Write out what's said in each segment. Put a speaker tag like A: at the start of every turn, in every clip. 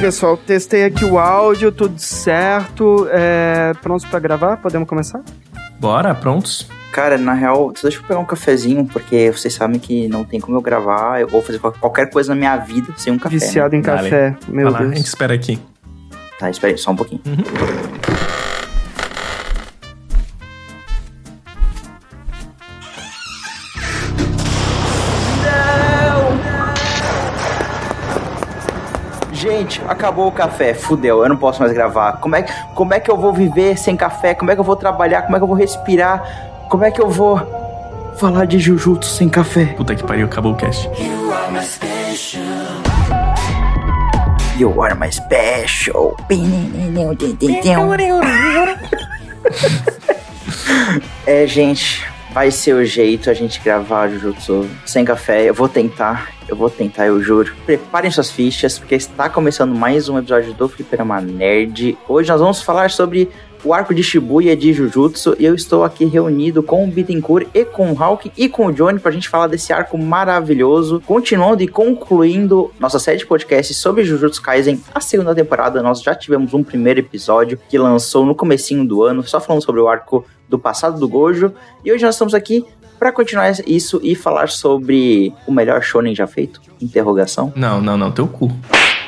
A: Pessoal, testei aqui o áudio, tudo certo. É, prontos pra gravar? Podemos começar?
B: Bora, prontos?
C: Cara, na real, deixa eu pegar um cafezinho, porque vocês sabem que não tem como eu gravar ou fazer qualquer coisa na minha vida sem um café. né?
A: Viciado em
B: Dale.
A: café, meu
B: Vai lá, a
A: Deus.
B: gente espera aqui.
C: Tá, espera aí, só um pouquinho. Gente, acabou o café, fudeu, eu não posso mais gravar. Como é, como é que eu vou viver sem café? Como é que eu vou trabalhar? Como é que eu vou respirar? Como é que eu vou falar de Jujutsu sem café?
B: Puta que pariu, acabou o cast.
C: You are my special. É, gente, vai ser o jeito a gente gravar Jujutsu sem café. Eu vou tentar, eu vou tentar, eu juro. Preparem suas fichas, porque está começando mais um episódio do Fliperama Nerd. Hoje nós vamos falar sobre o arco de Shibuya de Jujutsu e eu estou aqui reunido com o Bittencourt e com o Hulk e com o Johnny pra gente falar desse arco maravilhoso, continuando e concluindo nossa série de podcasts sobre Jujutsu Kaisen, a segunda temporada. Nós já tivemos um primeiro episódio que lançou no comecinho do ano, só falando sobre o arco do passado do Gojo, e hoje nós estamos aqui para continuar isso e falar sobre o melhor shonen já feito? Interrogação.
B: Não, não, não, teu cu.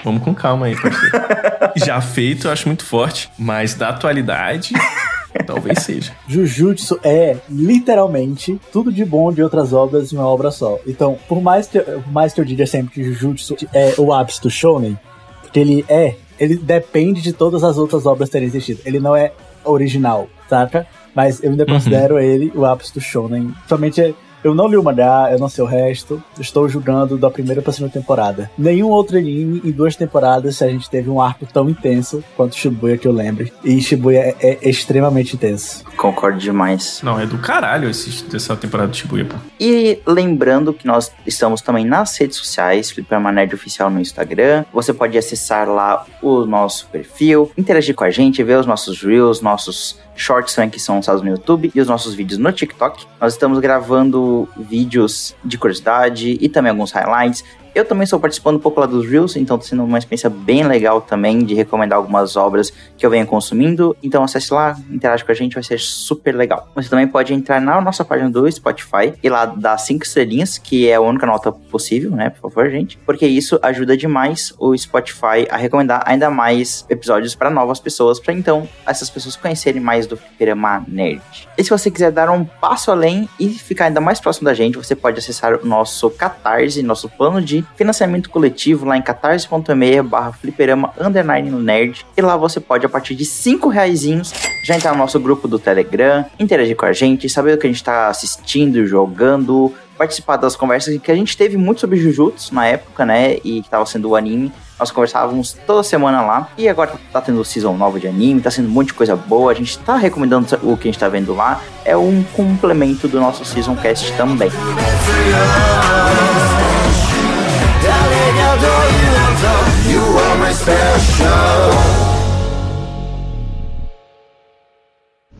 B: Vamos com calma aí, parceiro. Já feito, eu acho muito forte, mas da atualidade, talvez seja.
D: Jujutsu é literalmente tudo de bom de outras obras em uma obra só. Então, por mais que, por mais que eu diga sempre que Jujutsu é o ápice do shonen, porque ele é, ele depende de todas as outras obras terem existido. Ele não é original, saca? Mas eu ainda
B: Uhum.
D: considero ele o ápice do shonen. Somente eu não li o mangá, eu não sei o resto. Estou julgando da primeira pra segunda temporada. Nenhum outro anime em duas temporadas a gente teve um arco tão intenso quanto Shibuya que eu lembre. E Shibuya é, é extremamente intenso.
C: Concordo demais.
B: Não, é do caralho esse, dessa temporada de Shibuya, pô.
C: E lembrando que nós estamos também nas redes sociais, Fliperama Nerd Oficial no Instagram. Você pode acessar lá o nosso perfil, interagir com a gente, ver os nossos reels, nossos shorts também que são lançados no YouTube e os nossos vídeos no TikTok. Nós estamos gravando vídeos de curiosidade e também alguns highlights. Eu também estou participando um pouco lá dos Reels, então está sendo uma experiência bem legal também de recomendar algumas obras que eu venho consumindo. Então acesse lá, interage com a gente, vai ser super legal. Você também pode entrar na nossa página do Spotify e lá dar cinco estrelinhas, que é a única nota possível, né? Por favor, gente. Porque isso ajuda demais o Spotify a recomendar ainda mais episódios para novas pessoas, para então essas pessoas conhecerem mais do Fliperama Nerd. E se você quiser dar um passo além e ficar ainda mais próximo da gente, você pode acessar o nosso Catarse, nosso plano de financiamento coletivo lá em catarse.me barra fliperama underline nerd. E lá você pode, a partir de 5 reaisinhos, já entrar no nosso grupo do Telegram, interagir com a gente, saber o que a gente tá assistindo, jogando, participar das conversas que a gente teve muito sobre Jujutsu na época, né? E que tava sendo o anime. Nós conversávamos toda semana lá. E agora tá tendo season nova de anime, tá sendo um monte de coisa boa. A gente tá recomendando o que a gente tá vendo lá. É um complemento do nosso season cast também.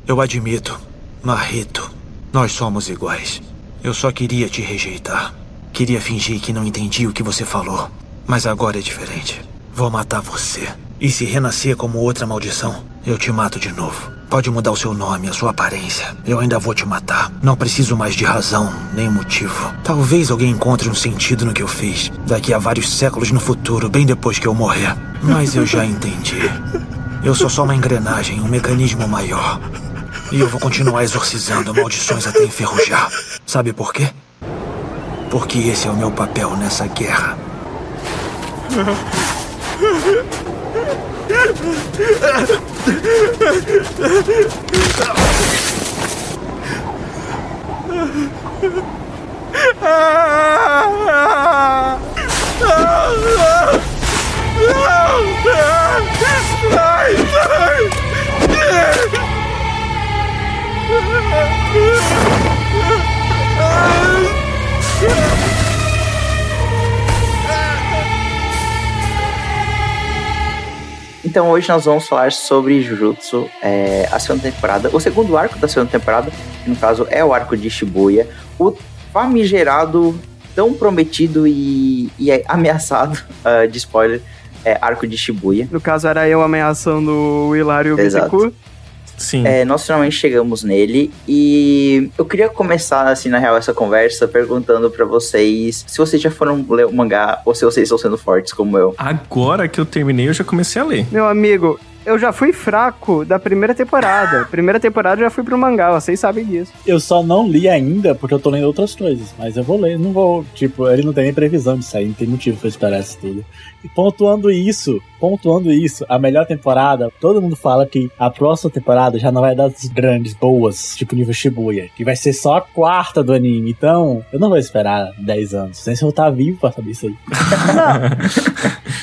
E: Eu admito, Marrito, nós somos iguais. Eu só queria te rejeitar. Queria fingir que não entendi o que você falou. Mas agora é diferente. Vou matar você. E se renascer como outra maldição, eu te mato de novo. Pode mudar o seu nome, a sua aparência. Eu ainda vou te matar. Não preciso mais de razão, nem motivo. Talvez alguém encontre um sentido no que eu fiz. Daqui a vários séculos no futuro, bem depois que eu morrer. Mas eu já entendi. Eu sou só uma engrenagem, um mecanismo maior. E eu vou continuar exorcizando maldições até enferrujar. Sabe por quê? Porque esse é o meu papel nessa guerra. Yeah!
C: Então hoje nós vamos falar sobre Jujutsu, é, a segunda temporada, o segundo arco da segunda temporada, que no caso é o arco de Shibuya, o famigerado, tão prometido e, e é ameaçado uh, de spoiler é Arco de Shibuya.
A: No caso, era eu ameaçando o Hilário
C: Exato.
B: Sim.
C: É, nós finalmente chegamos nele e eu queria começar, assim, na real, essa conversa perguntando pra vocês se vocês já foram ler o mangá ou se vocês estão sendo fortes como eu.
B: Agora que eu terminei, eu já comecei a ler.
A: Meu amigo, eu já fui fraco da primeira temporada. primeira temporada eu já fui pro mangá, vocês sabem disso.
D: Eu só não li ainda porque eu tô lendo outras coisas, mas eu vou ler, não vou, tipo, ele não tem nem previsão de sair, não tem motivo pra eu esperar isso tudo. Pontuando isso, pontuando isso, a melhor temporada, todo mundo fala que a próxima temporada já não vai das grandes, boas, tipo nível Shibuya, que vai ser só a quarta do anime. Então, eu não vou esperar 10 anos, nem se eu estar vivo pra saber isso aí.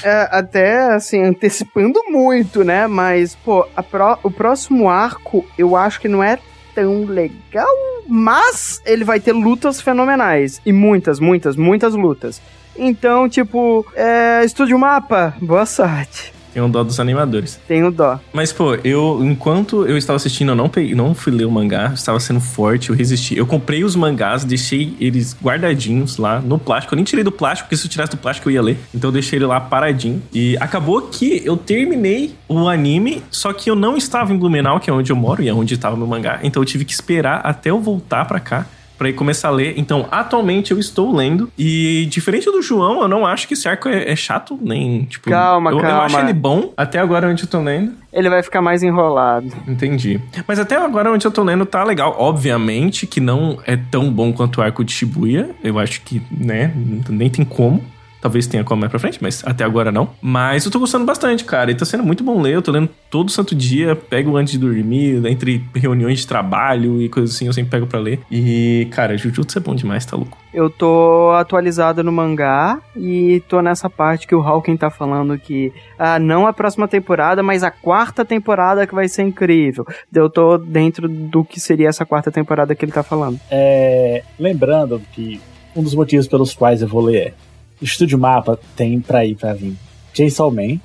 A: É, até, assim, antecipando muito, né? Mas, pô, a pró- o próximo arco eu acho que não é tão legal, mas ele vai ter lutas fenomenais. E muitas, muitas, muitas lutas. Então, tipo, é, Estúdio Mapa, boa sorte.
B: Um dó dos animadores.
A: Tenho dó.
B: Mas, pô, eu, enquanto eu estava assistindo, eu não, peguei, não fui ler o mangá, estava sendo forte, eu resisti. Eu comprei os mangás, deixei eles guardadinhos lá no plástico. Eu nem tirei do plástico, porque se eu tirasse do plástico eu ia ler. Então eu deixei ele lá paradinho. E acabou que eu terminei o anime, só que eu não estava em Blumenau, que é onde eu moro e é onde estava meu mangá. Então eu tive que esperar até eu voltar pra cá. Ir começar a ler. Então, atualmente eu estou lendo. E diferente do João, eu não acho que esse arco é, é chato, nem, tipo.
A: Calma,
B: eu, Eu
A: calma.
B: acho ele bom. Até agora onde eu tô lendo.
A: Ele vai ficar mais enrolado.
B: Entendi. Mas até agora onde eu tô lendo tá legal. Obviamente que não é tão bom quanto o arco de Shibuya. Eu acho que, né, nem tem como. Talvez tenha como mais pra frente, mas até agora não. Mas eu tô gostando bastante, cara. E tá sendo muito bom ler. Eu tô lendo todo santo dia. Pego antes de dormir, entre reuniões de trabalho e coisas assim, eu sempre pego pra ler. E, cara, Jujutsu é bom demais, tá louco?
A: Eu tô atualizado no mangá e tô nessa parte que o Hawking tá falando que ah, não a próxima temporada, mas a quarta temporada que vai ser incrível. Eu tô dentro do que seria essa quarta temporada que ele tá falando.
D: É, lembrando que um dos motivos pelos quais eu vou ler é Estúdio Mapa tem pra ir pra vir Chainsaw Man,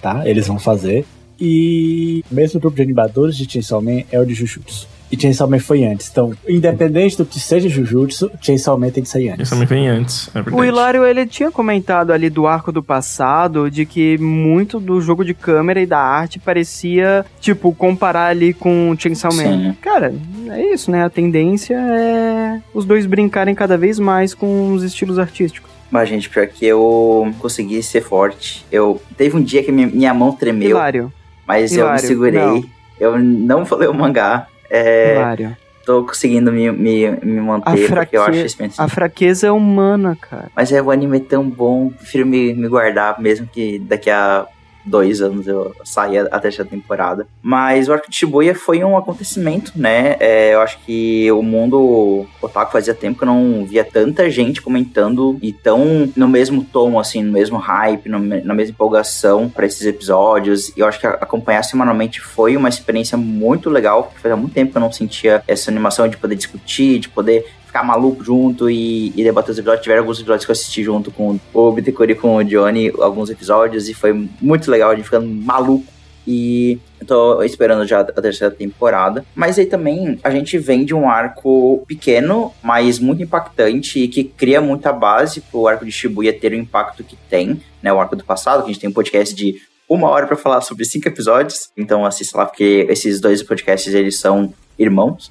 D: tá? Eles vão fazer. E o mesmo grupo de animadores de Chainsaw Man é o de Jujutsu. E Chainsaw Man foi antes. Então, independente do que seja Jujutsu, Chainsaw Man tem que sair antes.
B: Esse também vem antes, é verdade.
A: O Hilário, ele tinha comentado ali do arco do passado, de que muito do jogo de câmera e da arte parecia, tipo, comparar ali com Chainsaw Man.
C: Sim.
A: Cara, é isso, né? A tendência é os dois brincarem cada vez mais com os estilos artísticos.
C: Mas, gente, pior que eu consegui ser forte. Eu teve um dia que minha, minha mão tremeu,
A: Hilário,
C: mas eu me
A: Hilário,
C: segurei.
A: não.
C: Eu não falei o mangá. É,
A: Hilário.
C: tô conseguindo me, me, me manter, porque eu acho bem
A: a fraqueza é humana, cara.
C: Mas é, o anime é tão bom, prefiro me, me guardar, mesmo que daqui a dois anos eu saia a terceira temporada. Mas o Arco de Shibuya foi um acontecimento, né? É, eu acho que o mundo otaku fazia tempo que eu não via tanta gente comentando e tão no mesmo tom, assim, no mesmo hype, no na mesma empolgação para esses episódios. E eu acho que acompanhar semanalmente foi uma experiência muito legal, porque fazia muito tempo que eu não sentia essa animação de poder discutir, de poder ficar maluco junto e, e debater os episódios. Tiveram alguns episódios que eu assisti junto com o Bittencourt e com o Johnny, alguns episódios, e foi muito legal, a gente ficando maluco. E tô esperando já a terceira temporada. Mas aí também a gente vem de um arco pequeno, mas muito impactante e que cria muita base pro arco de Shibuya ter o impacto que tem, né? O arco do passado, que a gente tem um podcast de uma hora pra falar sobre cinco episódios. Então assista lá, porque esses dois podcasts eles são irmãos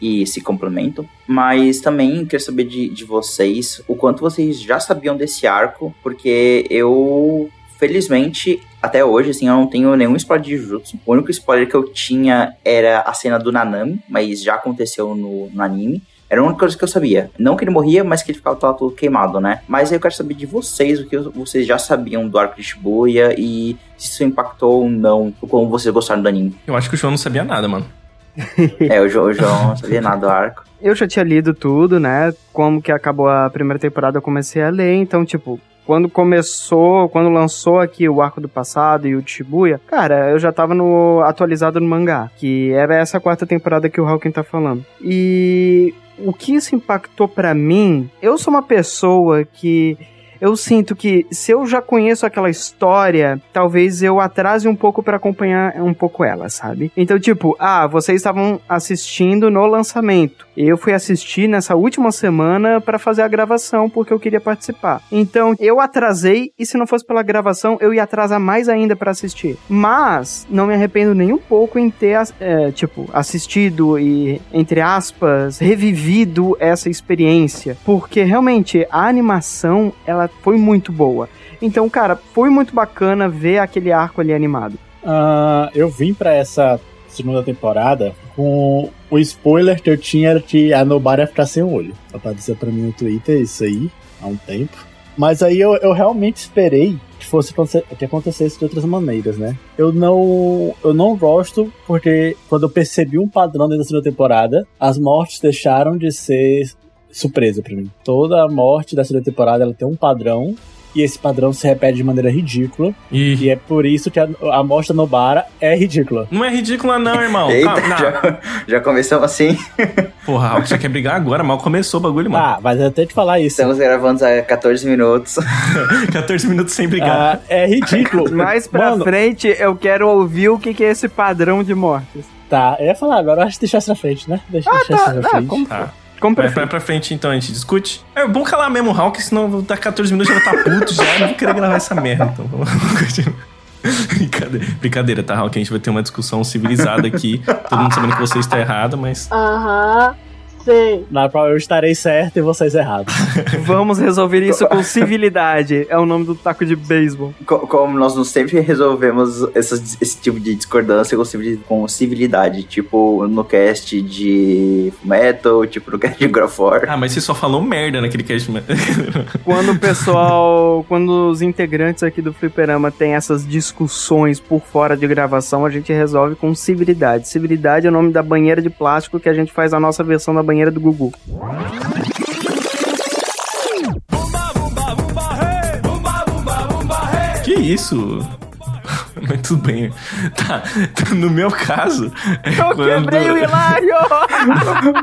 C: e se complementam. Mas também quero saber de, de vocês o quanto vocês já sabiam desse arco, porque eu, felizmente, até hoje, assim, eu não tenho nenhum spoiler de Jujutsu. O único spoiler que eu tinha era a cena do Nanami, mas já aconteceu no, no anime. Era a única coisa que eu sabia. Não que ele morria, mas que ele ficava todo, todo queimado, né? Mas aí eu quero saber de vocês, o que vocês já sabiam do arco de Shibuya e se isso impactou ou não, ou como vocês gostaram do anime.
B: Eu acho que o João não sabia nada, mano.
C: É, o Jo- o João não sabia nada do arco.
A: Eu já tinha lido tudo, né? Como que acabou a primeira temporada, eu comecei a ler. Então, tipo, quando começou, quando lançou aqui o arco do passado e o Shibuya, cara, eu já tava no atualizado no mangá, que era essa quarta temporada que o Hawking tá falando. E o que isso impactou pra mim, eu sou uma pessoa que eu sinto que se eu já conheço aquela história, talvez eu atrase um pouco para acompanhar um pouco ela, sabe? Então, tipo, ah, vocês estavam assistindo no lançamento. Eu fui assistir nessa última semana para fazer a gravação porque eu queria participar. Então, eu atrasei e se não fosse pela gravação, eu ia atrasar mais ainda para assistir. Mas não me arrependo nem um pouco em ter, é, tipo, assistido e entre aspas revivido essa experiência, porque realmente a animação ela foi muito boa. Então, cara, foi muito bacana ver aquele arco ali animado.
D: Uh, eu vim para essa segunda temporada com o spoiler que eu tinha era que a Nobara ia ficar sem olho. Apareceu pra mim no Twitter isso aí há um tempo. Mas aí eu, eu realmente esperei que fosse que acontecesse de outras maneiras, né? Eu não eu não gosto porque quando eu percebi um padrão dentro da segunda temporada, as mortes deixaram de ser surpresa para mim. Toda a morte da segunda temporada ela tem um padrão e esse padrão se repete de maneira ridícula. E, e é por isso que a, a mostra Nobara é ridícula.
B: Não é ridícula, não, irmão.
C: Eita, ah, Já, já começamos assim.
B: Porra, você quer brigar agora? Mal começou o bagulho, mano.
D: Ah, mas eu tenho que falar isso.
C: Estamos gravando há 14 minutos.
B: 14 minutos sem brigar.
D: Ah, é ridículo.
A: Mais pra mano, frente, eu quero ouvir o que, que é esse padrão de mortes.
D: Tá, eu ia falar agora, acho que deixar isso pra frente, né? Deixa,
A: ah,
D: deixar
A: tá,
D: isso pra
A: tá,
D: frente.
A: Como
B: Tá. Como Vai pra, pra frente então, a gente discute. É bom calar mesmo o Hulk, senão daqui 14 minutos já vai estar puto já. Eu não vou querer gravar essa merda, então vamos continuar. Brincadeira, brincadeira, tá, Hulk? A gente vai ter uma discussão civilizada aqui. Todo mundo sabendo que você está errado, mas.
F: Aham. Sei.
D: Na qual eu estarei certo e vocês errados.
A: Vamos resolver isso com civilidade. É o nome do taco de beisebol.
C: Co- Como nós não sempre resolvemos essas- esse tipo de discordância com civili- com civilidade, tipo no cast de Metal, tipo no cast de War.
B: Ah, mas você só falou merda naquele cast.
A: Quando o pessoal, quando os integrantes aqui do Fliperama têm essas discussões por fora de gravação, a gente resolve com civilidade. Civilidade é o nome da banheira de plástico que a gente faz a nossa versão da banheira do Gugu.
B: que isso? Mas tudo bem. Tá, tá, no meu caso. É
A: Eu quebrei o Hilário!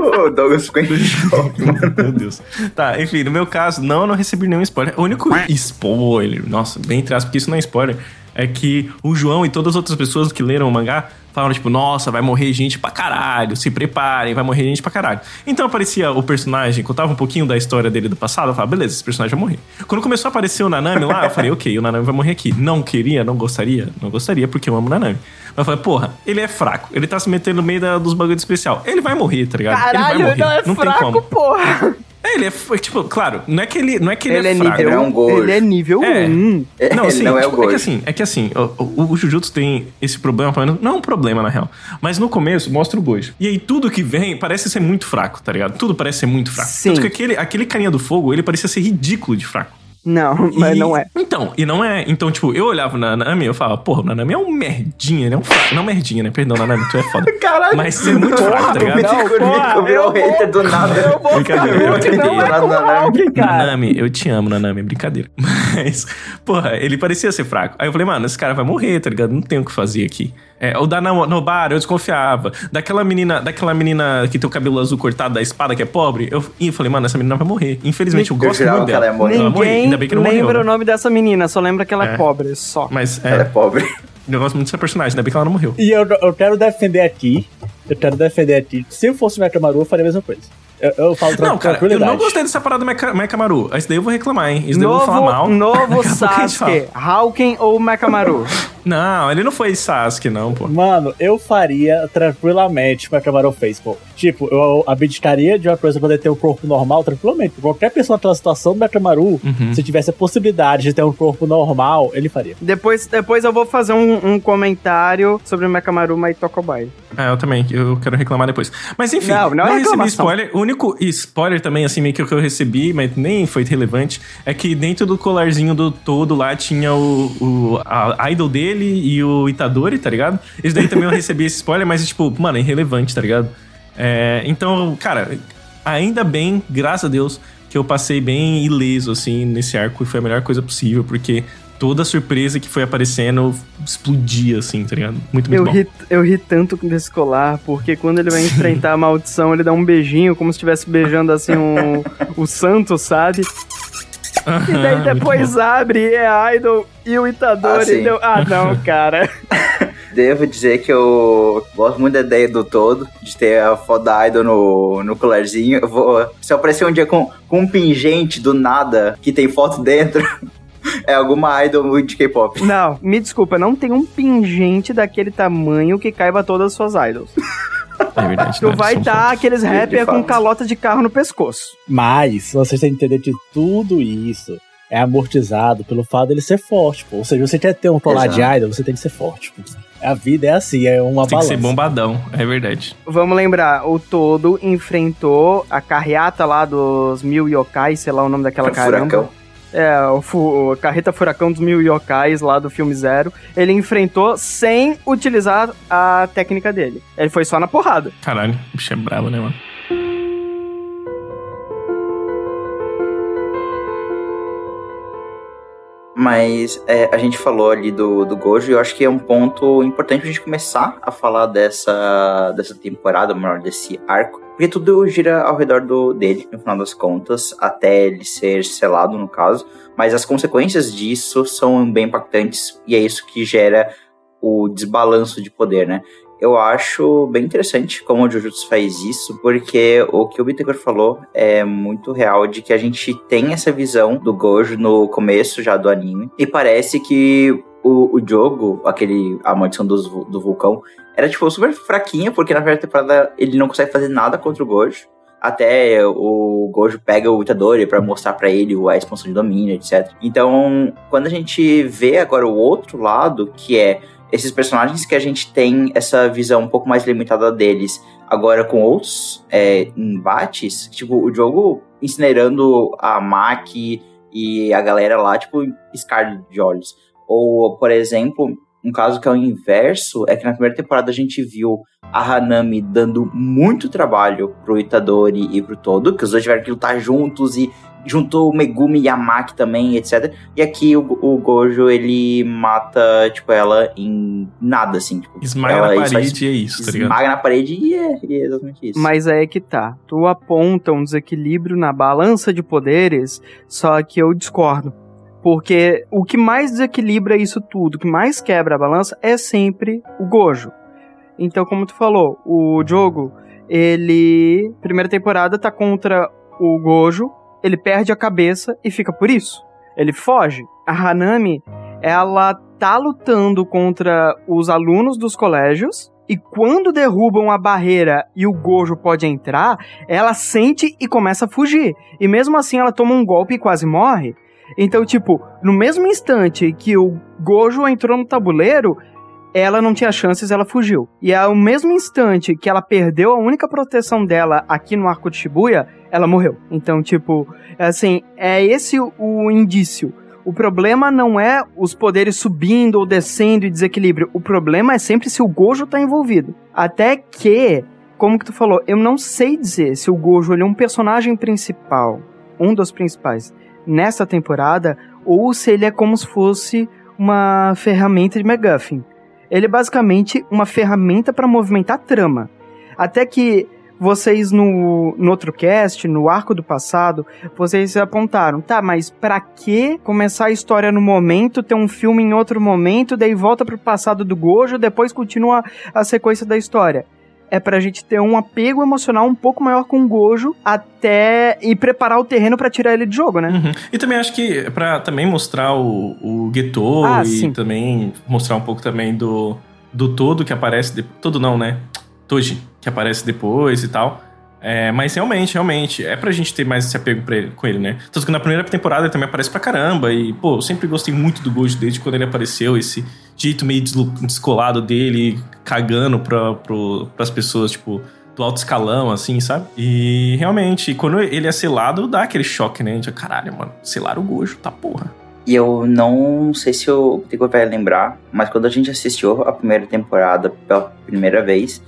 C: o Douglas ficou em choque, mano.
B: Meu Deus. Tá, enfim, no meu caso, não, eu não recebi nenhum spoiler. O único spoiler, nossa, bem atrás, porque isso não é spoiler, é que o João e todas as outras pessoas que leram o mangá falaram, tipo, nossa, vai morrer gente pra caralho, se preparem, vai morrer gente pra caralho. Então aparecia o personagem, contava um pouquinho da história dele do passado, eu falava, beleza, esse personagem vai morrer. Quando começou a aparecer o Nanami lá, eu falei, ok, o Nanami vai morrer aqui. Não queria, não gostaria, não gostaria, porque eu amo o Nanami. Mas eu falei, porra, ele é fraco, ele tá se metendo no meio da- dos bagulhos especial. Ele vai morrer, tá ligado?
A: Caralho,
B: ele vai morrer.
A: não é
B: tem
A: fraco,
B: como.
A: porra!
B: É, ele é, f- tipo, claro, não é que ele, não é, que ele,
A: Ele é
B: fraco.
A: nível
C: Ele é um Gojo.
A: Ele é nível
B: É.
A: 1.
B: Não,
C: Ele
B: assim,
C: não é o
B: tipo, é que assim, é que assim, o, o, o Jujutsu tem esse problema, pelo menos- não é um problema na real, mas no começo mostra o Gojo. E aí tudo que vem parece ser muito fraco, tá ligado? Tudo parece ser muito fraco.
A: Sim.
B: Tanto que aquele, aquele carinha do fogo, ele parecia ser ridículo de fraco.
A: Não, mas
B: E-
A: não é.
B: Então, e não é. Então, tipo, eu olhava na Nanami e eu falava, porra, o Nanami é um merdinha, ele é um fraco. Não merdinha, né? Perdão, Nanami, tu é foda.
A: Caralho.
B: Mas você é muito fraco, tá
C: O
B: ligado?
A: Não, porra,
C: virou
A: eu vou-
C: hater do nada.
A: Eu vou
B: Brincadeira,
A: não
B: brincadeira.
A: é o.
B: Nanami, eu te amo, Nanami, é brincadeira. Mas, porra, ele parecia ser fraco. Aí eu falei, mano, esse cara vai morrer, tá ligado? Não tem o que fazer aqui. É, o da No- Nobara, eu desconfiava. Daquela menina, daquela menina que tem o cabelo azul cortado da espada, que é pobre, eu, e eu falei, mano, essa menina vai morrer. Infelizmente, eu
C: Eu
B: gosto
C: jurava
B: muito dela.
C: ela ia morrer.
B: Ela morrer.
A: Ninguém
B: Ainda bem que não
A: lembra
B: morreu.
A: o
B: né?
A: nome dessa menina, só lembra que ela é,
B: É.
A: pobre, só.
B: Mas,
C: Ela é
B: é,
C: pobre.
B: Eu gosto muito dessa personagem, ainda bem que ela não morreu.
D: E eu, eu quero defender aqui. Eu quero defender aqui. Se eu fosse o Mekamaru, eu faria a mesma coisa. Eu, eu falo tra
B: Não, cara, eu
D: tranquilidade.
B: não gostei dessa parada do Mecha- Mekamaru. Esse daí eu vou reclamar, hein? Esse daí eu vou falar mal.
A: Novo, novo. Sasuke, Hawken ou Mekamaru?
B: Não, ele não foi Sasuke, não, pô.
D: Mano, eu faria tranquilamente o Mekamaru fez, pô. Tipo, eu abdicaria de uma coisa pra poder ter um corpo normal tranquilamente. Qualquer pessoa naquela situação do Mekamaru,
B: Uhum.
D: se tivesse a possibilidade de ter um corpo normal, ele faria.
A: depois, depois eu vou fazer um, um comentário sobre o Mekamaru Maitokobai.
B: É, eu também, eu quero reclamar depois. Mas enfim,
A: Não, não é
B: recebi
A: reclamação.
B: spoiler. O único spoiler também, assim, meio que eu recebi, mas nem foi relevante, é que dentro do colarzinho do todo lá tinha o, o a idol dele e o Itadori, tá ligado? Esse daí também eu recebi esse spoiler, mas, tipo, mano, é irrelevante, tá ligado? É, então, cara, ainda bem, graças a Deus, que eu passei bem ileso, assim, nesse arco e foi a melhor coisa possível, porque toda surpresa que foi aparecendo explodia, assim, tá ligado? Muito, muito
A: Eu
B: bom.
A: ri, eu ri tanto desse colar, porque quando ele vai enfrentar a maldição, ele dá um beijinho, como se estivesse beijando assim um, o santo, sabe? E daí depois abre e é Idol e o Itadori.
C: Ah,
A: deu... ah não, cara.
C: Devo dizer que eu gosto muito da ideia do todo, de ter a foto da Idol no, no colarzinho. Eu vou, se eu aparecer um dia com, com um pingente do nada que tem foto dentro, é alguma Idol de K-pop.
A: Não, me desculpa, não tem um pingente daquele tamanho que caiba todas as suas idols.
B: É verdade.
A: Tu
B: não,
A: vai estar aqueles rappers com calota de carro no pescoço.
D: Mas vocês têm que entender que tudo isso é amortizado pelo fato dele ser forte, pô. Ou seja, você quer ter um colar de idol, você tem que ser forte, pô. A vida é assim, é uma
B: Tem que
D: balança.
B: ser bombadão, é verdade.
A: Vamos lembrar, o Todo enfrentou a carreata lá dos mil yokais, sei lá o nome daquela caramba.
C: Furacão.
A: É, o, o Carreta Furacão dos Mil Yokais lá do filme Zero. Ele enfrentou sem utilizar a técnica dele. Ele foi só na porrada.
B: Caralho, bicho é brabo, né, mano?
C: Mas é, a gente falou ali do, do Gojo e eu acho que é um ponto importante pra gente começar a falar dessa, dessa temporada, melhor, desse arco. Porque tudo gira ao redor do, dele, no final das contas, até ele ser selado, no caso. Mas as consequências disso são bem impactantes e é isso que gera o desbalanço de poder, né? Eu acho bem interessante como o Jujutsu faz isso, porque o que o Bittencourt falou é muito real de que a gente tem essa visão do Gojo no começo já do anime, e parece que o, o jogo, aquele a maldição do vulcão, era tipo super fraquinha, porque na primeira temporada ele não consegue fazer nada contra o Gojo. Até o Gojo pega o Itadori pra mostrar pra ele a expansão de domínio, etc. Então, quando a gente vê agora o outro lado, que é esses personagens que a gente tem essa visão um pouco mais limitada deles, agora com outros é, embates, tipo, o jogo incinerando a Maki e a galera lá, tipo, piscar de olhos. Ou, por exemplo, um caso que é o inverso, é que na primeira temporada a gente viu a Hanami dando muito trabalho pro Itadori e pro Todo, que os dois tiveram que lutar juntos e juntou o Megumi e a Maki também, etc. E aqui o, o Gojo, ele mata, tipo, ela em nada, assim. Tipo,
B: Esmaga
C: ela
B: na parede e é isso, tá ligado?
C: esmaga na parede e é, e é exatamente isso.
A: Mas aí é que tá. Tu aponta um desequilíbrio na balança de poderes, só que eu discordo. Porque o que mais desequilibra isso tudo, o que mais quebra a balança é sempre o Gojo. Então, como tu falou, o jogo, ele. Primeira temporada tá contra o Gojo, ele perde a cabeça e fica por isso. Ele foge. A Hanami, ela tá lutando contra os alunos dos colégios. E quando derrubam a barreira e o Gojo pode entrar, ela sente e começa a fugir. E mesmo assim ela toma um golpe e quase morre. Então, tipo, no mesmo instante que o Gojo entrou no tabuleiro, ela não tinha chances, ela fugiu. E ao mesmo instante que ela perdeu a única proteção dela aqui no arco de Shibuya, ela morreu. Então, tipo, é assim, é esse o, indício. O problema não é os poderes subindo ou descendo e desequilíbrio. O problema é sempre se o Gojo tá envolvido. Até que, como que tu falou, eu não sei dizer se o Gojo ele é um personagem principal, um dos principais, nessa temporada, ou se ele é como se fosse uma ferramenta de MacGuffin. Ele é basicamente uma ferramenta para movimentar a trama. Até que vocês no, no outro cast, no arco do passado, vocês apontaram, tá, mas pra que começar a história no momento, ter um filme em outro momento, daí volta pro passado do Gojo, depois continua a sequência da história? É pra gente ter um apego emocional um pouco maior com o Gojo até e preparar o terreno pra tirar ele de jogo, né?
B: Uhum. E também acho que pra também mostrar o, o Geto
A: Ah,
B: e
A: sim.
B: também mostrar um pouco também do, do todo que aparece. De, todo não, né? Toji, que aparece depois e tal. É, mas realmente, realmente, é pra gente ter mais esse apego ele- com ele, né? Tanto que na primeira temporada ele também aparece pra caramba. E, pô, eu sempre gostei muito do Gojo desde quando ele apareceu, esse jeito meio descolado dele, cagando pra, pro, pras pessoas, tipo, do alto escalão, assim, sabe? E realmente, quando ele é selado, dá aquele choque, né? De, caralho, mano, selar o Gojo, tá porra.
C: E eu não sei se o Tico vai lembrar, mas quando a gente assistiu a primeira temporada pela primeira vez,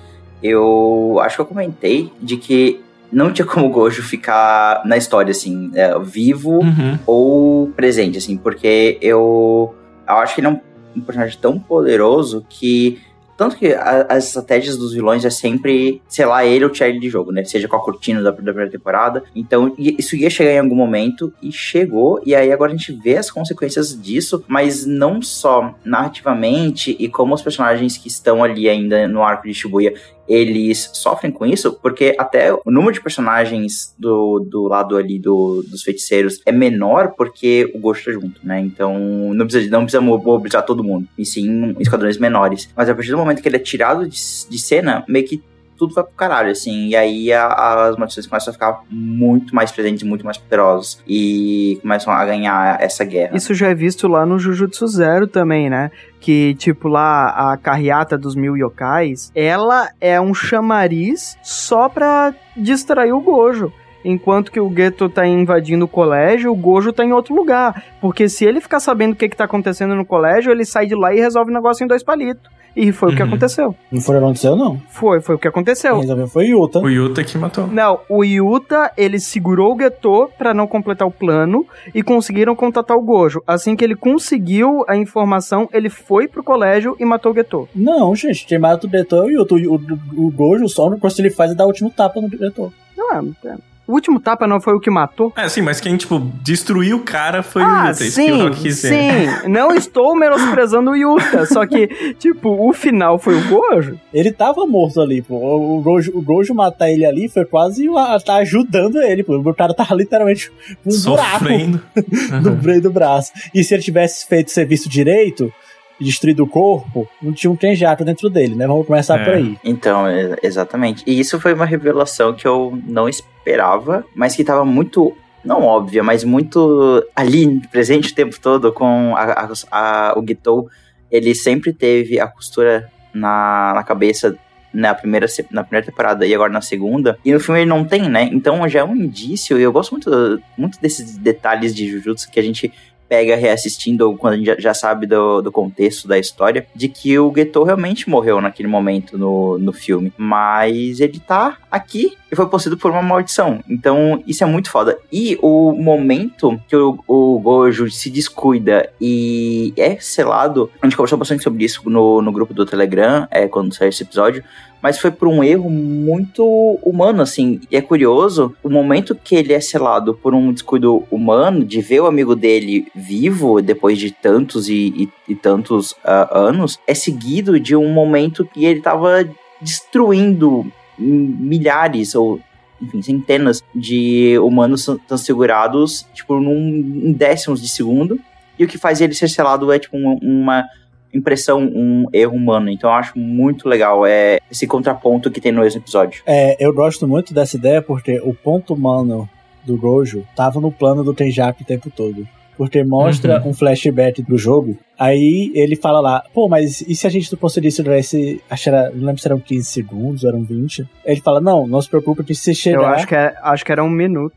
C: eu acho que eu comentei de que não tinha como o Gojo ficar na história, assim, é, vivo
B: Uhum.
C: ou presente, assim, porque eu, eu acho que ele é um, um personagem tão poderoso que Tanto que a- as estratégias dos vilões é sempre, sei lá, ele ou Charlie de jogo, né? Seja com a cortina da, da primeira temporada. Então, isso ia chegar em algum momento e chegou. E aí agora a gente vê as consequências disso, mas não só narrativamente e como os personagens que estão ali ainda no arco de Shibuya eles sofrem com isso, porque até o número de personagens do, do lado ali do, dos feiticeiros é menor porque o Ghost tá junto, né? Então não precisa, não precisa mobilizar todo mundo, e sim esquadrões menores. Mas a partir do momento que ele é tirado de, de cena, meio que tudo vai pro caralho, assim. E aí a- as maldições começam a ficar muito mais presentes, muito mais poderosas. E começam a ganhar essa guerra.
A: Isso já é visto lá no Jujutsu Zero também, né? Que, tipo, lá a carreata dos mil yokais, ela é um chamariz só pra distrair o Gojo. Enquanto que o Geto tá invadindo o colégio, o Gojo tá em outro lugar. Porque se ele ficar sabendo o que, que tá acontecendo no colégio, ele sai de lá e resolve o negócio em dois palitos. E foi o que
B: Uhum.
A: aconteceu.
D: Não foi o que aconteceu, não.
A: Foi, foi o que aconteceu.
D: Quem resolveu foi Yuta.
B: O Yuta que matou.
A: Não, o Yuta, ele segurou o Geto pra não completar o plano e conseguiram contatar o Gojo. Assim que ele conseguiu a informação, ele foi pro colégio e matou o Geto.
D: Não, gente, quem mata o diretor é o Yuta. O, o, o Gojo, só o que ele faz é dar o último tapa no diretor.
A: Não, é, o último tapa não foi o que matou?
B: É, sim, mas quem, tipo, destruiu o cara foi o
A: ah,
B: Yuta. Isso que o
A: sim, sim. Não estou menosprezando o Yuta, só que, tipo, o final foi o Gojo.
D: Ele tava morto ali, pô. O, o, Gojo, o Gojo matar ele ali foi quase uma- tá ajudando ele, pô. O cara tava literalmente com um buraco
B: Sofrendo.
D: no
B: Uhum.
D: meio do braço. E se ele tivesse feito serviço direito destruído o corpo, não tinha um Kenjaku dentro dele, né? Vamos começar
B: É.
D: por aí.
C: Então, é- exatamente. E isso foi uma revelação que eu não esperava, mas que tava muito. Não óbvia, mas muito ali, presente o tempo todo com a, a- a- o Guitou. Ele sempre teve a costura na, na cabeça na primeira, na primeira temporada e agora na segunda. E no filme ele não tem, né? Então já é um indício, e eu gosto muito, muito desses detalhes de Jujutsu que a gente pega reassistindo quando a gente já, já sabe do, do contexto da história, de que o Geto realmente morreu naquele momento no, no filme. Mas ele tá aqui e foi possuído por uma maldição. Então, isso é muito foda. E o momento que o, o Gojo se descuida e é selado, a gente conversou bastante sobre isso no, no grupo do Telegram, é, quando saiu esse episódio, mas foi por um erro muito humano, assim. E é curioso, o momento que ele é selado por um descuido humano, de ver o amigo dele vivo depois de tantos e, e- e tantos ah, anos, é seguido de um momento que ele tava destruindo milhares ou enfim, centenas de humanos transfigurados, tipo, num, em décimos de segundo. E o que faz ele ser selado é, tipo, um- uma impressão, um erro humano. Então eu acho muito legal é, esse contraponto que tem no mesmo episódio.
D: É, eu gosto muito dessa ideia porque o ponto humano do Gojo tava no plano do Tenjaku o tempo todo. Porque mostra um flashback do jogo. Aí ele fala lá, pô, mas e se a gente não conseguisse durar esse. Acho que era, não lembro se eram 15 segundos, eram 20. Ele fala, não, não se preocupe que se chegar.
A: Eu acho que, é- acho que era um minuto.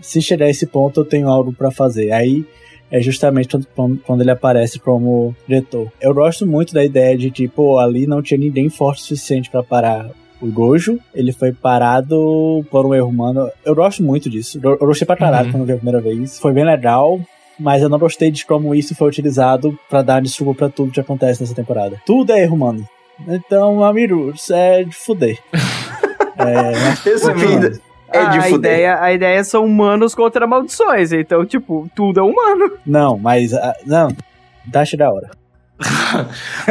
D: se chegar a esse ponto, eu tenho algo pra fazer. Aí é justamente quando- quando, ele aparece como diretor. Eu gosto muito da ideia de que, pô, ali não tinha ninguém forte o suficiente pra parar o Gojo. Ele foi parado por um erro humano. Eu gosto muito disso. Eu, gostei pra caralho
B: Uhum.
D: quando vi a primeira vez. Foi bem legal. Mas eu não gostei de como isso foi utilizado pra dar desculpa pra tudo que acontece nessa temporada. Tudo é erro humano. Então, amigo, isso é de fuder. é,
C: Resumindo, é de
A: a,
C: fuder.
A: ideia, a ideia são humanos contra maldições. Então, tipo, tudo é humano.
D: Não, mas. ah, não. Dash da hora.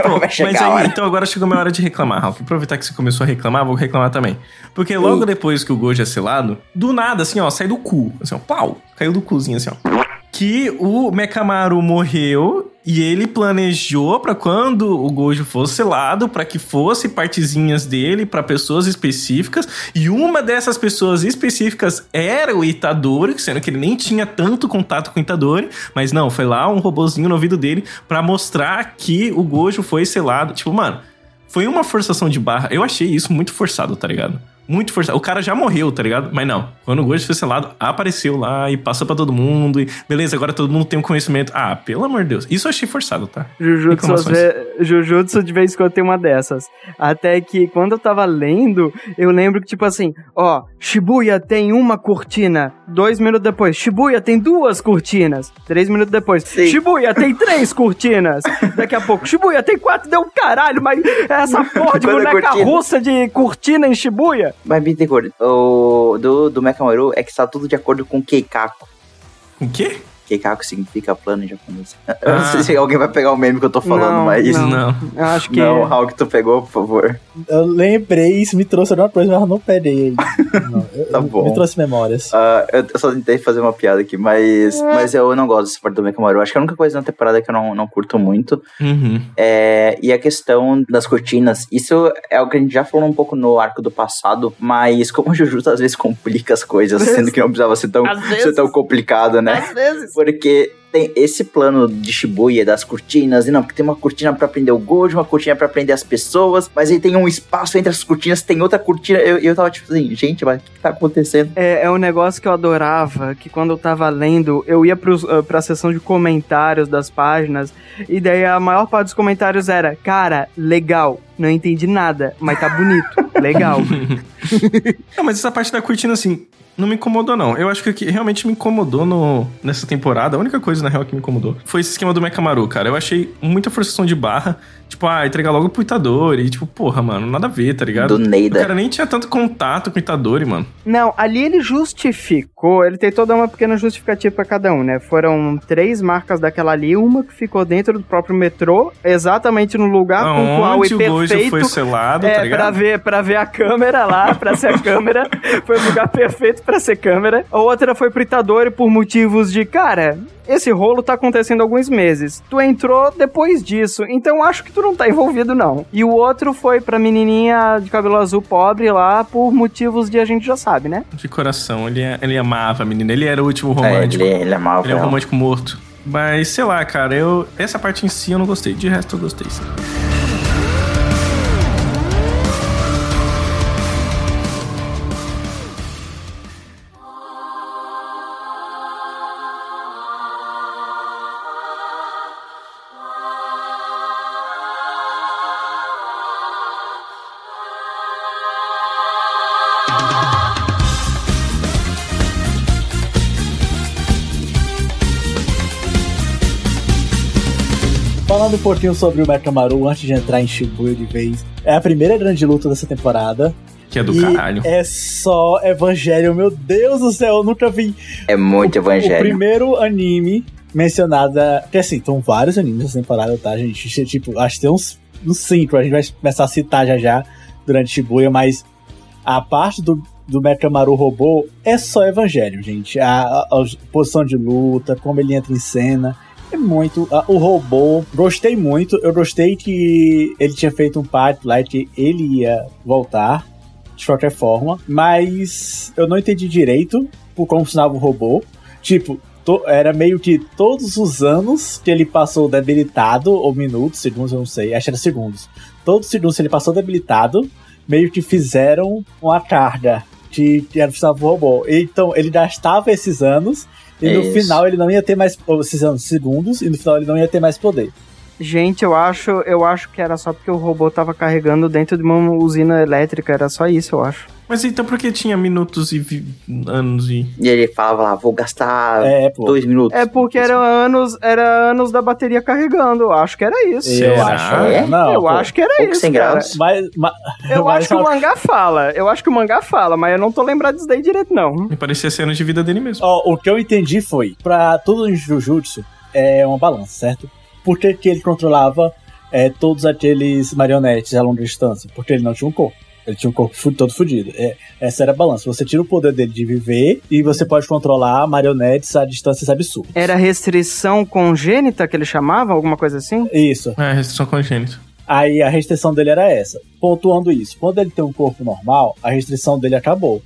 B: Pô,
C: Vai chegar
B: mas
C: a
B: aí,
C: hora.
B: então agora chegou a minha hora de reclamar, Ralf. Aproveitar que você começou a reclamar, vou reclamar também. Porque logo depois que o Gojo é selado, do nada, assim, ó, sai do cu. Assim, ó, pau. Caiu do cuzinho, assim, ó. Que o Mekamaru morreu e ele planejou pra quando o Gojo fosse selado, pra que fosse partezinhas dele pra pessoas específicas. E uma dessas pessoas específicas era o Itadori, sendo que ele nem tinha tanto contato com o Itadori. Mas não, foi lá um robozinho no ouvido dele pra mostrar que o Gojo foi selado. Tipo, mano, foi uma forçação de barra. Eu achei isso muito forçado, tá ligado? Muito forçado. O cara já morreu, tá ligado? Mas não. Quando o Gojo foi selado, apareceu lá e passou pra todo mundo. E beleza, agora todo mundo tem um conhecimento. Ah, pelo amor de Deus. Isso eu achei forçado, tá?
A: Jujutsu, ve- Jujutsu de vez em quando tem uma dessas. Até que quando eu tava lendo, eu lembro que, tipo assim, ó, Shibuya tem uma cortina. Dois minutos depois, Shibuya tem duas cortinas. Três minutos depois,
C: Sim.
A: Shibuya tem três cortinas. Daqui a pouco, Shibuya tem quatro. Deu um caralho, mas essa porra de boneca russa de cortina em Shibuya.
C: Mas, Bittencourt, o do, do Mekamaru é que está tudo de acordo com Keikaku.
B: O quê?
C: Keikaku significa plano em japonês. Eu não
B: Ah.
C: sei se alguém vai pegar o meme que eu tô falando,
A: Não,
C: mas...
A: não.
B: Não.
A: Eu acho que.
C: Não, Raul, que tu pegou, por favor.
D: Eu lembrei, isso me trouxe alguma coisa, mas eu não peguei. Não, eu-
C: Tá bom.
D: Me trouxe memórias.
C: Ah, eu eu só tentei fazer uma piada aqui, mas, mas eu não gosto dessa parte do Mekamaru. Acho que é a única coisa na temporada que eu não, não curto muito.
B: Uhum.
C: É, e a questão das cortinas, isso é algo que a gente já falou um pouco no arco do passado, mas como o Jujutsu às vezes complica as coisas, sendo que não precisava ser tão, ser tão complicado, né?
A: Às vezes.
C: Porque tem esse plano de Shibuya das cortinas, e não, porque tem uma cortina pra prender o Gojo, uma cortina pra prender as pessoas, mas aí tem um espaço entre as cortinas, tem outra cortina. Eu, eu tava tipo assim, gente, mas o que, que tá acontecendo?
A: É, é um negócio que eu adorava, que quando eu tava lendo, eu ia pros, uh, pra seção de comentários das páginas, e daí a maior parte dos comentários era, cara, legal, não entendi nada, mas tá bonito, legal.
B: Não, mas essa parte da cortina, assim, não me incomodou, não. Eu acho que o que realmente me incomodou no, nessa temporada, a única coisa, na real, que me incomodou, foi esse esquema do Mekamaru, cara. Eu achei muita forçação de barra. Tipo, ah, entregar logo pro Itadori. E, tipo, porra, mano, nada a ver, tá ligado?
C: Do
B: O
C: Neida.
B: cara nem tinha tanto contato com o Itadori, mano.
A: Não, ali ele justificou, ele tem toda uma pequena justificativa pra cada um, né? Foram três marcas daquela ali, uma que ficou dentro do próprio metrô, exatamente no lugar pontual e
B: Onde o Gojo
A: perfeito.
B: foi selado,
A: É,
B: tá
A: pra
B: ligado?
A: ver, pra ver a câmera lá, pra ser a câmera. Foi o lugar perfeito pra ser câmera. A outra foi pro Itadori por motivos de, cara, esse rolo tá acontecendo há alguns meses. Tu entrou depois disso, então acho que tu não tá envolvido, não. E o outro foi pra menininha de cabelo azul pobre lá por motivos de a gente já sabe, né?
B: De coração, ele, ele amava a menina. Ele era o último
C: É,
B: romântico.
C: ele, ele amava
B: Ele é um romântico morto. Mas, sei lá, cara, eu. Essa parte em si eu não gostei. De resto eu gostei, sim.
D: Falando um pouquinho sobre o Mekamaru antes de entrar em Shibuya de vez. É a primeira grande luta dessa temporada.
B: Que é do
D: e
B: caralho.
D: É só Evangelho. Meu Deus do céu, eu nunca vi
C: É muito
D: o
C: evangelho.
D: primeiro anime mencionado. Que assim, estão vários animes nessa temporada, tá, gente? Tipo, acho que tem uns, uns cinco, a gente vai começar a citar já já durante Shibuya, mas a parte do, do Mekamaru robô é só Evangelho, gente. A, a- a posição de luta, como ele entra em cena. É muito. a- o robô, gostei muito. Eu gostei que ele tinha feito um pacto lá que ele ia voltar, de qualquer forma. Mas eu não entendi direito por como funcionava o robô. Tipo, to- era meio que todos os anos que ele passou debilitado, ou minutos, segundos, eu não sei, acho que era segundos. Todos os segundos que ele passou debilitado, meio que fizeram uma carga que, que era do robô. Então, ele gastava esses anos, e no
C: Isso.
D: final ele não ia ter mais. ou Esses anos, segundos, e no final ele não ia ter mais poder.
A: Gente, eu acho, eu acho que era só porque o robô tava carregando dentro de uma usina elétrica, era só isso, eu acho.
B: Mas então por que tinha minutos e vi- anos e.
C: E ele falava lá, vou gastar
D: É,
C: dois minutos.
A: É porque era anos, era anos da bateria carregando, eu acho que era isso.
D: Eu
B: Será?
D: acho.
C: É?
D: Não,
A: eu
D: pô.
A: acho que era isso,
C: sem
A: cara.
C: graus.
D: Mas, mas,
A: Eu
D: mas
A: acho que o mangá fala, eu acho que o mangá fala, mas eu não tô lembrado disso daí direito, não.
B: Me parecia ser anos de vida dele mesmo.
D: Ó, o que eu entendi foi, pra tudo em Jujutsu é uma balança, certo? Por que, que ele controlava é, todos aqueles marionetes a longa distância? Porque ele não tinha um corpo. Ele tinha um corpo todo fodido. É, essa era a balança. Você tira o poder dele de viver e você pode controlar marionetes a distâncias absurdas.
A: Era restrição congênita que ele chamava, alguma coisa assim?
D: Isso.
B: É, restrição congênita.
D: Aí a restrição dele era essa. Pontuando isso, quando ele tem um corpo normal, a restrição dele acabou.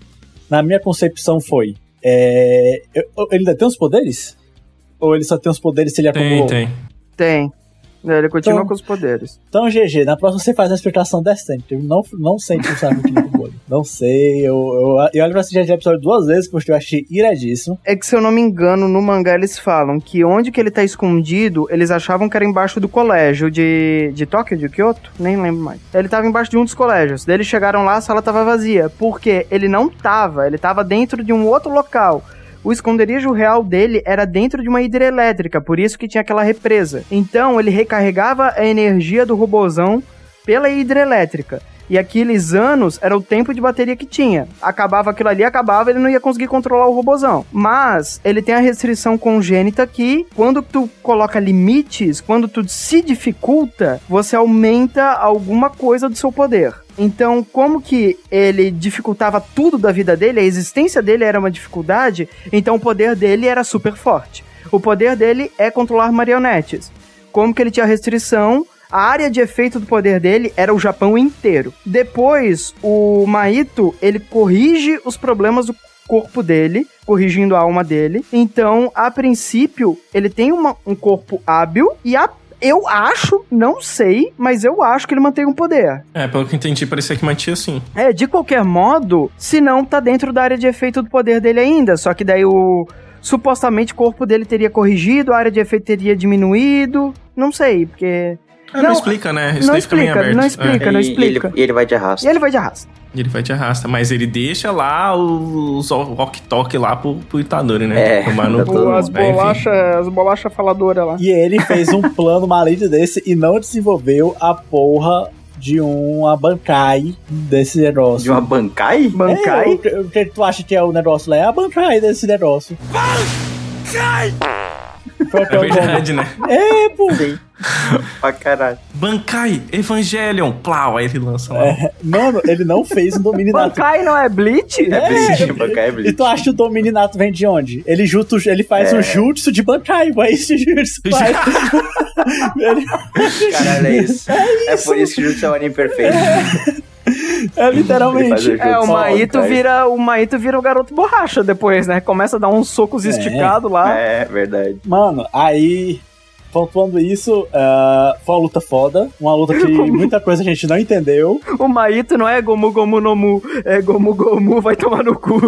D: Na minha concepção foi: é, ele ainda tem os poderes? Ou ele só tem os poderes se ele
B: Tem,
D: acumulou?
B: tem.
A: Tem. É, Ele continua
D: Então-
A: com os poderes.
D: Então, GG, na próxima você faz uma explicação decente. Eu não, não sente o saco aqui no bolho. Não sei, eu, eu, eu olho pra assistir esse episódio duas vezes porque eu achei iradíssimo.
A: É que, se eu não me engano, no mangá eles falam que onde que ele tá escondido, eles achavam que era embaixo do colégio de, de Tóquio, de Kyoto? Nem lembro mais. Ele tava embaixo de um dos colégios. Daí eles chegaram lá, a sala tava vazia. Porque ele não tava, ele tava dentro de um outro local. O esconderijo real dele era dentro de uma hidrelétrica, por isso que tinha aquela represa. Então ele recarregava a energia do robozão pela hidrelétrica. E aqueles anos era o tempo de bateria que tinha. Acabava aquilo ali, acabava, ele não ia conseguir controlar o robozão. Mas ele tem a restrição congênita que, quando tu coloca limites, quando tu se dificulta, você aumenta alguma coisa do seu poder. Então, como que ele dificultava tudo da vida dele, a existência dele era uma dificuldade, então o poder dele era super forte. O poder dele é controlar marionetes. Como que ele tinha restrição, a área de efeito do poder dele era o Japão inteiro. Depois, o Maito, ele corrige os problemas do corpo dele, corrigindo a alma dele. Então, a princípio, ele tem uma- um corpo hábil e a eu acho, não sei, mas eu acho que ele mantém um poder.
B: É, pelo que eu entendi, parecia que mantinha assim.
A: É, de qualquer modo, se não tá dentro da área de efeito do poder dele ainda, só que daí o supostamente o corpo dele teria corrigido, a área de efeito teria diminuído, não sei, porque
B: Ah, não, explica, né? Isso
A: não
B: fica meio
A: explica,
B: aberto.
A: não
B: É.
A: explica, não
C: E- e
A: explica.
C: ele, e ele vai de arrasto.
A: E ele vai de arrasta.
B: E Ele vai te arrasta, mas ele deixa lá os walk-talk lá pro, pro Itadori, né?
C: É,
B: Tomar no
C: tá
B: cu.
A: As bolachas, as bolachas faladoras lá.
D: E ele fez um plano maligno desse e não desenvolveu a porra de uma bancai desse negócio.
C: De uma? Bankai?
D: É, o, que- o que tu acha que é o negócio lá? É a bancai desse negócio. Que
B: É
D: é
B: verdade, né?
D: É, pô.
C: Sim. pra caralho.
B: Bancai, Evangelion, plau, aí ele lança lá.
D: É, mano, ele não fez um dominato.
A: Bankai não é Bleach?
C: É, Bleach, Bankai é
D: E
C: Bleach.
D: tu acha que o Dominato vem de onde? Ele, junta, o- ele faz
C: É.
D: um jutsu de Bankai, é isso o jutsu faz.
C: Caralho, é isso. É, por isso que o Jutsu é um anime perfeito.
D: é literalmente.
C: o
A: É, o Maito
C: Bankai.
A: vira, o Maito vira o garoto borracha depois, né? Começa a dar uns socos
D: É.
A: esticados lá.
C: É, verdade.
D: Mano, aí. Pontuando isso, ah, foi uma luta foda. Uma luta que muita coisa a gente não entendeu.
A: O Maito não é Gomu Gomu no Mu, é Gomu Gomu, vai tomar no cu.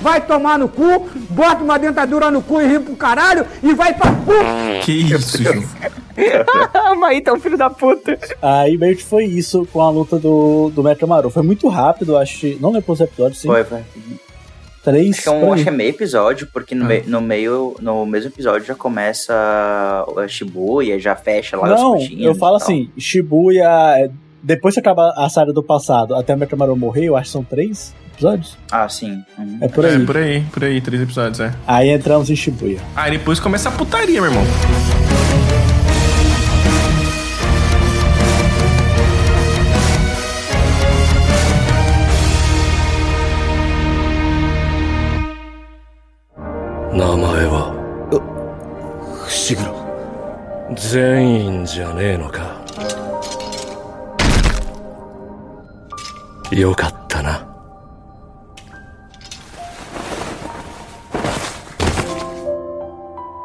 G: Vai tomar no cu, bota uma dentadura no cu e ri pro caralho e vai pra puta.
B: Que isso, Ju?
A: o Maito é um filho da puta.
D: Aí meio que foi isso com a luta do, do Metamaru. Foi muito rápido, acho que. Não lembro quantos episódios, sim.
C: Foi, foi.
D: Três.
C: Acho que, é um, acho que é meio episódio, porque no,
B: Ah.
C: mei- no meio, no mesmo episódio já começa a Shibuya, já fecha lá as
D: Não, eu falo
C: e
D: assim, Shibuya. é, Depois que acaba a saga do passado até o Metamaru morrer, eu acho que são três episódios.
C: Ah, sim. Uhum.
D: É por aí.
B: É, por aí, por aí, três episódios, é.
D: Aí entramos em Shibuya.
B: Aí depois começa a putaria, meu irmão.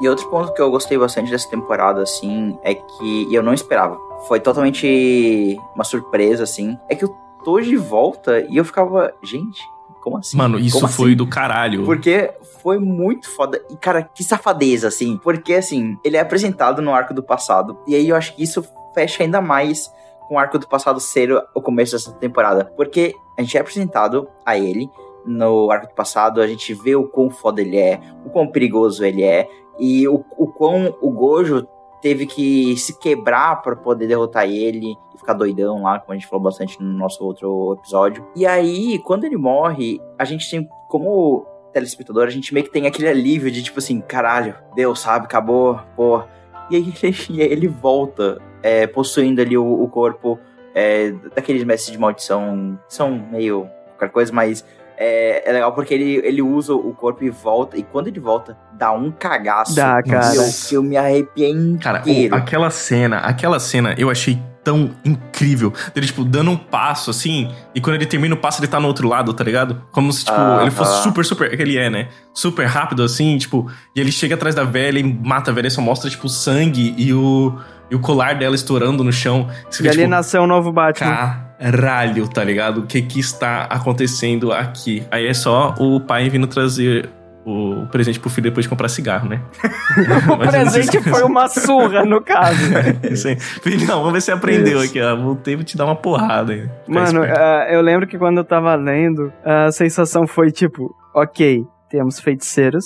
C: E outro ponto que eu gostei bastante dessa temporada, assim, é que eu não esperava. Foi totalmente uma surpresa, assim. É que o Toji volta e eu ficava, gente, como assim?
B: Mano, isso
C: Como
B: foi
C: assim?
B: do caralho.
C: Porque foi muito foda. E, cara, que safadeza, assim. Porque, assim, ele é apresentado no arco do passado. E aí eu acho que isso fecha ainda mais com o arco do passado ser o começo dessa temporada. Porque a gente é apresentado a ele no arco do passado, a gente vê o quão foda ele é, o quão perigoso ele é, e o, o quão o Gojo teve que se quebrar para poder derrotar ele e ficar doidão lá, como a gente falou bastante no nosso outro episódio. E aí, quando ele morre, a gente tem como telespectador, a gente meio que tem aquele alívio de tipo assim, caralho, Deus sabe, acabou, pô. E aí ele, e aí ele volta, é, possuindo ali o, o corpo é, daqueles mestres de maldição, que são meio qualquer coisa, mas é, é legal porque ele, ele usa o corpo e volta, e quando ele volta, dá um cagaço.
A: Dá, cara.
C: Que eu, que eu me arrepiei
B: Cara, o-
C: inteiro.
B: aquela cena, aquela cena eu achei tão incrível. Ele, tipo, dando um passo, assim, e quando ele termina o passo, ele tá no outro lado, tá ligado? Como se, tipo,
C: Ah,
B: ele fosse
C: ah.
B: super, super... É que ele é, né? Super rápido, assim, tipo... E ele chega atrás da velha e mata a velha, e só mostra, tipo, o sangue e o... E o colar dela estourando no chão. Você
A: E
B: fica,
A: ali
B: tipo,
A: nasceu o novo Batman.
B: caralho, tá ligado? O que que está acontecendo aqui? Aí é só o pai vindo trazer o presente pro filho depois de comprar cigarro, né?
A: O presente foi uma surra, no caso.
B: Isso aí. Filhão, vamos ver se você aprendeu aqui, ó. Voltei pra te dar uma porrada aí. Fica
A: Mano, ah, eu lembro que quando eu tava lendo, a sensação foi tipo, ok, temos feiticeiros,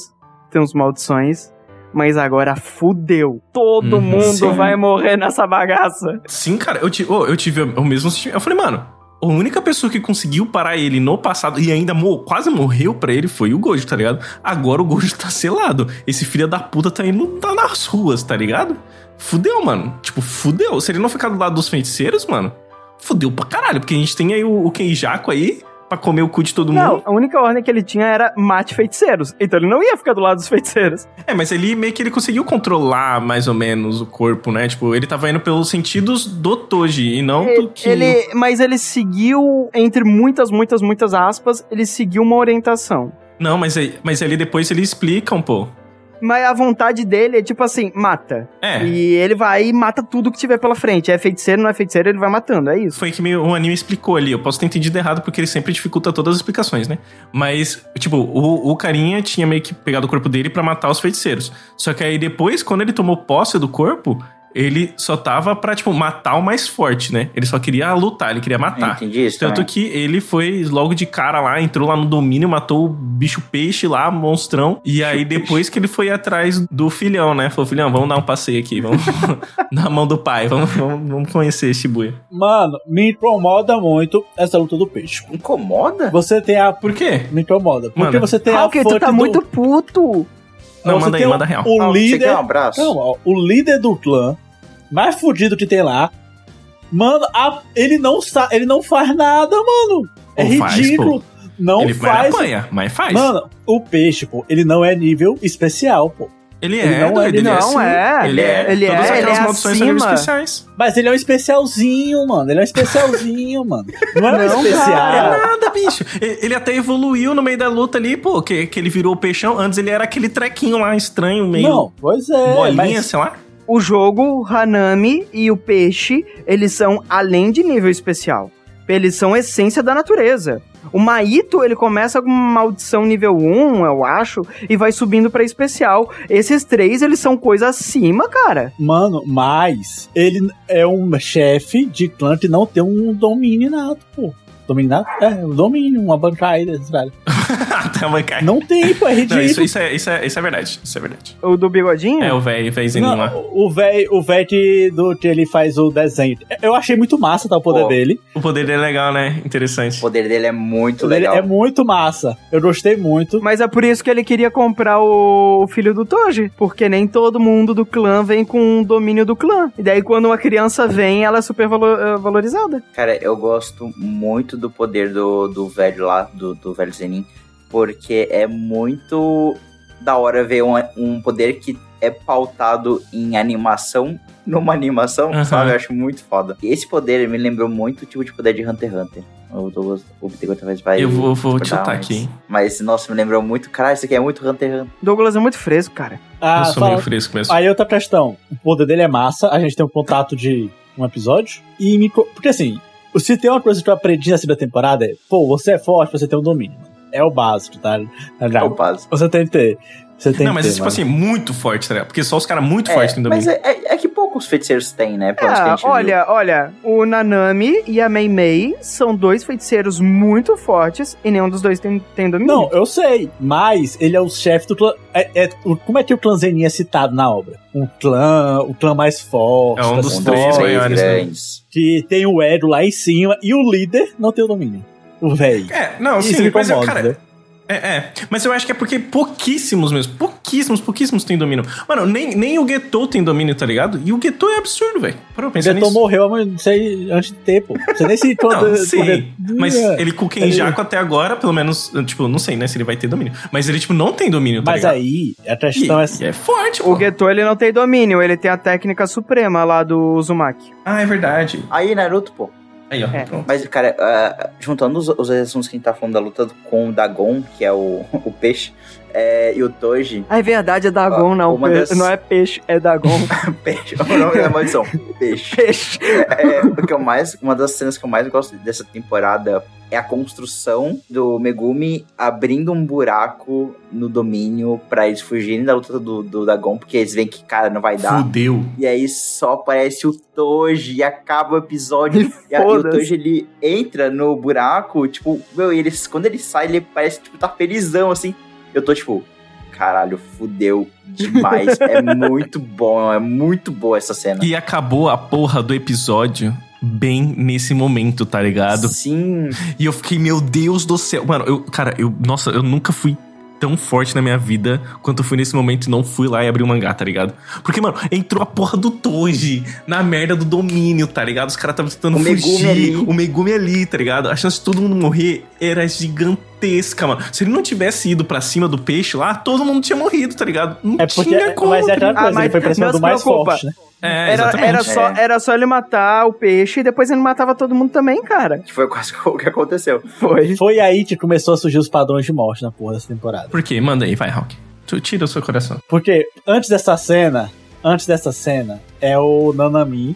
A: temos maldições, mas agora fudeu. Todo
B: Uhum.
A: mundo
C: Sim.
A: vai morrer nessa bagaça.
B: Sim, cara, eu, ti- ô, eu tive o mesmo sentimento. Eu falei, mano, a única pessoa que conseguiu parar ele no passado e ainda mo- quase morreu pra ele foi o Gojo, tá ligado? Agora o Gojo tá selado. Esse filho da puta tá indo tá nas ruas, tá ligado? Fudeu, mano. Tipo, fudeu. Se ele não ficar do lado dos feiticeiros, mano, fudeu pra caralho. Porque a gente tem aí o, o Kenjaku aí pra comer o cu de todo
A: Não,
B: mundo.
A: a única ordem que ele tinha era mate feiticeiros. Então ele não ia ficar do lado dos feiticeiros.
B: É, mas ele meio que ele conseguiu controlar mais ou menos o corpo, né? Tipo, ele tava indo pelos sentidos do Toji e não do que.
A: Ele, mas ele seguiu, entre muitas, muitas, muitas aspas, ele seguiu uma orientação.
B: Não, mas, mas ali depois ele explica um pouco.
A: Mas a vontade dele é tipo assim, mata.
B: É.
A: E ele vai e mata tudo que tiver pela frente. É feiticeiro, não é feiticeiro, ele vai matando, é isso.
B: Foi que meio- o anime explicou ali. Eu posso ter entendido errado porque ele sempre dificulta todas as explicações, né? Mas, tipo, o, o carinha tinha meio que pegado o corpo dele pra matar os feiticeiros. Só que aí depois, quando ele tomou posse do corpo, ele só tava pra, tipo, matar o mais forte, né? Ele só queria lutar, ele queria
C: Eu
B: matar.
C: entendi isso
B: Tanto
C: também.
B: que ele foi logo de cara lá, entrou lá no domínio, matou o bicho peixe lá, monstrão. E aí depois que ele foi atrás do filhão, né? Falou, filhão, vamos dar um passeio aqui, vamos na mão do pai, vamos, vamos, vamos conhecer Shibuya.
D: Mano, me incomoda muito essa luta do peixe.
C: Incomoda?
D: Você tem a.
B: Por quê?
D: Me incomoda. Porque
B: Mano.
D: você tem a.
A: Hulk, tu
D: fonte
A: tá
D: do-
A: muito puto.
B: Não,
D: você
B: manda aí, manda real.
D: O
C: Ah, Você
D: líder.
C: quer um abraço?
D: Calma, ó, o líder do clã, mais fudido que tem lá, mano, a- ele, não sa ele não faz nada, mano. É
B: Ou faz,
D: ridículo. não
B: ele
D: faz.
B: apanha, mas faz.
D: Mano, o peixe, pô, ele não é nível especial, pô.
B: Ele
D: ele
B: é,
D: não é-
B: doido,
D: ele
B: ele é,
A: não
B: sim.
A: é.
B: Ele é.
A: Ele
B: Todas
A: é,
B: aquelas
A: ele é
B: maldições são especiais.
D: Mas ele é um especialzinho, mano. Ele é um especialzinho, mano. Não é um
A: Não,
D: especial.
A: cara.
B: Nada, bicho. Ele ele até evoluiu no meio da luta ali, pô, que, que ele virou o peixão. Antes ele era aquele trequinho lá estranho, meio
D: Não, pois é.
B: bolinha,
D: mas-
B: sei lá.
A: O jogo, o Hanami e o peixe, eles são além de nível especial. Eles são essência da natureza. O Maito, ele começa com uma maldição nível 1, eu acho, e vai subindo pra especial. Esses três, eles são coisa acima, cara.
D: Mano, mas ele é um chefe de clã que não tem um domínio nato, pô. Domínio nato? É, um domínio, uma bancada, velho. Não tem, pô, é
B: Não,
D: ridículo.
B: isso, isso, é, isso, é, isso é verdade. Isso é verdade.
A: O do bigodinho?
B: É o velho, velhozinho
D: Não,
B: lá.
D: o velho o véio que, do, que ele faz o desenho. Eu achei muito massa tá, o poder
C: Pô.
D: dele.
B: O poder dele é legal, né? Interessante.
C: O poder dele é muito legal.
D: é muito massa. Eu gostei muito.
A: Mas é por isso que ele queria comprar o filho do Toji. Porque nem todo mundo do clã vem com o domínio do clã. E daí, quando uma criança vem, ela é super valo- eh, valorizada.
C: Cara, eu gosto muito do poder do, do velho lá, do, do velho Zenin, porque é muito da hora ver um, um poder que é pautado em animação numa animação,
B: Aham.
C: sabe? Eu acho muito foda. E esse poder me lembrou muito o tipo de poder de Hunter x Hunter. O Douglas, o Bitego talvez vai.
B: Eu vou, vou
C: discordar,
B: chutar
C: mas-
B: aqui. hein?
C: Mas, nossa, me lembrou muito. Caralho, isso aqui é muito Hunter x Hunter.
A: Douglas é muito fresco, cara.
D: Ah,
B: eu sou
D: fala-
B: meio fresco mesmo.
D: Aí outra questão. O poder dele é massa. A gente tem um contato de um episódio. E me. Porque assim, se tem uma coisa que eu aprendi na segunda temporada é, pô, você é forte, você tem um domínio. É o básico, tá?
C: É o básico.
D: Você tem que ter. Você tem
B: Não,
D: que
B: mas
D: ter,
B: tipo
D: mano.
B: assim, muito forte, tá ligado? Porque só os caras muito
C: É,
B: fortes têm domínio.
C: mas é, é- é que poucos feiticeiros têm, né? Pelo menos que a
A: Ah,
C: gente viu.
A: olha, olha, o Nanami e a Mei Mei são dois feiticeiros muito fortes e nenhum dos dois tem, tem domínio.
D: Não, eu sei, mas ele é o chefe do clã. É, é- o- como é que o clã Zenin é citado na obra? Um clã, o clã mais forte.
B: É um
D: da
B: dos três maiores, né?
D: Que tem o Edo lá em cima e o líder não tem o domínio. O velho.
B: É, não,
D: Isso
B: sim,
D: me
B: mas, eu,
D: incomoda,
B: cara,
D: né?
B: É, é, mas eu acho que é porque pouquíssimos mesmo, pouquíssimos, pouquíssimos têm domínio. Mano, nem, nem o Getou tem domínio, tá ligado? E o Getou é absurdo, velho. Para
D: O
B: pensar
D: Geton
B: nisso.
D: morreu mas não sei, antes de ter, pô. Você nem se
B: Não, sim, mas
D: É.
B: ele com o Kenjaku até agora, pelo menos, tipo, não sei, né, se ele vai ter domínio. Mas ele, tipo, não tem domínio, tá
D: Mas
B: ligado?
D: aí, a
B: E,
D: questão é.
B: e é forte,
A: O
B: pô.
A: Geto, ele não tem domínio, ele tem a técnica suprema lá do Uzumaki.
B: Ah, é verdade.
C: Aí, Naruto, pô.
B: Aí, ó,
A: É.
B: pronto.
C: Mas, cara, ah, juntando os, os assuntos que a gente tá falando da luta com o Dagon, que é o, o peixe, é, e o Toji.
A: Ah, é verdade, é Dagon,
C: Ó,
A: não.
C: das-
A: Não é peixe, é Dagon.
C: Peixe, o nome da maldição. Peixe.
A: peixe.
C: É, o que eu mais, uma das cenas que eu mais gosto dessa temporada é a construção do Megumi abrindo um buraco no domínio pra eles fugirem da luta do, do Dagon, porque eles veem que, cara, não vai dar.
B: Fudeu.
C: E aí só aparece o Toji e acaba o episódio.
A: E
C: e, a- e o. Toji ele entra no buraco, tipo, meu, e eles, quando ele sai, ele parece tipo, tá felizão assim. Eu tô tipo, caralho, fudeu demais. é muito bom, é muito boa essa cena.
B: E acabou a porra do episódio bem nesse momento, tá ligado?
C: Sim,
B: E eu fiquei, meu Deus do céu. Mano, eu, cara, eu, nossa, eu nunca fui tão forte na minha vida quanto eu fui nesse momento e não fui lá e abri o mangá, tá ligado? Porque, mano, entrou a porra do Toji na merda do domínio, tá ligado? Os caras estavam tentando
C: O Megumi
B: fugir.
C: ali.
B: O Megumi ali, tá ligado? A chance de todo mundo morrer era gigantesca, mano. Se ele não tivesse ido pra cima do peixe lá, todo mundo tinha morrido, tá ligado? Não
D: É porque.
B: tinha como.
D: mas é aquela
B: tá
D: coisa,
A: Ah, mas
D: ele foi pra cima
A: não
D: do mais
A: preocupa.
D: forte, né?
B: É,
A: Era, era, só,
C: É.
A: era só ele matar o peixe e depois ele matava todo mundo também, cara.
C: que foi quase o que aconteceu.
A: Foi.
D: Foi aí que começou a surgir os padrões de morte na porra dessa temporada.
B: Por quê? Manda aí, vai, Hawk. Tu tira o seu coração.
D: Porque antes dessa cena, antes dessa cena, é o Nanami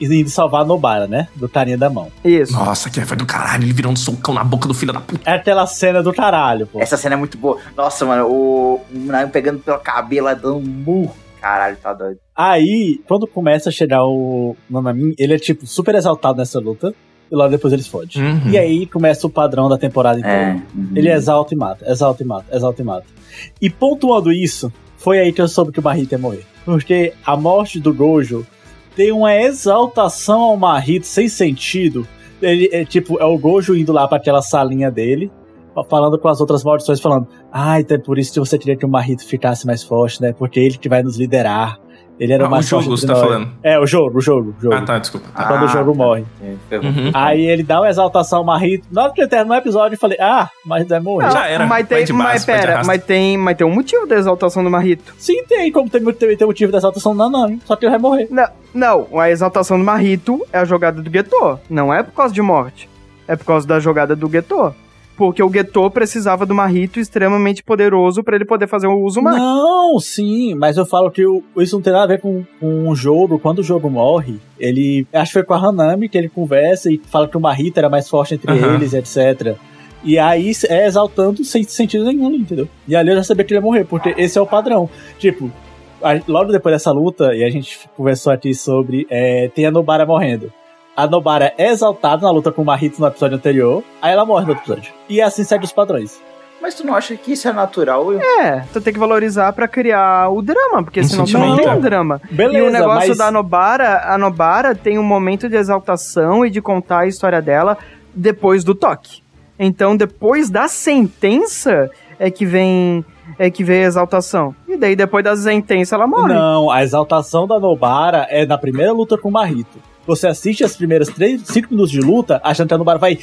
D: indo salvar a Nobara, né? Do carinha da mão.
A: Isso.
B: Nossa, que foi do caralho. Ele virou um socão na boca do filho da puta.
D: É aquela cena do caralho, pô.
C: Essa cena é muito boa. Nossa, mano, o, o Nami pegando pelo cabelo, dando um murro. Caralho, tá doido.
D: Aí, quando começa a chegar o Nanami, ele é tipo super exaltado nessa luta. E logo depois eles fodem.
B: Uhum.
D: E aí começa o padrão da temporada inteira.
C: É. uhum.
D: Ele exalta e mata, exalta e mata, exalta e mata. E pontuando isso, foi aí que eu soube que o Mahito ia morrer. Porque a morte do Gojo tem uma exaltação ao Mahito sem sentido. Ele é tipo, é o Gojo indo lá para aquela salinha dele, falando com as outras maldições, falando: Ah, então é por isso que você queria que o Mahito ficasse mais forte, né? Porque ele que vai nos liderar. Ele era
B: Ah,
D: o mais
B: o jogo,
D: forte
B: você tá
D: nós."
B: falando.
D: É, o jogo, o jogo, o jogo.
B: Ah, tá, desculpa. Tá.
D: Quando o jogo morre.
C: É,
B: Uhum.
D: Aí ele dá uma exaltação ao Mahito. Na hora que ele termina o episódio, eu falei: Ah, mas vai morrer.
B: Já era.
A: Mas tem,
B: base,
A: mas pera, mas tem, mas tem um motivo da exaltação do Marrito.
D: Sim, tem, como tem, tem, tem motivo da exaltação do Nanami, só que ele vai morrer.
A: Não, não, a exaltação do Marrito é a jogada do Geto. Não é por causa de morte. É por causa da jogada do Geto. Porque o Geto precisava do Marrito extremamente poderoso pra ele poder fazer o uso mágico.
D: Não, sim, mas eu falo que o- isso não tem nada a ver com, com o jogo. Quando o jogo morre, ele. Acho que foi com a Hanami que ele conversa e fala que o Mahito era mais forte entre
B: Aham.
D: eles, etc. E aí é exaltando sem sentido nenhum, entendeu? E ali eu já sabia que ele ia morrer, porque esse é o padrão. Tipo, a- logo depois dessa luta, e a gente conversou aqui sobre. é, tem a Nobara morrendo. A Nobara é exaltada na luta com o Mahito no episódio anterior, aí ela morre no outro episódio. E assim segue os padrões.
C: Mas tu não acha que isso é natural? Eu-
A: É, tu tem que valorizar pra criar o drama, porque
B: Um
A: senão tu não tem um drama.
D: Beleza,
A: e o negócio
D: mas...
A: da Nobara, a Nobara tem um momento de exaltação e de contar a história dela depois do toque. Então, depois da sentença é que vem é que vem a exaltação. E daí depois da sentença ela morre.
D: Não, a exaltação da Nobara é na primeira luta com o Marrito. Você assiste as primeiras 3, 5 minutos de luta, achando que a Nobara vai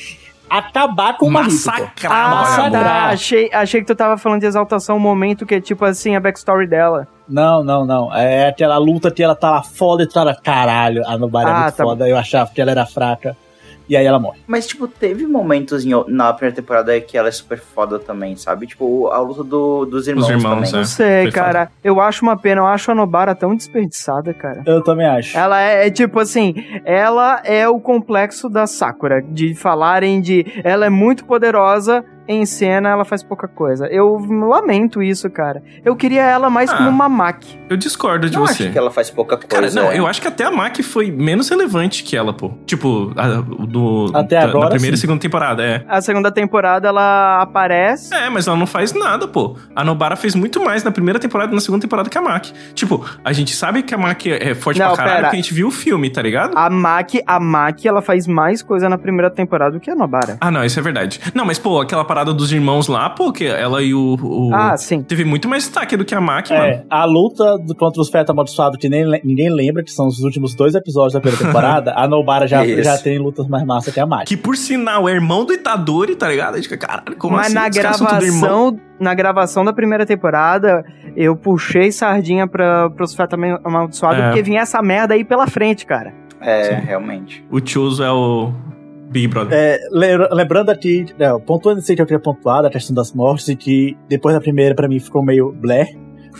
D: acabar com o Marrito. pô.
B: Massacrar,
A: Ah,
D: Massacrar.
A: tá. Achei, achei que tu tava falando de exaltação, um momento que é tipo assim, a backstory dela.
D: Não, não, não. É aquela luta que ela tá lá foda e tu tá lá, caralho, a Nobara é
A: Ah,
D: muito
A: tá
D: foda. Eu achava que ela era fraca. E aí ela morre.
C: Mas, tipo, teve momentos em na primeira temporada que ela é super foda também, sabe? Tipo, a luta do- dos irmãos,
B: irmãos,
C: também.
B: é.
A: Não sei,
B: foi
A: cara. Eu acho uma pena, eu acho a Nobara tão desperdiçada, cara.
D: Eu também acho.
A: Ela é, é tipo assim, ela é o complexo da Sakura, de falarem de ela é muito poderosa, em cena ela faz pouca coisa. Eu lamento isso, cara. Eu queria ela mais
B: Ah.
A: como uma Maki.
B: Eu discordo de
C: Não
B: você.
C: acho que ela faz pouca coisa.
B: Cara, não,
C: é.
B: eu acho que até a Maki foi menos relevante que ela, pô. Tipo, a, o do,
D: Até
B: da,
D: agora,
B: da primeira e
D: sim.
B: segunda temporada, é.
A: A segunda temporada ela aparece.
B: É, mas ela não faz nada, pô. A Nobara fez muito mais na primeira temporada e na segunda temporada que a Maki. Tipo, a gente sabe que a Maki é forte
A: Não,
B: pra caralho
A: pera.
B: porque a gente viu o filme, tá ligado?
A: A Maki, a Maki, ela faz mais coisa na primeira temporada do que a Nobara.
B: Ah, não, isso é verdade. Não, mas, pô, aquela parada dos irmãos lá, pô, que ela e o. o-
A: Ah, sim.
B: Teve muito mais destaque do que a Maki, mano.
D: É, a luta do- contra os fetos amaldiçoados, que nem, ninguém lembra, que são os últimos dois episódios da primeira temporada, a Nobara já,
C: Isso.
D: já tem lutas mais massa que a Maki.
B: Que por sinal é irmão do Itadori, tá ligado? A gente fica, caralho, como
A: Mas
B: assim?
A: na
B: irmão?
A: gravação, na gravação da primeira temporada, eu puxei sardinha pra, pros fetos ama- amaldiçoados,
B: É.
A: porque vinha essa merda aí pela frente, cara.
C: É, realmente.
B: O Choso é o Big Brother.
D: É, lembra- lembrando aqui, não, pontuando isso que eu queria pontuar, da questão das mortes, e que depois da primeira, pra mim, ficou meio blé,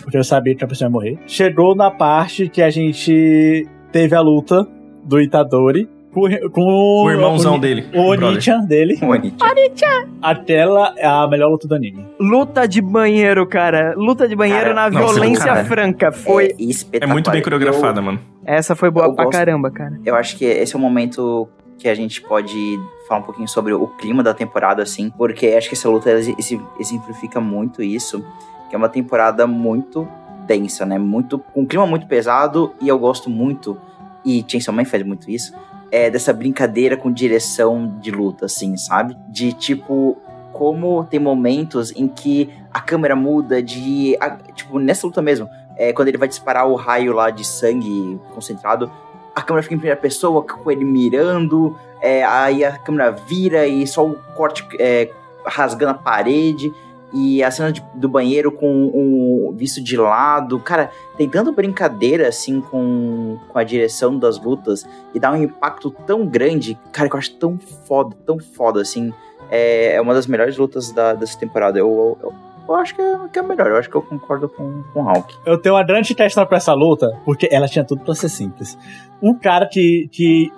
D: porque eu sabia que a pessoa ia morrer. Chegou na parte que a gente teve a luta do Itadori com, com
B: o irmãozão
D: o,
B: dele.
D: O. Onichan dele.
C: Bonito.
D: Aquela é a melhor luta do anime.
A: Luta de banheiro, cara. Luta de banheiro
C: Cara,
A: na
B: nossa,
A: violência
C: cara.
A: franca. Foi.
C: É
B: É muito bem coreografada,
C: Eu-
B: mano.
A: Essa foi boa pra
C: gosto.
A: caramba, cara.
C: Eu acho que esse é o momento que a gente pode falar um pouquinho sobre o clima da temporada, assim, porque acho que essa luta ex- ex- exemplifica muito isso, que é uma temporada muito densa, né? Muito, com um clima muito pesado, e eu gosto muito, e Chainsaw Man faz muito isso, é dessa brincadeira com direção de luta, assim, sabe? De tipo, como tem momentos em que a câmera muda de. a- tipo, nessa luta mesmo, é, quando ele vai disparar o raio lá de sangue concentrado, a câmera fica em primeira pessoa, com ele mirando, é, aí a câmera vira e só o corte é, rasgando a parede, e a cena de- do banheiro com o visto de lado. Cara, tem tanta brincadeira assim com, com a direção das lutas e dá um impacto tão grande, cara, que eu acho tão foda, tão foda assim. É, é uma das melhores lutas da, dessa temporada. Eu, eu, eu acho que é, que é melhor, eu acho que eu concordo com, com o Hulk.
D: Eu tenho uma grande questão pra essa luta, porque ela tinha tudo pra ser simples. Um cara que, que,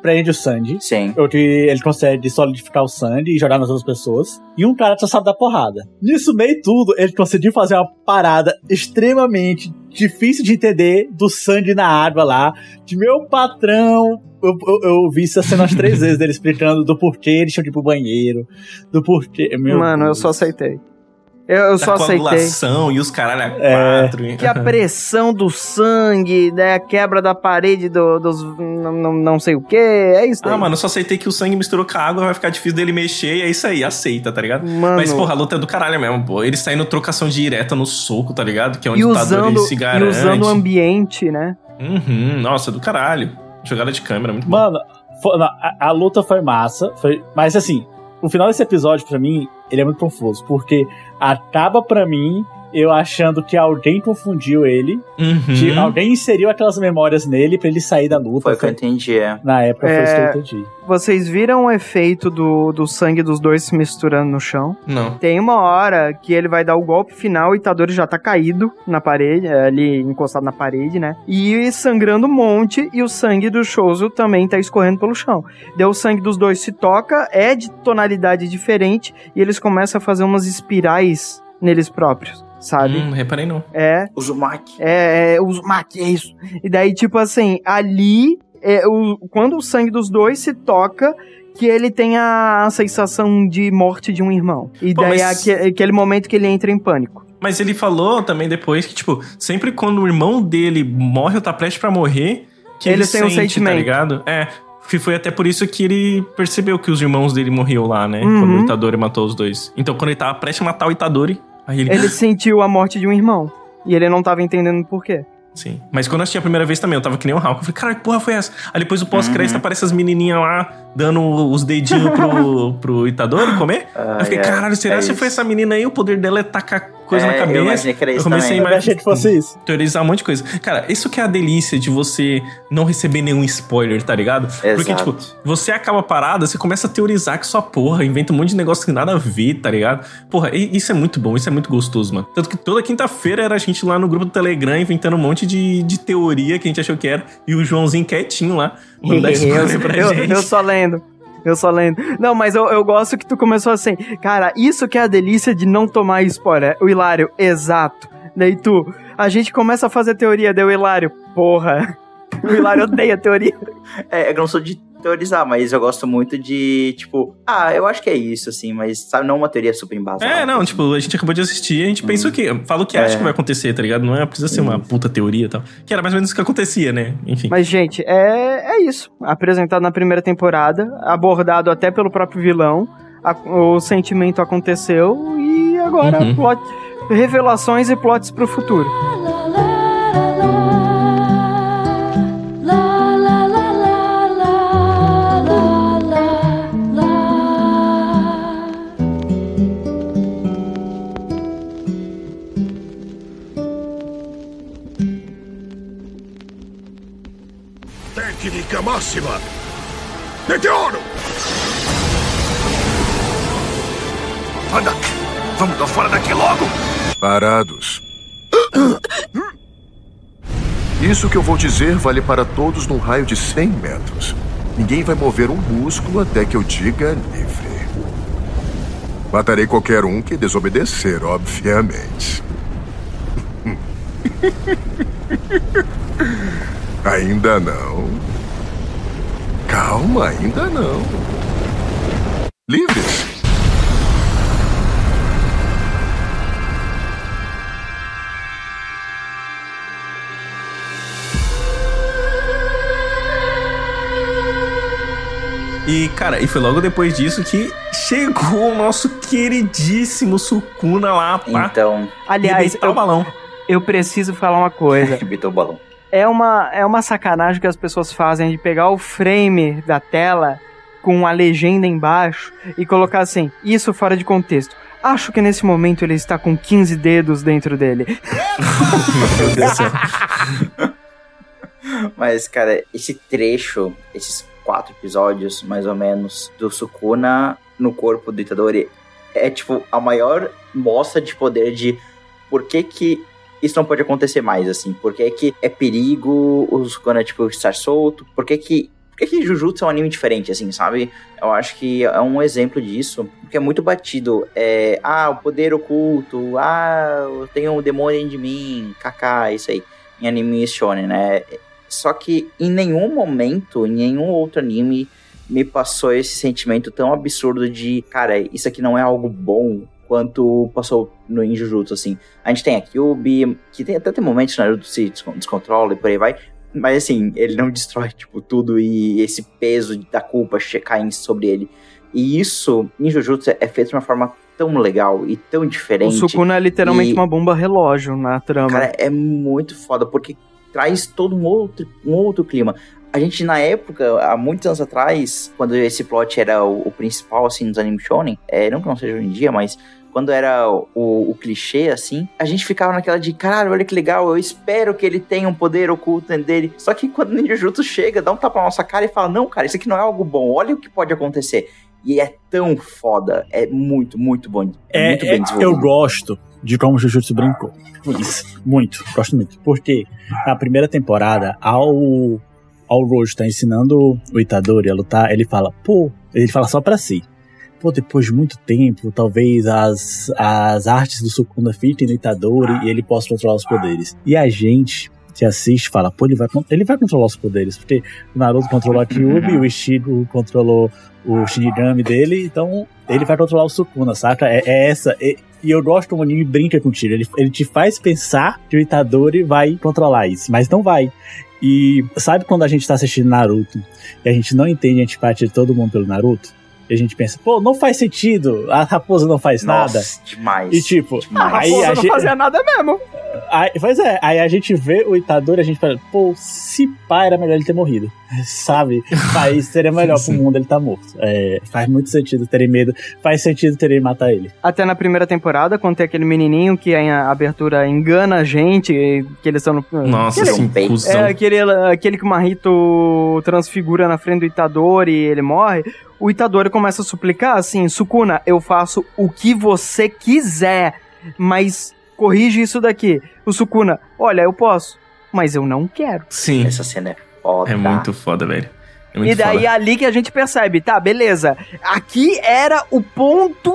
D: prende o Sandy,
C: Sim.
D: ou que ele consegue solidificar o Sandy e jogar nas outras pessoas, e um cara que só sabe dar porrada. Nisso meio tudo, ele conseguiu fazer uma parada extremamente difícil de entender do Sandy na água lá, de meu patrão. Eu, eu, eu vi essa cena umas três vezes dele explicando do porquê eles tinham que ir pro banheiro, do porquê. Meu
A: Mano, eu
D: Deus.
A: só aceitei. Eu, eu
B: Da
A: só aceitei.
B: coagulação e os caralho a
D: É.
B: quatro.
A: Que a pressão do sangue, né, a quebra da parede do- dos. Não, não, não sei o que, é isso daí.
B: Ah, mano, eu só aceitei que o sangue misturou com a água, vai ficar difícil dele mexer, e é isso aí, aceita, tá ligado?
A: Mano,
B: Mas, porra, a luta é do caralho mesmo, pô. Ele saindo trocação direta no soco, tá ligado? Que é onde
A: e usando,
B: se
A: e usando o ambiente, né?
B: Uhum, nossa, do caralho. Jogada de câmera, muito bom.
D: Mano, fo- não, a, a luta foi massa, foi, mas assim, o final desse episódio, pra mim, ele é muito confuso, porque acaba pra mim eu achando que alguém confundiu ele,
B: Uhum.
D: que alguém inseriu aquelas memórias nele pra ele sair da luta.
C: Foi o que eu entendi, é.
D: Na época foi isso que
A: É.
D: eu entendi.
A: Vocês viram o efeito do, do sangue dos dois se misturando no chão?
B: Não.
A: Tem uma hora que ele vai dar o golpe final e o Itadori já tá caído na parede, é, ali encostado na parede, né? E sangrando um monte, e o sangue do Shoso também tá escorrendo pelo chão. Daí o sangue dos dois se toca, é de tonalidade diferente, e eles começam a fazer umas espirais neles próprios, sabe?
B: Hum, reparei não.
A: É,
C: Uzumaki.
A: é, é, os Maki, é isso. E daí, tipo assim, ali, é, o, quando o sangue dos dois se toca, que ele tem a, a sensação de morte de um irmão. E
B: Pô,
A: daí é
B: mas-
A: aque- aquele momento que ele entra em pânico.
B: Mas ele falou também depois que, tipo, sempre quando o irmão dele morre ou tá prestes pra morrer, que ele,
A: Eles têm um
B: sente, tá
A: sentimento.
B: ligado? É. Que foi até por isso que ele percebeu que os irmãos dele morriam lá, né?
A: Uhum.
B: Quando o Itadori matou os dois. Então, quando ele tava prestes a matar o Itadori, ele.
A: Ele sentiu a morte de um irmão. E ele não tava entendendo por quê.
B: Sim. Mas quando eu assisti a primeira vez também, eu tava que nem o Hulk. Eu falei, cara, que porra foi essa? Aí depois o pós-crédito
C: Uhum.
B: aparece as menininhas lá dando os dedinhos pro, pro Itadori comer.
C: Ah,
B: eu fiquei,
C: é,
B: caralho, será
C: é
B: que
C: isso.
B: foi essa menina aí? O poder dela é tacar coisa
C: É,
B: na
C: eu
B: cabeça.
C: era isso
B: comecei
C: também.
B: a
D: Eu achei que fosse isso.
B: teorizar um monte de coisa. Cara, isso que é a delícia de você não receber nenhum spoiler, tá ligado? Porque,
C: Exato.
B: tipo, você acaba a parada, você começa a teorizar que sua porra, inventa um monte de negócio que nada a ver, tá ligado? Porra, e- isso é muito bom, isso é muito gostoso, mano. Tanto que toda quinta-feira era a gente lá no grupo do Telegram inventando um monte de, de teoria que a gente achou que era, e o Joãozinho quietinho lá, mandando spoiler pra
A: eu,
B: gente.
A: eu só lendo. Eu só lendo. Não, mas eu, eu gosto que tu começou assim. Cara, isso que é a delícia de não tomar spoiler. O Hilário, exato. Daí tu, a gente começa a fazer teoria, o Hilário, porra. O Hilário odeia teoria.
C: É, eu não sou de teorizar, mas eu gosto muito de, tipo, ah, eu acho que é isso, assim, mas, sabe, não uma teoria super embasada.
B: É, não, tipo, a gente acabou de assistir e a gente pensa o quê? Fala o que acha
C: É.
B: que vai acontecer, tá ligado? Não é, precisa ser uma puta teoria e tal. Que era mais ou menos isso que acontecia, né? Enfim.
A: Mas, gente, é, é isso. Apresentado na primeira temporada, abordado até pelo próprio vilão. a- o sentimento aconteceu e agora
B: Uhum.
A: plot- revelações e plots pro futuro.
H: Máxima. Meteoro!
E: Anda! Vamos dar fora daqui logo!
H: Parados. Isso que eu vou dizer vale para todos num raio de 100 metros. Ninguém vai mover um músculo até que eu diga livre. Matarei qualquer um que desobedecer, obviamente. ainda não. Calma, ainda não. Livres?
B: E, cara, e foi logo depois disso que chegou o nosso queridíssimo Sukuna lá pra
C: Então,
A: Aliás, eu,
B: balão.
A: eu preciso falar uma coisa.
C: arrebentou o balão.
A: É uma, é uma sacanagem que as pessoas fazem de pegar o frame da tela com a legenda embaixo e colocar assim, isso fora de contexto. Acho que nesse momento ele está com 15 dedos dentro dele.
B: Meu Deus do céu.
C: Mas, cara, esse trecho, esses quatro episódios, mais ou menos, do Sukuna no corpo do Itadori é, tipo, a maior mostra de poder de por que que isso não pode acontecer mais, assim. Por que que é perigo o Sukuna, tipo, estar solto? Por que que... Por que, que Jujutsu é um anime diferente, assim, sabe? Eu acho que é um exemplo disso, porque é muito batido. É, ah, o poder oculto, ah, eu tenho um demônio dentro de mim, kaká, isso aí. Em anime shonen, né? Só que em nenhum momento, em nenhum outro anime, me passou esse sentimento tão absurdo de, cara, isso aqui não é algo bom quanto passou no em Jujutsu, assim. A gente tem a Kyubi, que tem até tem momentos o Naruto se descon- descontrola e por aí vai, mas assim, ele não destrói, tipo, tudo e esse peso da culpa cai sobre ele. E isso, em Jujutsu, é feito de uma forma tão legal e tão
A: O
C: diferente.
A: Sukuna é literalmente
C: E-
A: uma bomba relógio na trama.
C: Cara, é muito foda, porque traz todo um outro, um outro clima. A gente, na época, há muitos anos atrás, quando esse plot era o, o principal, assim, nos animes shonen, é, não que não seja hoje em dia, mas quando era o, o clichê, assim, a gente ficava naquela de, caralho, olha que legal, eu espero que ele tenha um poder oculto dentro dele. Só que quando o Ninjutsu chega, dá um tapa na nossa cara e fala, não, cara, isso aqui não é algo bom, olha o que pode acontecer. E é tão foda, é muito, muito bom. É,
D: É,
C: muito
D: é,
C: bem
D: eu
C: desenvolvido.
D: gosto de como o Jujutsu brincou. Isso. Muito, gosto muito. Porque na primeira temporada, ao, ao Rojo tá ensinando o Itadori a lutar, ele fala, pô, ele fala só pra si. Pô, depois de muito tempo, talvez as, as artes do Sukuna fiquem no Itadori e ele possa controlar os poderes. E a gente que assiste fala, pô, ele vai, ele vai controlar os poderes, porque o Naruto controlou a Kyuubi, o Ishigo controlou o Shinigami dele, então ele vai controlar o Sukuna, saca? É, é essa. é- e eu gosto como o anime brinca contigo. Ele, ele te faz pensar que o Itadori vai controlar isso, mas não vai. E sabe quando a gente tá assistindo Naruto e a gente não entende a antipatia de todo mundo pelo Naruto? E a gente pensa, pô, não faz sentido, a raposa não faz nada.
C: Nossa, demais.
D: E tipo,
A: A
C: demais.
D: aí
A: raposa
D: a
A: não
D: gente-
A: fazia nada mesmo.
D: Aí, pois é, aí a gente vê o Itadori e a gente fala, pô, se pá, era melhor ele ter morrido. Sabe? Aí seria melhor pro
B: Sim.
D: mundo ele tá morto. É, faz muito sentido terem medo, faz sentido terem matar ele.
A: Até na primeira temporada, quando tem aquele menininho que a abertura engana a gente, que eles estão no...
B: Nossa,
C: Aquele- É,
B: cuzão.
A: É aquele, aquele que o Marrito transfigura na frente do Itadori e ele morre. O Itadori começa a suplicar assim: Sukuna, eu faço o que você quiser, mas corrige isso daqui. O Sukuna, olha, eu posso, mas eu não quero.
B: Sim,
C: Essa cena é foda.
B: é muito foda, velho. É muito
A: e daí
B: foda.
A: é ali que a gente percebe, tá, beleza. Aqui era o ponto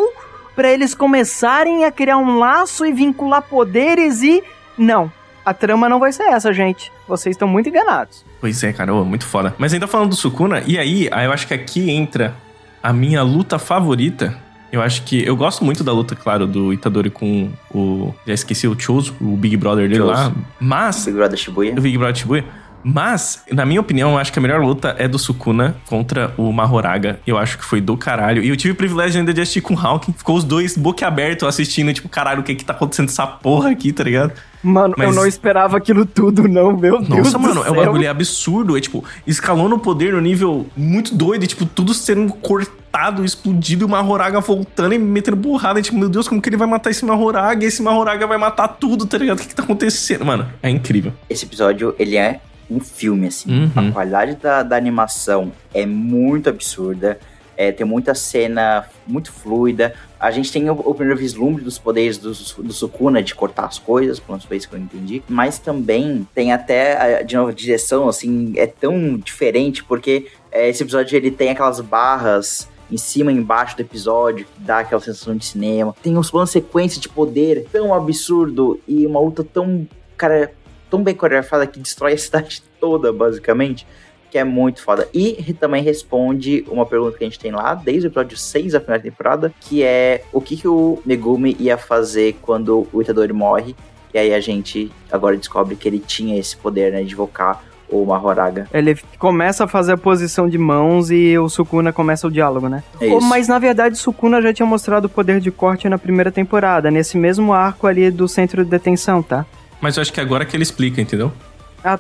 A: pra eles começarem a criar um laço e vincular poderes e. Não. A trama não vai ser essa, gente. Vocês estão muito enganados.
B: Pois é, cara, ô, muito foda. Mas ainda falando do Sukuna, e aí, aí eu acho que aqui entra a minha luta favorita. Eu acho que. Eu gosto muito da luta, claro, do Itadori com o. Já esqueci o Choso, o Big Brother dele
C: Chozo.
B: lá. Mas.
C: Big Brother Shibuya.
B: O Big Brother Shibuya. Mas, na minha opinião, eu acho que a melhor luta é do Sukuna contra o Mahoraga. Eu acho que foi do caralho. E eu tive o privilégio ainda de assistir com o Hawking. Ficou os dois boca aberto assistindo, tipo, caralho, o que que tá acontecendo essa porra aqui, tá ligado?
A: Mano,
B: Mas-
A: eu não esperava aquilo tudo, não, meu Deus
B: Nossa,
A: do
B: mano, é um bagulho absurdo. É tipo, escalando o poder no nível muito doido, e, tipo, tudo sendo cortado, explodido, e o Mahoraga voltando e metendo burrada. E, tipo, meu Deus, como que ele vai matar esse Mahoraga? E esse Mahoraga vai matar tudo, tá ligado? O que que tá acontecendo? Mano, é incrível.
C: Esse episódio, ele é um filme, assim.
B: Uhum.
C: A qualidade da, da animação é muito absurda. É, tem muita cena muito fluida. A gente tem o, o primeiro vislumbre dos poderes do, do Sukuna de cortar as coisas, pelo menos foi isso que eu entendi. Mas também tem até, de novo, a direção, assim, é tão diferente, porque é, esse episódio ele tem aquelas barras em cima e embaixo do episódio, que dá aquela sensação de cinema. Tem uns planos sequência de poder tão absurdo e uma luta tão, cara, tão bem coreografada que destrói a cidade toda, basicamente. Que é muito foda. E também responde uma pergunta que a gente tem lá, desde o episódio 6 da primeira temporada, que é o que, que o Megumi ia fazer quando o Itadori morre. E aí a gente agora descobre que ele tinha esse poder, né, de invocar o Mahoraga.
A: Ele começa a fazer a posição de mãos e o Sukuna começa o diálogo, né?
C: É isso.
A: Mas na verdade, Sukuna já tinha mostrado o poder de corte na primeira temporada, nesse mesmo arco ali do centro de detenção, tá?
B: Mas eu acho que agora que ele explica, entendeu?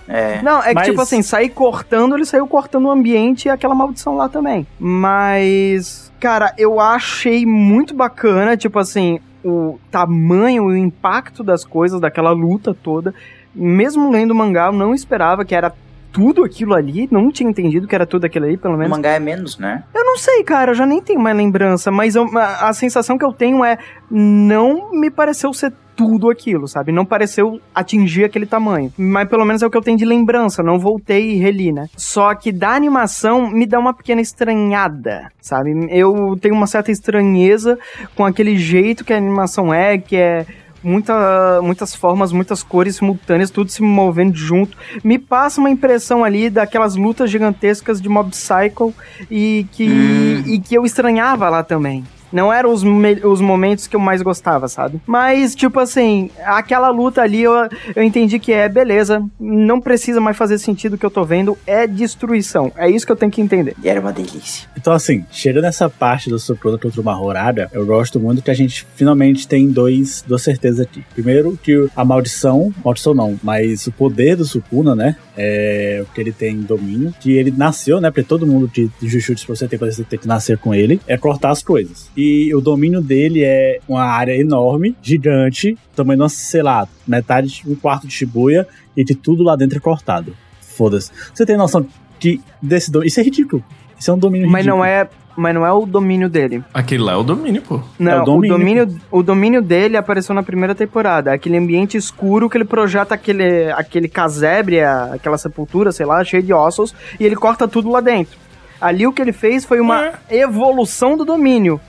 C: É.
A: Não, é que
D: Mas-
A: tipo assim, sair cortando, ele saiu cortando o ambiente e aquela maldição lá também. Mas, cara, eu achei muito bacana, tipo assim, o tamanho e o impacto das coisas, daquela luta toda. Mesmo lendo o mangá, eu não esperava que era tudo aquilo ali, não tinha entendido que era tudo aquilo ali, pelo
C: O
A: menos.
C: mangá é menos, né?
A: Eu não sei, cara, eu já nem tenho mais lembrança, mas eu- a a sensação que eu tenho é não me pareceu ser tudo aquilo, sabe? Não pareceu atingir aquele tamanho. Mas pelo menos é o que eu tenho de lembrança, não voltei e reli, né? Só que da animação me dá uma pequena estranhada, sabe? Eu tenho uma certa estranheza com aquele jeito que a animação é, que é muita, muitas formas, muitas cores simultâneas, tudo se movendo junto. Me passa uma impressão ali daquelas lutas gigantescas de Mob Psycho e que, e que eu estranhava lá também. Não eram os, os momentos que eu mais gostava, sabe? Mas, tipo assim, aquela luta ali eu, eu entendi que é beleza, não precisa mais fazer sentido o que eu tô vendo, é destruição. É isso que eu tenho que entender.
C: E era uma delícia.
D: Então, assim, chegando nessa parte do Sukuna contra o Mahoraga, eu gosto muito que a gente finalmente tem dois, duas certezas aqui. Primeiro, que a maldição, maldição não, mas o poder do Sukuna, né? É o que ele tem domínio, que ele nasceu, né? Porque todo mundo de, de Jujutsu, pra você ter você tem que nascer com ele, é cortar as coisas. E o domínio dele é uma área enorme, gigante, tamanho, nossa, sei lá, metade, um quarto de Shibuya, e que tudo lá dentro é cortado. Foda-se. Você tem noção que desse domínio. Isso é ridículo. Isso é um domínio
A: Mas
D: ridículo.
A: não é, mas não é o domínio dele.
B: Aquele lá é o domínio, pô.
A: Não,
D: É o
A: o,
D: domínio.
A: domínio, o domínio dele apareceu na primeira temporada. Aquele ambiente escuro que ele projeta aquele, aquele casebre, aquela sepultura, sei lá, cheio de ossos, e ele corta tudo lá dentro. Ali o que ele fez foi uma evolução do domínio.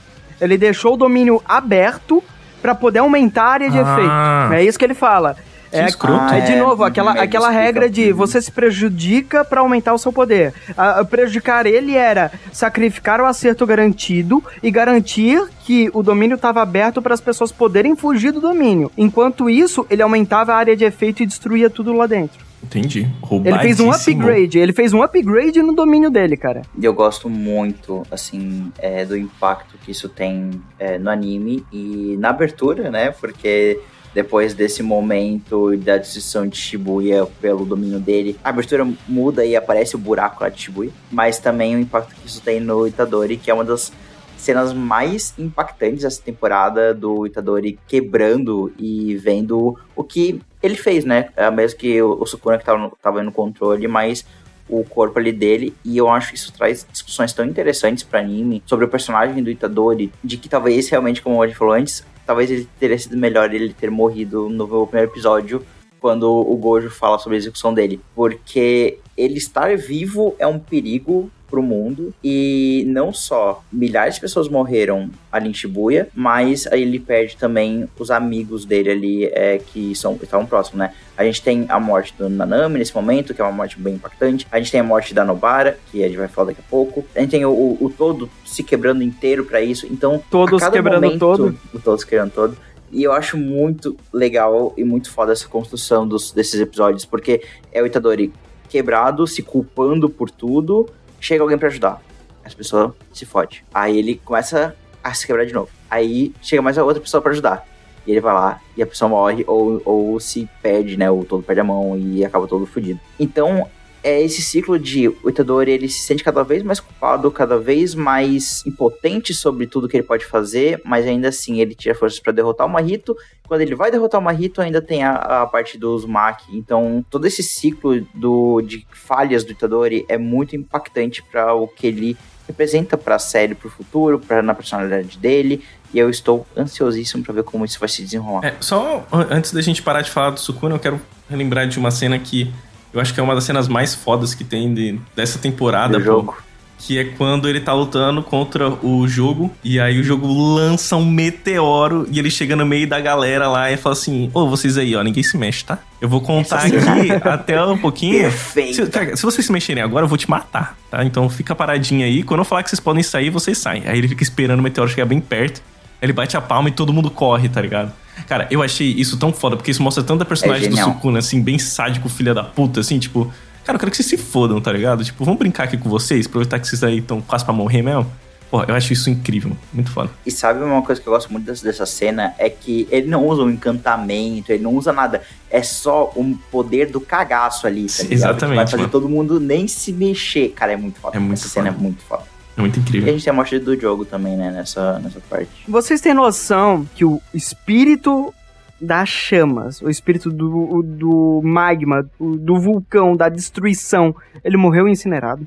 A: Ele deixou o domínio aberto pra poder aumentar a área de
B: Ah.
A: efeito. É isso que ele fala.
B: Que
A: É,
B: escroto.
A: é de
C: é.
A: novo, aquela,
C: Meio
A: aquela regra de você se prejudica pra aumentar o seu poder. A- a prejudicar ele era sacrificar o acerto garantido e garantir que o domínio estava aberto para as pessoas poderem fugir do domínio. Enquanto isso, ele aumentava a área de efeito e destruía tudo lá dentro.
B: Entendi.
A: Ele fez um upgrade, ele fez um upgrade no domínio dele, cara.
C: E eu gosto muito, assim, é, do impacto que isso tem é, no anime e na abertura, né? Porque depois desse momento da destruição de Shibuya pelo domínio dele, a abertura muda e aparece o buraco lá de Shibuya. Mas também o impacto que isso tem no Itadori, que é uma das cenas mais impactantes dessa temporada do Itadori quebrando e vendo o que ele fez, né? É mesmo que o, o Sukuna que tava tava no controle, mas o corpo ali dele, e eu acho que isso traz discussões tão interessantes pra anime sobre o personagem do Itadori, de que talvez realmente, como a gente falou antes, talvez ele teria sido melhor ele ter morrido no primeiro episódio, quando o Gojo fala sobre a execução dele, porque ele estar vivo é um perigo pro mundo e não só milhares de pessoas morreram ali em Shibuya, mas aí ele perde também os amigos dele ali é, que são estavam próximos, né? A gente tem a morte do Nanami nesse momento, que é uma morte bem impactante. A gente tem a morte da Nobara, que a gente vai falar daqui a pouco. A gente tem o, o, o todo se quebrando inteiro pra isso. Então,
A: Todos quebrando
C: momento,
A: todo.
C: O todos quebrando todo. E eu acho muito legal e muito foda essa construção dos, desses episódios, porque é o Itadori quebrado, se culpando por tudo. Chega alguém pra ajudar. Essa pessoa se fode. Aí ele começa a se quebrar de novo. Aí chega mais outra pessoa pra ajudar. E ele vai lá e a pessoa morre ou, ou se perde, né? Ou todo perde a mão e acaba todo fudido. Então, é esse ciclo de o Itadori, ele se sente cada vez mais culpado, cada vez mais impotente sobre tudo que ele pode fazer, mas ainda assim ele tira forças para derrotar o Mahito. Quando ele vai derrotar o Mahito, ainda tem a, a parte do Uzumaki. Então, todo esse ciclo do, de falhas do Itadori é muito impactante para o que ele representa para a série, para o futuro, para na personalidade dele. E eu estou ansiosíssimo para ver como isso vai se desenrolar.
B: É, só an- antes da gente parar de falar do Sukuna, eu quero relembrar de uma cena que eu acho que é uma das cenas mais fodas que tem de- dessa temporada,
C: Do
B: pô,
C: jogo.
B: que é quando ele tá lutando contra o jogo, e aí o jogo lança um meteoro, e ele chega no meio da galera lá e fala assim, ô, vocês aí, ó, ninguém se mexe, tá? Eu vou contar
C: Essa
B: aqui até um pouquinho.
C: Perfeito.
B: Se, cara, se vocês se mexerem agora, eu vou te matar, tá? Então fica paradinho aí, quando eu falar que vocês podem sair, vocês saem. Aí ele fica esperando o meteoro chegar bem perto, ele bate a palma e todo mundo corre, tá ligado? Cara, eu achei isso tão foda, porque isso mostra tanta personagem do
C: genial.
B: Sukuna, assim, bem sádico, filha da puta, assim, tipo... Cara, eu quero que vocês se fodam, tá ligado? Tipo, vamos brincar aqui com vocês, aproveitar que vocês aí estão quase pra morrer mesmo. Pô, eu acho isso incrível, muito foda.
C: E sabe uma coisa que eu gosto muito dessa, dessa cena? É que ele não usa um encantamento, ele não usa nada. É só um poder do cagaço ali, tá ligado?
B: Exatamente,
C: Que vai fazer
B: mano.
C: todo mundo nem se mexer. Cara, é muito foda.
B: É muito
C: Essa cena é
B: foda.
C: muito foda.
B: É muito
C: E a
B: incrível.
C: gente tem a morte do jogo também, né? Nessa, nessa parte.
A: Vocês têm noção que o espírito das chamas, o espírito do, do magma, o- do vulcão, da destruição, ele morreu incinerado?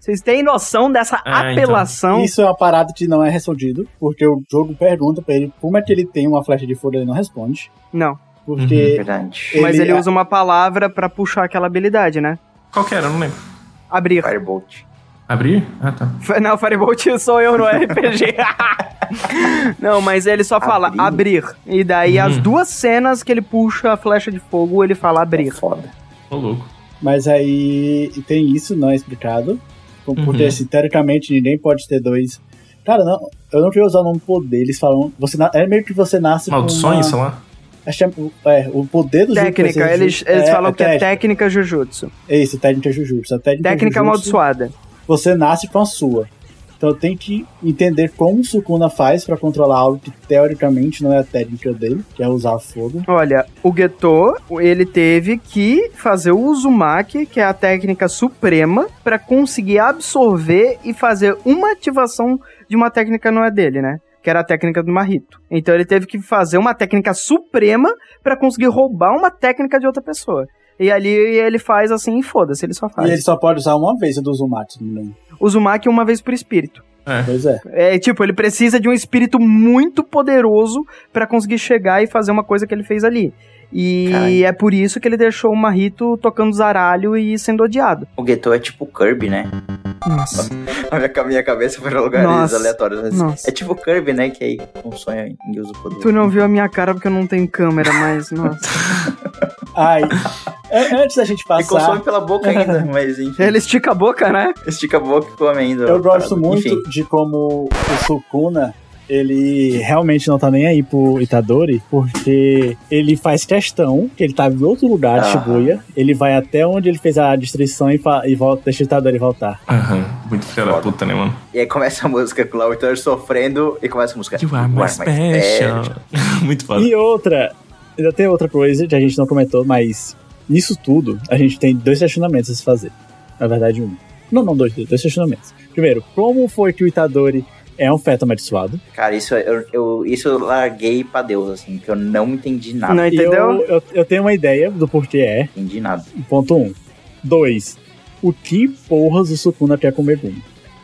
A: Vocês têm noção dessa
B: Ah, então.
A: apelação?
D: Isso é uma parada que não é respondido, porque o jogo pergunta pra ele como é que ele tem uma flecha de fogo e ele não responde.
A: Não.
D: Porque
C: Verdade.
A: Mas
D: Ele
A: ele
D: é-
A: usa uma palavra pra puxar aquela habilidade, né?
B: Qual que era? Eu não lembro.
A: Abrir.
C: Firebolt.
B: Abrir? Ah, tá.
A: Não, Firebolt sou eu no RPG. não, mas ele só fala abrir.
C: Abrir.
A: E daí
B: Hum.
A: as duas cenas que ele puxa a flecha de fogo, ele fala abrir.
C: Foda.
B: Ô, louco.
D: Mas aí tem isso, não é explicado. Como- Porque,
B: Uhum.
D: assim, teoricamente, ninguém pode ter dois. Cara, não, eu não queria usar o nome poder. Eles falam. Você na- é meio que você nasce
B: Maldições,
D: com
B: sei
D: uma,
B: lá.
D: é, é, o poder do
A: Técnica,
D: jogo.
A: eles, eles falam que é técnica Jujutsu.
D: É isso, técnica Jujutsu. A técnica,
A: Técnica
D: Jujutsu,
A: amaldiçoada.
D: Você nasce com a sua. Então tem que entender como o Sukuna faz pra controlar algo que teoricamente não é a técnica dele, que é usar fogo.
A: Olha, o Geto, ele teve que fazer o Uzumaki, que é a técnica suprema, pra conseguir absorver e fazer uma ativação de uma técnica não é dele, né? Que era a técnica do Marito. Então ele teve que fazer uma técnica suprema pra conseguir roubar uma técnica de outra pessoa. E ali ele faz assim e foda-se, ele só faz.
D: E ele só pode usar uma vez a do Uzumaki, se não me engano.
A: Uzumaki uma vez por espírito.
D: Pois é.
A: É tipo, ele precisa de um espírito muito poderoso pra conseguir chegar e fazer uma coisa que ele fez ali. E
C: Caralho.
A: é por isso que ele deixou o Marrito tocando zaralho e sendo odiado.
C: O Geto é tipo Kirby, né?
A: Nossa.
C: A minha, a minha cabeça foi pra lugares
A: Nossa.
C: aleatórios. Mas
A: Nossa.
C: É tipo Kirby, né? Que aí um sonho em usa o poder.
A: Tu não viu a minha cara porque eu não tenho câmera, mas nossa.
D: Ai, é- antes da gente
C: E consome
D: passar,
C: pela boca ainda, mas enfim.
A: Ele estica a boca, né?
C: Estica a boca e come ainda.
D: eu gosto
C: Parada.
D: muito
C: Enfim,
D: de como o Sukuna, ele realmente não tá nem aí pro Itadori, porque ele faz questão que ele tá em outro lugar de
C: Aham.
D: Shibuya, ele vai até onde ele fez a destruição e, e volta, deixa o Itadori voltar.
B: Aham. Muito filha da puta, né, mano?
C: E aí começa a música com o Lauter sofrendo e começa a música.
B: You are my special. Muito foda.
D: E outra, ainda tem outra coisa que a gente não comentou, mas nisso tudo, a gente tem dois questionamentos a se fazer. Na verdade, um. Não, não, dois, dois questionamentos. Primeiro, como foi que o Itadori é um feto amaldiçoado?
C: Cara, isso eu, eu- isso eu larguei pra Deus, assim, que eu não entendi nada.
A: Não entendeu?
D: Eu, eu, eu tenho uma ideia do porquê é.
C: entendi nada.
D: Ponto um. Dois. O que porras o Sukuna quer com o Megumi?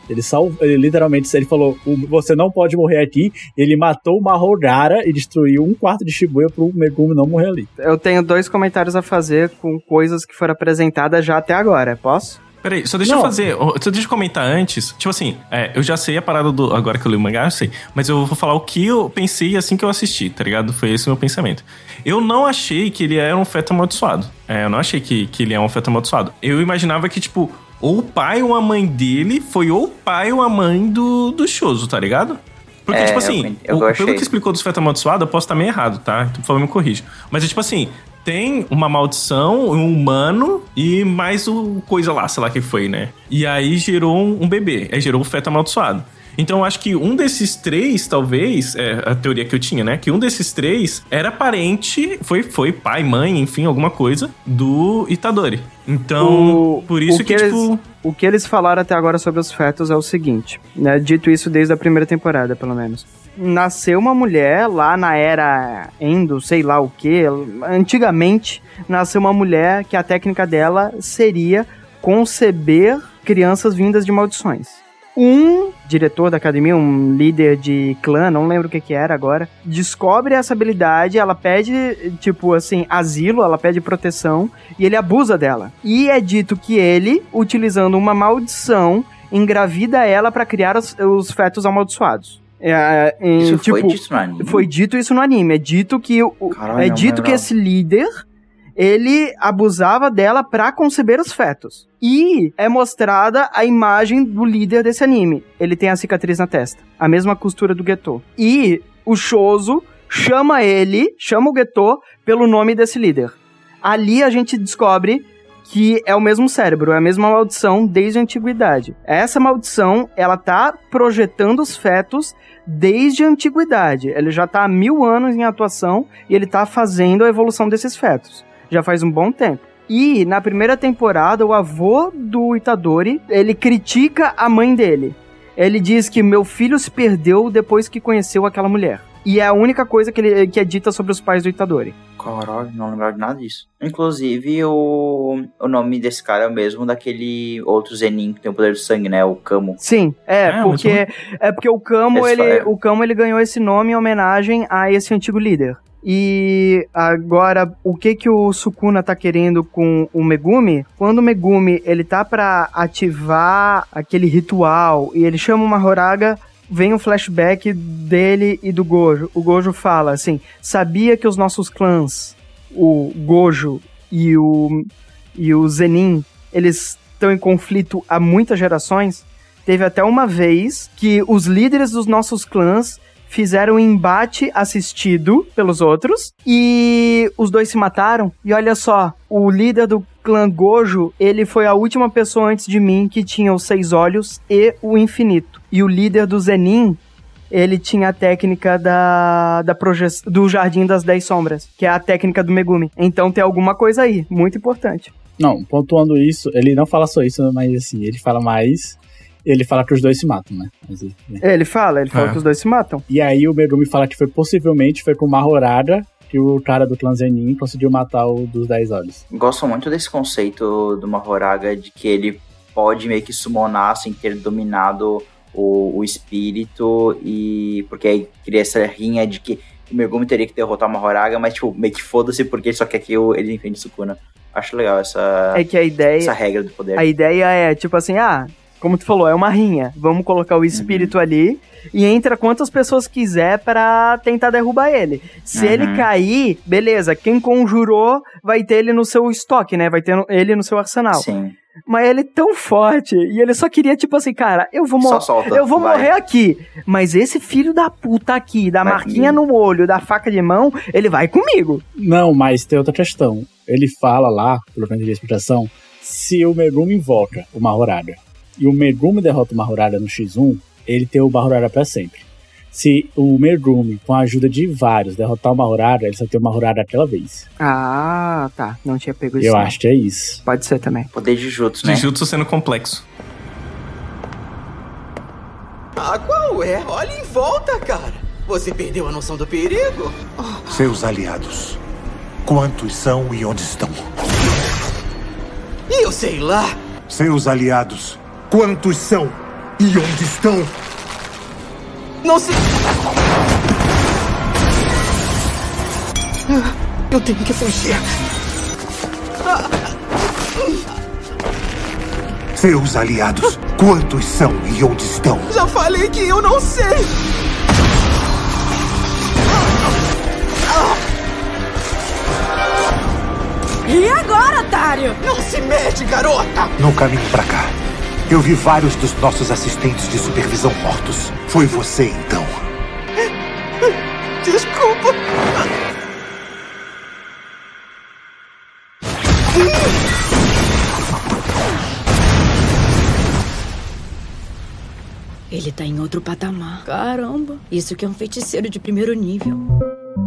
D: Ele, sal, ele literalmente ele falou: "O- Você não pode morrer aqui. Ele matou o Mahogara e destruiu um quarto de Shibuya pro Megumi não morrer ali.
A: Eu tenho dois comentários a fazer com coisas que foram apresentadas já até agora. Posso?
B: Peraí, só deixa
D: Não.
B: eu fazer. Só deixa eu comentar antes. Tipo assim, é, eu já sei a parada do. Agora que eu li o mangá, eu sei. Mas eu vou falar o que eu pensei assim que eu assisti, tá ligado? Foi esse o meu pensamento. Eu não achei que ele era um feto amaldiçoado. É, eu não achei que, que ele é um feto amaldiçoado. Eu imaginava que, tipo, ou o pai ou a mãe dele foi ou o pai ou a mãe do, do Shoso, tá ligado? Porque,
C: É,
B: tipo
C: eu
B: assim,
C: pen- eu
B: o- pelo que explicou dos fetos amaldiçoados, eu posso estar meio errado, tá? Então, por favor, me corrija. Mas é tipo assim, tem uma maldição, um humano e mais o coisa lá, sei lá que foi, né? E aí gerou um, um bebê, aí gerou um feto amaldiçoado. Então eu acho que um desses três, talvez, é a teoria que eu tinha, né? Que um desses três era parente, foi, foi pai, mãe, enfim, alguma coisa, do Itadori. Então,
A: O-
B: por isso que,
A: que
B: tipo.
A: eles- O que eles falaram até agora sobre os fetos é o seguinte, né? Dito isso desde a primeira temporada, pelo menos. Nasceu uma mulher lá na era Endo, sei lá o que. Antigamente, nasceu uma mulher que a técnica dela seria conceber crianças vindas de maldições. Um diretor da academia, um líder de clã, não lembro o que que era agora, descobre essa habilidade, ela pede, tipo assim, asilo, ela pede proteção, e ele abusa dela. E é dito que ele, utilizando uma maldição, engravida ela pra criar os, os fetos amaldiçoados. É, em,
C: Isso
A: tipo,
C: foi dito no anime?
A: foi dito isso no anime. É dito que
C: Caralho,
A: é dito que
C: lembrava.
A: esse líder ele abusava dela pra conceber os fetos. E é mostrada a imagem do líder desse anime. Ele tem a cicatriz na testa, a mesma costura do Geto. E o Shoso chama ele, chama o Geto pelo nome desse líder. Ali a gente descobre que é o mesmo cérebro, é a mesma maldição desde a antiguidade. Essa maldição, ela tá projetando os fetos desde a antiguidade. Ele já tá há mil anos em atuação e ele tá fazendo a evolução desses fetos. Já faz um bom tempo. E na primeira temporada, o avô do Itadori, ele critica a mãe dele. Ele diz que meu filho se perdeu depois que conheceu aquela mulher. E é a única coisa que, ele, que é dita sobre os pais do Itadori.
C: Caralho, não lembrava de nada disso. Inclusive, o, o nome desse cara é o mesmo daquele outro Zenin que tem o poder do sangue, né? O Kamo.
A: Sim, é,
B: É,
A: porque é porque o Kamo,
C: Esse
A: ele,
C: é.
A: o Kamo ele ganhou esse nome em homenagem a esse antigo líder. E agora, o que que o Sukuna tá querendo com o Megumi? Quando o Megumi, ele tá pra ativar aquele ritual e ele chama uma Horaga, vem um flashback dele e do Gojo. O Gojo fala assim: "Sabia que os nossos clãs, o Gojo e o e o Zenin, eles estão em conflito há muitas gerações?" Teve até uma vez que os líderes dos nossos clãs fizeram um embate assistido pelos outros e os dois se mataram. E olha só, o líder do clã Gojo, ele foi a última pessoa antes de mim que tinha os seis olhos e o infinito. E o líder do Zenin, ele tinha a técnica da, da do Jardim das Dez Sombras, que é a técnica do Megumi. Então tem alguma coisa aí, muito importante.
D: Não, pontuando isso, ele não fala só isso, mas assim, ele fala mais. Ele fala que os dois se matam, né? Mas, né?
A: Ele fala, ele fala
B: É.
A: que os dois se matam.
D: E aí o Megumi fala que foi possivelmente foi com uma horada que o cara do clã Zenin conseguiu matar o dos 10 olhos.
C: Gosto muito desse conceito do Mahoraga de que ele pode meio que summonar sem ter dominado o, o espírito e porque aí cria essa rinha de que o Megumi teria que derrotar o Mahoraga, mas tipo, meio que foda-se porque ele só quer que o- ele enfrente Sukuna. Acho legal essa,
A: É que a ideia.
C: essa regra do poder.
A: A ideia é, tipo assim, ah, como tu falou, é uma rinha. Vamos colocar o espírito
C: Uhum.
A: ali e entra quantas pessoas quiser pra tentar derrubar ele. Se
C: Uhum.
A: ele cair, beleza, quem conjurou vai ter ele no seu estoque, né? Vai ter no- ele no seu arsenal.
C: Sim.
A: Mas ele é tão forte e ele só queria, tipo assim, cara, eu vou morrer.
C: solta.
A: Eu vou
C: vai.
A: morrer aqui, mas esse filho da puta aqui, da
C: Vai
A: marquinha
C: comigo.
A: no olho, da faca de mão, ele vai comigo.
D: Não, mas tem outra questão. Ele fala lá, pelo menos de explicação, se o Megumi invoca o Mahorada e o Megumi derrota o Mahorada no X1, ele tem o Mahorada pra sempre. Se o Megumi, com a ajuda de vários, derrotar o Mahorada, ele só tem o Mahorada aquela vez.
A: Ah, tá. Não tinha pego isso.
D: Eu
A: não.
D: acho que é isso.
A: Pode ser também.
C: Poder de Jutsu, né?
B: Jujutsu sendo complexo.
I: Ah, qual é? Olha em volta, cara. Você perdeu a noção do perigo?
J: Seus aliados. Quantos são e onde estão?
I: Eu sei lá.
J: Seus aliados. Quantos são e onde estão?
I: Não se. Ah, Eu tenho que fugir.
J: Seus aliados. Quantos são e onde estão?
I: Já falei que eu não sei.
K: E agora, otário?
I: Não se mete, garota!
J: No caminho pra cá, eu vi vários dos nossos assistentes de supervisão mortos. Foi você, então.
I: Desculpa.
K: Ele tá em outro patamar. Caramba, isso que é um feiticeiro de primeiro nível.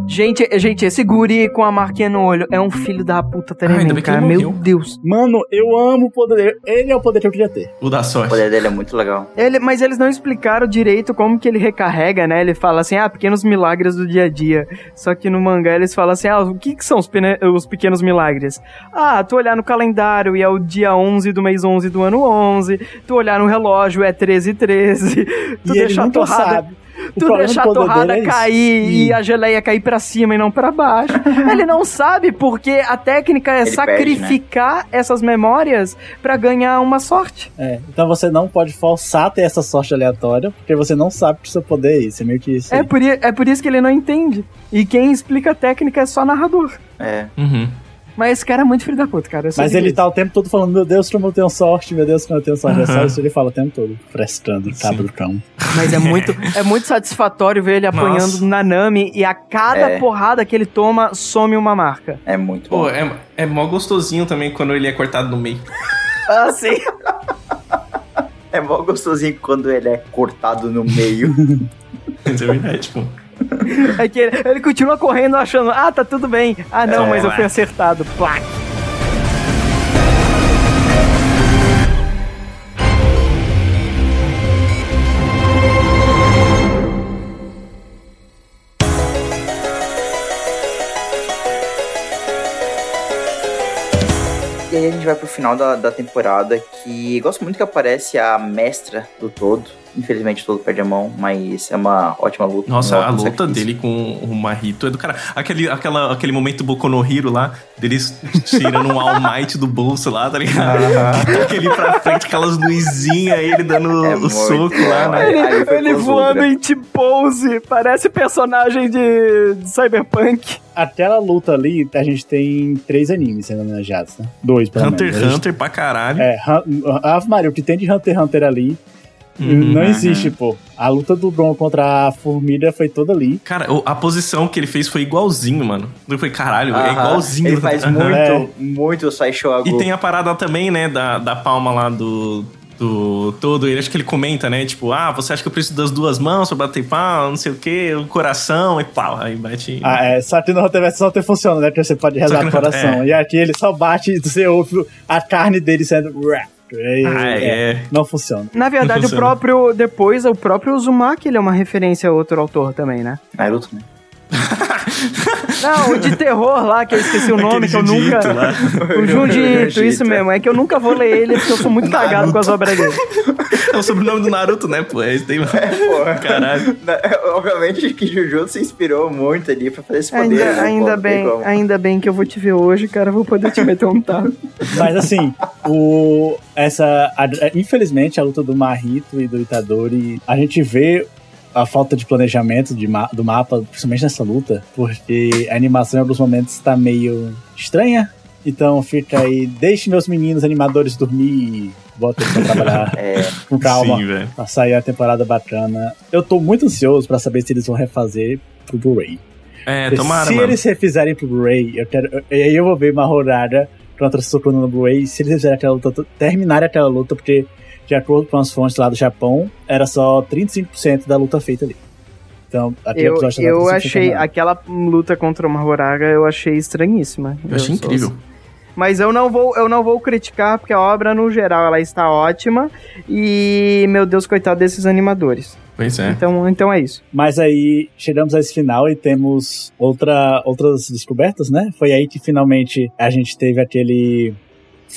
A: Gente, gente, esse guri com a marquinha no olho é um filho da puta tremendo,
B: ele
A: cara. Meu. Deus.
D: Mano, eu amo o poder dele. Ele é o poder que eu queria ter.
B: O da
C: O
B: sorte.
C: poder dele é muito legal.
A: Ele, mas eles não explicaram direito como que ele recarrega, né? Ele fala assim, ah, pequenos milagres do dia a dia. Só que no mangá eles falam assim, ah, o que, que são os, os pequenos milagres? Ah, tu olhar no calendário e é o dia 11 do mês 11 do ano 11. Tu olhar no relógio é 13 13. Tu
D: e ele
A: deixar a
D: nunca
A: torrada...
D: sabe.
A: Tu
D: do
A: a torrada
D: é
A: cair e a geleia cair pra cima e não pra baixo. Ele não sabe porque a técnica é
C: Ele perde,
A: sacrificar essas memórias pra ganhar uma sorte.
D: É, então você não pode forçar a ter essa sorte aleatória, porque você não sabe que seu poder é isso. É meio que isso.
A: É por, é por isso que ele não entende. E quem explica a técnica é só narrador.
C: É.
B: Uhum.
A: Mas esse cara é muito filho da puta, cara.
D: Mas ele
A: isso.
D: tá o tempo todo falando, meu Deus, como eu tenho sorte, meu Deus, como eu tenho sorte. É só
B: Aham.
D: isso que ele fala o tempo todo, prestando, cabrão.
A: Mas é muito, é muito satisfatório ver ele apanhando
B: Nossa.
A: na Nami e a cada
C: É.
A: porrada que ele toma, some uma marca.
C: É muito bom.
B: Pô, é, é mó gostosinho também quando ele é cortado no meio.
A: Ah, sim.
C: É mó gostosinho quando ele é cortado no meio.
B: Isso é verdade, pô.
A: É que ele, ele continua correndo achando, ah, tá tudo bem. Ah, não,
B: É,
A: mas eu fui acertado. Plac.
C: E aí a gente vai pro final da, da temporada que gosto muito que aparece a mestra do todo. Infelizmente todo perde a mão, mas é uma ótima luta.
B: Nossa, a luta
C: sacrifício.
B: dele com o Mahito é do cara. Aquele, aquela, aquele momento Boku no Hero lá, deles tirando um All Might do bolso lá, tá ligado? Aquele pra frente, aquelas luzinhas, ele dando
C: É
B: o soco lá, né?
A: Ele, ele
C: os
A: voando em T-pose, parece personagem de, de Cyberpunk.
D: Aquela luta ali, a gente tem três animes sendo homenageados, né? Dois, pelo
B: Hunter
D: menos.
B: x
D: A gente-
B: Hunter pra caralho.
D: É, Ave Maria, o que tem de Hunter x Hunter ali
B: Uhum.
D: não existe, pô. A luta do Bron contra a Formiga foi toda ali.
B: Cara, a posição que ele fez foi igualzinho, mano. Eu falei, caralho, é igualzinho.
C: Ele faz muito,
D: É.
C: muito Sideshow
B: E tem a parada também, né, da, da palma lá do, do todo. Ele acho que ele comenta, né? Tipo, ah, você acha que eu preciso das duas mãos pra bater palma, não sei o quê, o coração e pau. Aí bate.
D: Ah, é, só que no Hunter vs Hunter funciona, né? Porque você pode
B: Só
D: rezar
B: que
D: o
B: no-
D: coração.
B: é.
D: E aqui ele só bate e você ouve a carne dele sendo. E-
B: Ah, é.
D: Não funciona.
A: Na verdade, o
B: funciona.
A: próprio. Depois, o próprio Uzumaki ele é uma referência a outro autor também, né?
C: Naruto, né?
A: Não, o de terror lá, que eu esqueci o nome,
B: Aquele
A: que eu nunca.
B: lá.
A: O
C: Jujutsu,
A: isso mesmo. É que eu nunca vou ler ele porque eu sou muito cagado com as obras dele.
B: É o sobrenome do Naruto, né, pô? É, tem...
C: porra.
B: Caralho.
C: Na- Obviamente que Jujutsu se inspirou muito ali pra fazer esse poder.
A: Ainda,
C: né? Pô,
A: ainda bem,
C: como.
A: ainda bem que eu vou te ver hoje, cara. Vou poder te meter um talo.
D: Mas assim, o, essa, a- infelizmente, a luta do Marrito e do Itadori, a gente vê a falta de planejamento de ma- do mapa, principalmente nessa luta, porque a animação em alguns momentos está meio estranha. Então fica aí, deixe meus meninos animadores dormir e bota eles pra trabalhar
C: É,
D: com calma.
B: Sim.
D: Pra sair a temporada bacana. Eu tô muito ansioso pra saber se eles vão refazer pro Blu-ray.
B: É,
D: Porque
B: tomara,
D: se
B: mano.
D: eles refizerem pro Blu-ray, eu quero. eu- Aí eu vou ver uma rodada contra o Sukuna no Blu-ray. Se eles fizerem aquela luta, terminarem aquela luta, porque, de acordo com as fontes lá do Japão, era só 35% da luta feita ali. Então, aquele
A: Eu,
D: episódio
A: eu
D: 35%
A: achei.
D: terminado.
A: Aquela luta contra o Mahoraga eu achei estranhíssima.
B: Eu achei
A: sou-
B: incrível.
A: Mas eu não vou, eu não vou criticar, porque a obra, no geral, ela está ótima. E, meu Deus, coitado desses animadores.
B: Pois é.
A: Então, então é isso.
D: Mas aí chegamos a esse final e temos outra, outras descobertas, né? Foi aí que finalmente a gente teve aquele.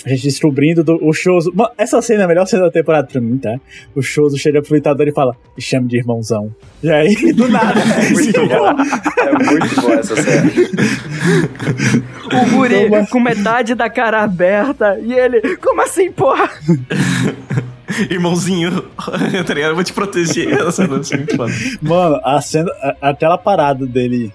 D: A gente descobrindo do, o Shoso. Essa cena é a melhor cena da temporada pra mim, tá? O Shoso chega pro lutador e fala: Me chame de irmãozão. E aí, do nada.
C: é muito bom. É muito bom essa cena.
A: O guri com metade da cara aberta. E ele, como assim, porra?
B: Irmãozinho, tá ligado? Eu vou te proteger. Essa noite é muito foda.
D: Mano, a cena, a- aquela parada dele.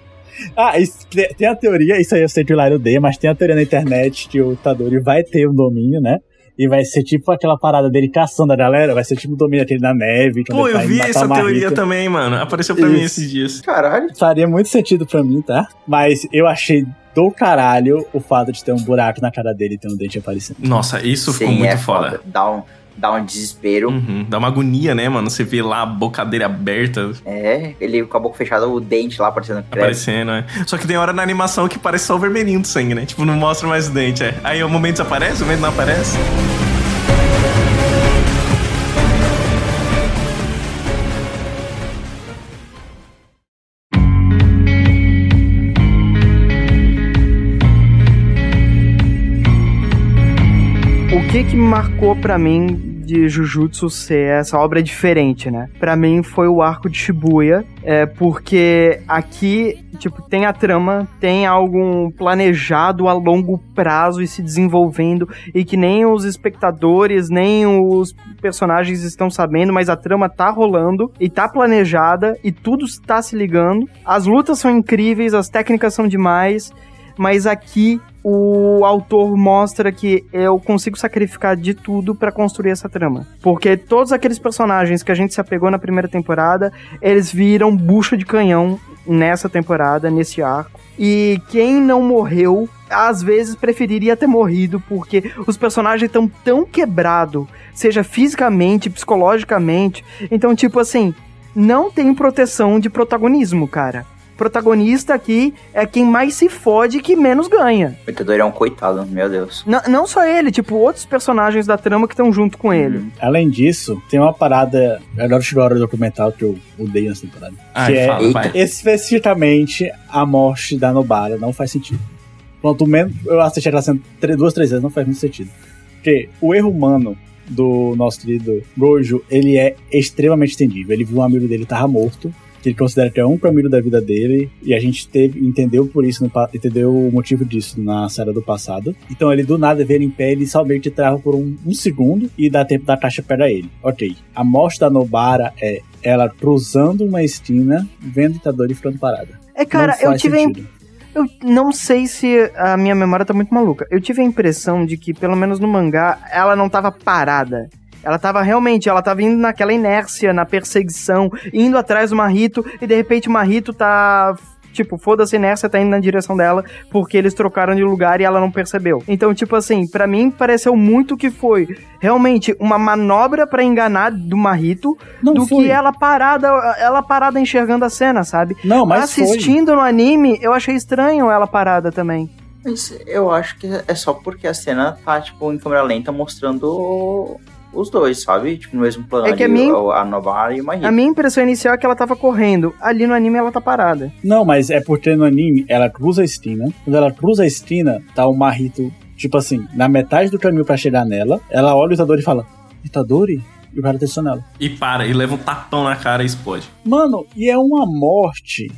D: Ah, isso- tem, a teoria, isso aí eu sei que o Lairo odeia, mas tem a teoria na internet que o Tadori vai ter um domínio, né? E vai ser tipo aquela parada dele caçando a galera, vai ser tipo o domínio aquele na neve. quando
B: Pô,
D: ele
B: eu
D: tá
B: vi essa teoria também, mano. Apareceu pra mim
D: Isso.
B: esses dias.
C: Caralho.
D: Faria muito sentido pra mim, tá? Mas eu achei do caralho o fato de ter um buraco na cara dele e ter um dente aparecendo.
B: Nossa, isso ficou
C: Sim,
B: muito
C: é
B: foda.
C: Dá um, dá um desespero.
B: Uhum, dá uma agonia, né, mano? Você vê lá a boca dele aberta.
C: É, ele com a boca fechada, o dente lá aparecendo.
B: Aparecendo, é. Só que tem hora na animação que parece só o vermelhinho do sangue, né? Tipo, não mostra mais o dente, é. Aí o momento desaparece, o momento não aparece.
A: Que marcou pra mim de Jujutsu ser essa obra diferente, né? Pra mim foi o arco de Shibuya, é, porque aqui, tipo, tem a trama, tem algo planejado a longo prazo e se desenvolvendo, e que nem os espectadores, nem os personagens estão sabendo, mas a trama tá rolando e tá planejada e tudo está se ligando. As lutas são incríveis, as técnicas são demais, mas aqui o autor mostra que eu consigo sacrificar de tudo para construir essa trama. Porque todos aqueles personagens que a gente se apegou na primeira temporada, eles viram bucha de canhão nessa temporada, nesse arco. E quem não morreu, às vezes preferiria ter morrido, porque os personagens estão tão quebrados, seja fisicamente, psicologicamente. Então, tipo assim, não tem proteção de protagonismo, cara protagonista aqui é quem mais se fode e que menos ganha.
C: O Itadori é um coitado, meu Deus.
A: N não só ele, tipo, outros personagens da trama que estão junto com ele. Uhum.
D: Além disso, tem uma parada. Agora chegou a hora documental que eu odeio nessa temporada.
B: Ai,
D: que
B: fala,
D: é especificamente a morte da Nobara. Não faz sentido. Pronto, menos eu assisti ela sendo duas, três vezes, não faz muito sentido. Porque o erro humano do nosso querido Gojo, ele é extremamente estendível. Ele viu um amigo dele tava morto que ele considera que é um caminho da vida dele, e a gente teve, entendeu por isso, no, entendeu o motivo disso na série do passado. Então ele do nada vê ele em pé, ele somente trava por um, um segundo e dá tempo da caixa para ele. Ok. A morte da Nobara é ela cruzando uma esquina, vendo o Itadori ficando parada.
A: É, cara, eu tive. Sentido. Eu não sei se a minha memória tá muito maluca. Eu tive a impressão de que, pelo menos no mangá, ela não tava parada. Ela tava realmente, ela tava indo naquela inércia, na perseguição, indo atrás do Marrito, e de repente o Marrito tá tipo, foda-se inércia, tá indo na direção dela, porque eles trocaram de lugar e ela não percebeu. Então, tipo assim, para mim pareceu muito que foi realmente uma manobra para enganar do Marrito não do foi. que ela parada, ela parada enxergando a cena, sabe?
D: Não, mas
A: assistindo
D: foi.
A: no anime, eu achei estranho ela parada também.
C: Mas eu acho que é só porque a cena tá, tipo, em câmera lenta mostrando os dois, sabe? Tipo, no mesmo plano.
A: É que
C: ali,
A: a, minha,
C: a Novara e o Mahito.
A: A minha impressão inicial é que ela tava correndo. Ali no anime ela tá parada.
D: Não, mas é porque no anime ela cruza a esquina. Quando ela cruza a esquina, tá o Mahito, tipo assim, na metade do caminho para chegar nela. Ela olha o Itadori e fala: Itadori? E o cara atenção nela.
B: E para, e leva um tapão na cara e explode.
D: Mano, e é uma morte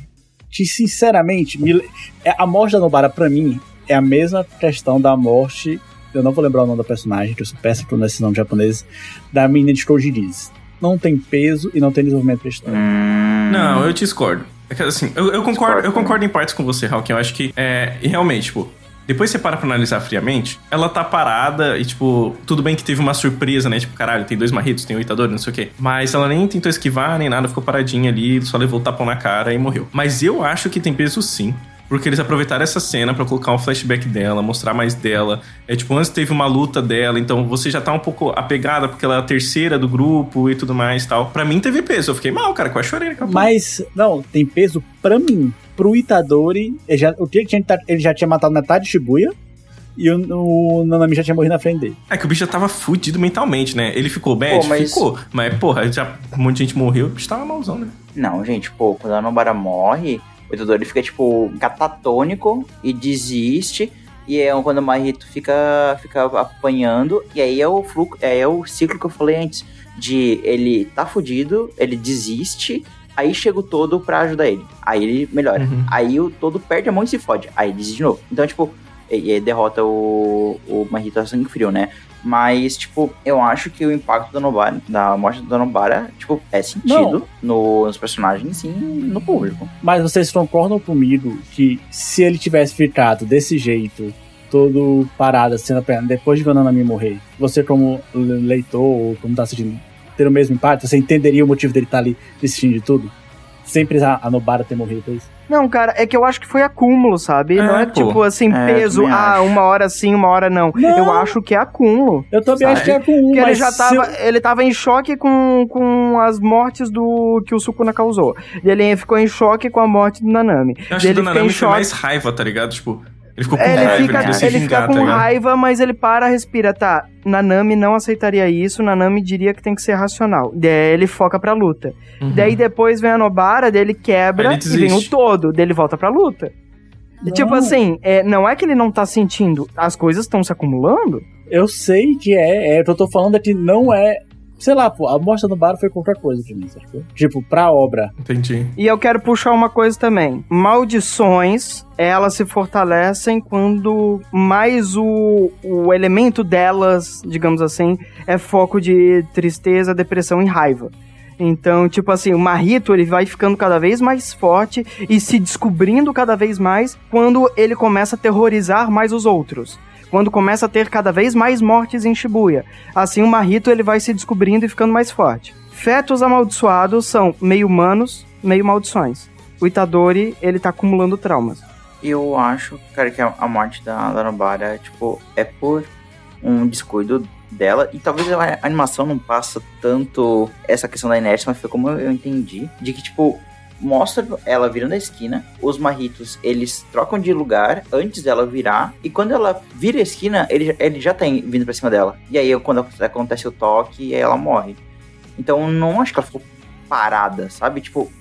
D: que, sinceramente, me... É, a morte da Nobara, pra mim, é a mesma questão da morte eu não vou lembrar o nome da personagem, que eu sou péssimo com esses nomes japoneses, da menina de Kojiriz. Não tem peso e não tem desenvolvimento pra história.
B: Hum... Não, eu discordo. É que, assim, eu, eu concordo, eu concordo em partes com você, Hawk. Eu acho que, é, realmente, tipo, depois você para pra analisar friamente, ela tá parada e, tipo, tudo bem que teve uma surpresa, né? Tipo, caralho, tem dois marritos, tem um Itadori, não sei o quê. Mas ela nem tentou esquivar, nem nada, ficou paradinha ali, só levou o tapão na cara e morreu. Mas eu acho que tem peso sim. Porque eles aproveitaram essa cena para colocar um flashback dela, mostrar mais dela. É tipo, antes teve uma luta dela, então você já tá um pouco apegada porque ela é a terceira do grupo e tudo mais tal. Para mim teve peso, eu fiquei mal, cara, quase chorei. Acabou.
D: Mas, não, tem peso para mim. Pro Itadori, ele já, o que ele já tinha matado metade de Shibuya, e o, o Nanami já tinha morrido na frente dele.
B: É que o bicho já tava fudido mentalmente, né? Ele ficou bad? Pô, mas... Ficou. Mas, porra, já um monte de gente morreu, o bicho tava malzão, né?
C: Não, gente, pô, quando a Nobara morre, o Itadori fica, tipo, catatônico e desiste. E é quando o Marito fica, fica apanhando. E aí é o fluxo, é o ciclo que eu falei antes. De ele tá fudido, ele desiste. Aí chega o todo pra ajudar ele. Aí ele melhora. Uhum. Aí o todo perde a mão e se fode. Aí ele desiste de novo. Então, tipo, e, e derrota o, o Marito a sangue frio, né? Mas, tipo, eu acho que o impacto da Nobara, da morte da Nobara, tipo, é sentido no, nos personagens, sim, no público.
D: Mas vocês concordam comigo que se ele tivesse ficado desse jeito, todo parado, assim, apenas, depois de Gananami morrer, você como leitor, ou como tá assistindo, ter o mesmo impacto? Você entenderia o motivo dele estar tá ali desistindo de tudo? Sem precisar a Nobara ter morrido, é isso?
A: Não, cara, é que eu acho que foi acúmulo, sabe?
B: É,
A: não é
B: pô.
A: tipo assim,
C: É,
A: peso, ah,
C: acho.
A: uma hora sim, uma hora não.
D: Não.
A: Eu acho que é acúmulo.
D: Eu também acho que é com um,
A: Porque ele já tava,
D: eu-
A: ele tava em choque com, com as mortes do que o Sukuna causou. E ele ficou em choque com a morte do Nanami.
B: Eu acho
A: E
B: que
A: ele
B: o
A: fica
B: Nanami
A: em
B: foi
A: choque.
B: mais raiva, tá ligado? Tipo, ele ficou com
A: É, ele
B: raiva,
A: fica,
B: ele
A: ele
B: vingar,
A: fica com
B: tá ligado?
A: raiva, mas ele para, respira. Tá, Nanami não aceitaria isso, Nanami diria que tem que ser racional. Daí ele foca pra luta.
B: Uhum.
A: Daí depois vem a Nobara, daí ele quebra e vem o todo, daí ele volta pra luta. E, tipo
D: Não.
A: assim, é, não é que ele não tá sentindo, as coisas estão se acumulando.
D: Eu sei que é, é, o que eu tô falando é que não é. Sei lá, pô, a mostra do bar foi qualquer coisa de mim, sacou? Tipo, pra obra.
B: Entendi.
A: E eu quero puxar uma coisa também. Maldições, elas se fortalecem quando mais o, o elemento delas, digamos assim, é foco de tristeza, depressão e raiva. Então, tipo assim, o Marrito, ele vai ficando cada vez mais forte e se descobrindo cada vez mais quando ele começa a terrorizar mais os outros. Quando começa a ter cada vez mais mortes em Shibuya. Assim, o Marrito, ele vai se descobrindo e ficando mais forte. Fetos amaldiçoados são meio humanos, meio maldições. O Itadori, ele tá acumulando traumas.
C: Eu acho, cara, que a, morte da, Nobara, tipo, é por um descuido dela. E talvez a, animação não passa tanto essa questão da inércia, mas foi como eu entendi. De que, tipo, mostra ela virando a esquina. Os marritos, eles trocam de lugar antes dela virar. E quando ela vira a esquina, ele, já- ele já tá in- vindo pra cima dela. E aí, quando acontece o toque, ela morre. Então, não acho que ela ficou parada, sabe? Tipo,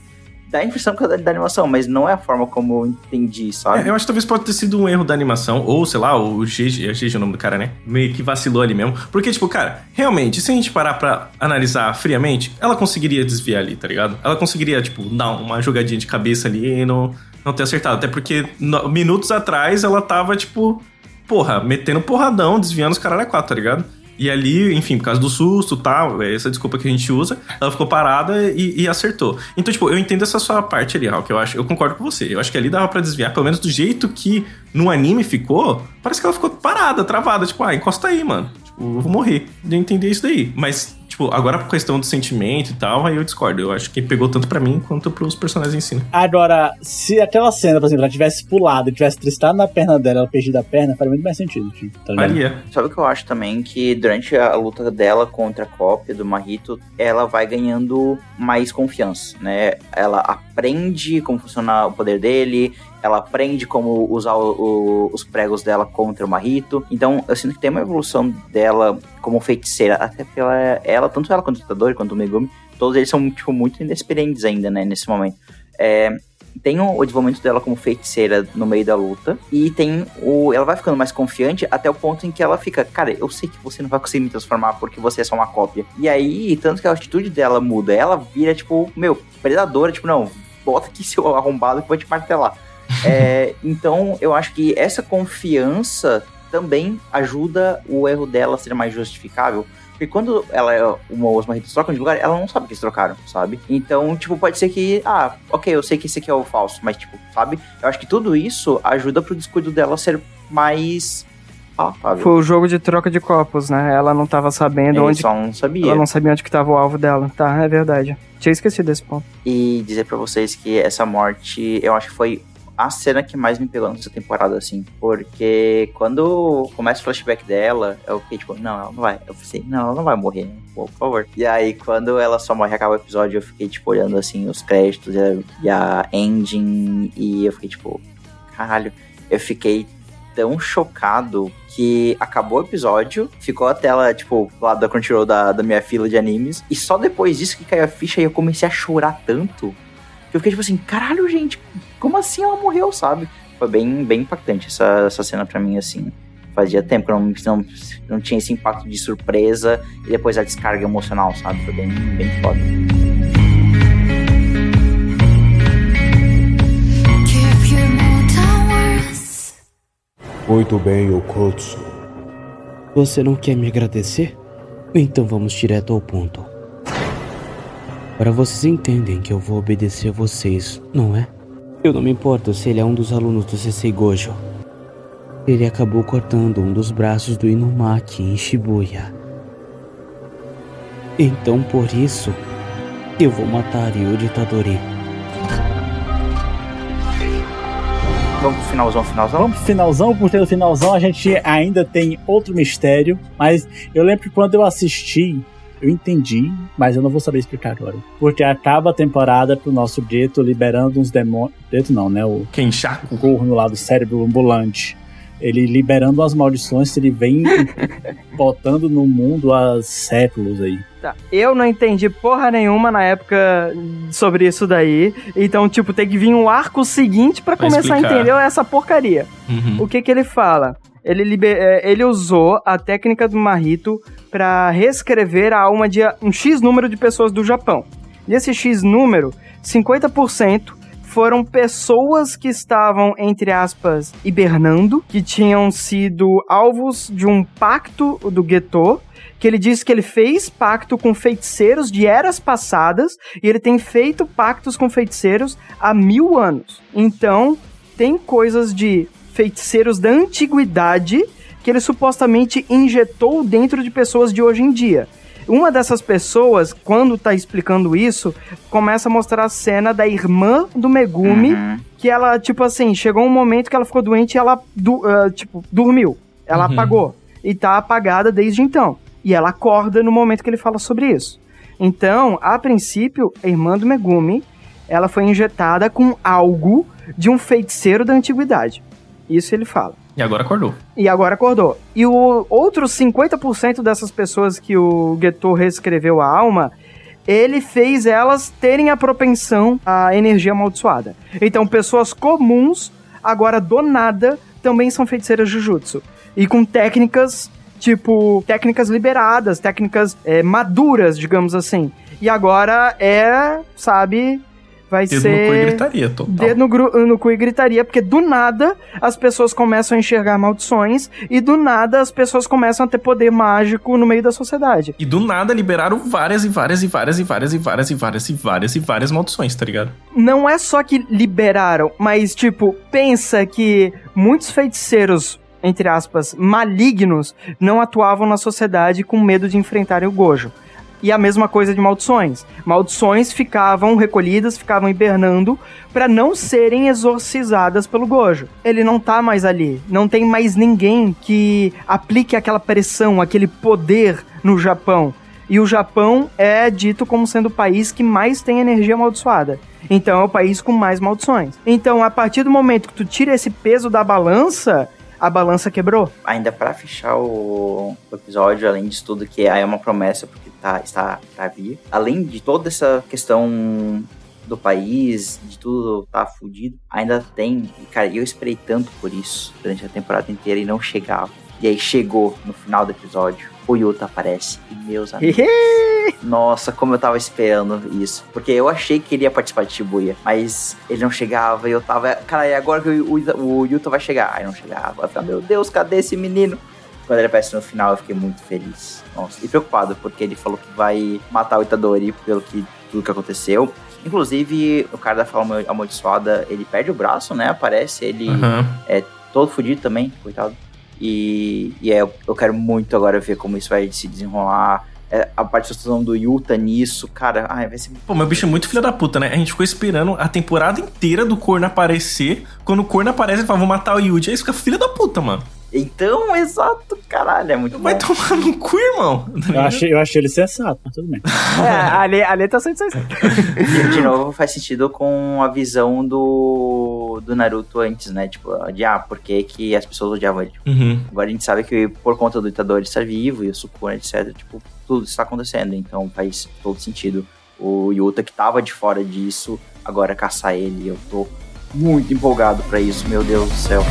C: dá a impressão que é da, animação, mas não é a forma como eu entendi, sabe?
B: É, eu acho que talvez pode ter sido um erro da animação, ou sei lá, o GG, é GG o nome do cara, né? Meio que vacilou ali mesmo. Porque, tipo, cara, realmente, se a gente parar pra analisar friamente, ela conseguiria desviar ali, tá ligado? Ela conseguiria, tipo, dar uma jogadinha de cabeça ali e não, não ter acertado. Até porque no- minutos atrás ela tava, tipo, porra, metendo porradão, desviando os caralho a quatro, tá ligado? E ali, enfim, por causa do susto tal, é essa desculpa que a gente usa, ela ficou parada e, e acertou. Então, tipo, eu entendo essa sua parte ali, que eu acho, eu concordo com você. Eu acho que ali dava pra desviar, pelo menos do jeito que no anime ficou, parece que ela ficou parada, travada, tipo, ah, encosta aí, mano. Tipo, eu vou morrer. De entender isso daí. Mas, tipo, agora por questão do sentimento e tal, aí eu discordo. Eu acho que pegou tanto pra mim quanto pros personagens em si. né?
D: Agora, se aquela cena, por exemplo, ela tivesse pulado e tivesse tristado na perna dela, ela perdido a perna, faria muito mais sentido, tipo, tá?
B: Maria.
C: Sabe o que eu acho também? Que durante a luta dela contra a cópia do Marrito, ela vai ganhando mais confiança, né? Ela aprende como funciona o poder dele, ela aprende como usar o- o- os pregos dela contra o Marrito. Então, eu sinto que tem uma evolução dela como feiticeira, até pela ela, tanto ela quanto o Itadori, quanto o Megumi, todos eles são, tipo, muito inexperientes ainda, né, nesse momento. É, tem o, o desenvolvimento dela como feiticeira no meio da luta. E tem o. Ela vai ficando mais confiante até o ponto em que ela fica, cara, eu sei que você não vai conseguir me transformar porque você é só uma cópia. E aí, tanto que a atitude dela muda, ela vira, tipo, meu, predadora, tipo, não, bota aqui seu arrombado que eu vou te martelar. É, então, eu acho que essa confiança também ajuda o erro dela a ser mais justificável. Porque quando ela, uma, os maridos trocam de lugar, ela não sabe que eles trocaram, sabe? Então, tipo, pode ser que, ah, ok, eu sei que esse aqui é o falso, mas, tipo, sabe? Eu acho que tudo isso ajuda pro descuido dela ser mais palatável.
A: Foi o jogo de troca de copos, né? Ela não tava sabendo
C: Ele
A: onde.
C: só não sabia.
A: Ela não sabia onde que tava o alvo dela. Tá, é verdade. Tinha esquecido desse ponto.
C: E dizer pra vocês que essa morte, eu acho que foi a cena que mais me pegou nessa temporada, assim. Porque quando começa o flashback dela, eu fiquei tipo, não, ela não vai. Eu pensei, não, ela não vai morrer, né? Pô, por favor. E aí, quando ela só morre acaba o episódio, eu fiquei, tipo, olhando, assim, os créditos e a, e a ending. E eu fiquei, tipo, caralho. Eu fiquei tão chocado que acabou o episódio, ficou a tela, tipo, lá da Crunchyroll da, da minha fila de animes, e só depois disso que caiu a ficha e eu comecei a chorar tanto, eu fiquei tipo assim, caralho, gente, como assim ela morreu, sabe? Foi bem, bem impactante essa, essa cena pra mim, assim. Fazia tempo que eu não, não, não tinha esse impacto de surpresa e depois a descarga emocional, sabe? Foi bem, bem foda.
L: Muito bem, Okotsu. Você não quer me agradecer? Então vamos direto ao ponto. Para vocês entendem que eu vou obedecer a vocês, não é? Eu não me importo se ele é um dos alunos do Sensei Gojo. Ele acabou cortando um dos braços do Inumaki em Shibuya. Então por isso, eu vou matar Yuri Tadori.
C: Vamos pro finalzão, finalzão?
D: Vamos pro finalzão, porque no finalzão a gente ainda tem outro mistério, mas eu lembro que quando eu assisti, eu entendi, mas eu não vou saber explicar agora. Porque acaba a temporada pro nosso Dieto liberando uns demônios. Dieto não, né? O
B: Kenchaku.
D: o corno lá do cérebro ambulante. Ele liberando as maldições que ele vem botando no mundo há séculos aí.
A: Tá. Eu não entendi porra nenhuma na época sobre isso daí. Então, tipo, tem que vir um arco seguinte pra
B: Pra
A: começar a
B: explicar.
A: entender essa porcaria.
B: Uhum.
A: O que que ele fala? Ele, liber- é, ele usou a técnica do Marrito pra reescrever a alma de um X número de pessoas do Japão. Desse X número, 50% foram pessoas que estavam, entre aspas, hibernando, que tinham sido alvos de um pacto do Geto, que ele disse que ele fez pacto com feiticeiros de eras passadas, e ele tem feito pactos com feiticeiros há mil anos. Então, tem coisas de feiticeiros da antiguidade que ele supostamente injetou dentro de pessoas de hoje em dia. Uma dessas pessoas, quando tá explicando isso, começa a mostrar a cena da irmã do Megumi,
C: Uhum.
A: que ela, tipo assim, chegou um momento que ela ficou doente e ela, du- ah, tipo, dormiu. Ela
B: Uhum.
A: apagou. E tá apagada desde então. E ela acorda no momento que ele fala sobre isso. Então, a princípio, a irmã do Megumi, ela foi injetada com algo de um feiticeiro da antiguidade. Isso ele fala.
B: E agora acordou.
A: E agora acordou. E o outros 50% dessas pessoas que o Geto reescreveu a alma, ele fez elas terem a propensão à energia amaldiçoada. Então, pessoas comuns, agora do nada, também são feiticeiras Jujutsu. E com técnicas, tipo, técnicas liberadas, técnicas é, maduras, digamos assim. E agora é, sabe, vai
B: Dedo
A: ser...
B: no cu e gritaria, total.
A: Dedo no, gru- no cu e gritaria, porque do nada as pessoas começam a enxergar maldições e do nada as pessoas começam a ter poder mágico no meio da sociedade.
B: E do nada liberaram várias e várias e várias e várias e várias e várias e várias e várias maldições, tá ligado?
A: Não é só que liberaram, mas tipo, pensa que muitos feiticeiros, entre aspas, malignos, não atuavam na sociedade com medo de enfrentarem o Gojo. E a mesma coisa de maldições. Maldições ficavam recolhidas, ficavam hibernando para não serem exorcizadas pelo Gojo. Ele não tá mais ali. Não tem mais ninguém que aplique aquela pressão, aquele poder no Japão. E o Japão é dito como sendo o país que mais tem energia amaldiçoada. Então é o país com mais maldições. Então, a partir do momento que tu tira esse peso da balança, a balança quebrou.
C: Ainda pra fechar o episódio, além disso tudo, que é uma promessa, porque tá, está pra vir. Além de toda essa questão do país, de tudo tá fudido, ainda tem. Cara, eu esperei tanto por isso durante a temporada inteira e não chegava. E aí chegou no final do episódio. O Yuta aparece. E meus amigos. Nossa, como eu tava esperando isso. Porque eu achei que ele ia participar de Shibuya, mas ele não chegava e eu tava. Cara, e agora que o, o, o Yuta vai chegar? Aí não chegava. Eu falei, meu Deus, cadê esse menino? Quando ele aparece no final, eu fiquei muito feliz. Nossa, e preocupado, porque ele falou que vai matar o Itadori pelo que tudo que aconteceu. Inclusive, o cara da forma amaldiçoada, ele perde o braço, né? Aparece, ele
B: Aham.
C: é todo fudido também, coitado. E, e é, eu quero muito agora ver como isso vai se desenrolar. É, a participação do Yuta nisso, cara, ai, vai ser
B: Pô, meu bicho é muito filho da puta, né? A gente ficou esperando a temporada inteira do corno aparecer. Quando o corno aparece, ele fala, vou matar o Yuji. Aí fica filho da puta, mano.
C: Então, exato, caralho, é muito
B: Vai
C: bom.
B: tomar no cu, irmão.
D: Eu achei, eu achei ele sensato, mas tudo bem.
A: É, ali, ali tá sendo sensato.
C: E, de novo, faz sentido com a visão do, do Naruto antes, né? Tipo, de ah, por que, que as pessoas odiavam ele?
B: Uhum.
C: Agora a gente sabe que por conta do Itadori estar vivo e o Sukuna, etc., tipo, tudo está acontecendo. Então faz todo sentido. O Yuta que tava de fora disso, agora caçar ele. Eu tô muito empolgado pra isso, meu Deus do céu.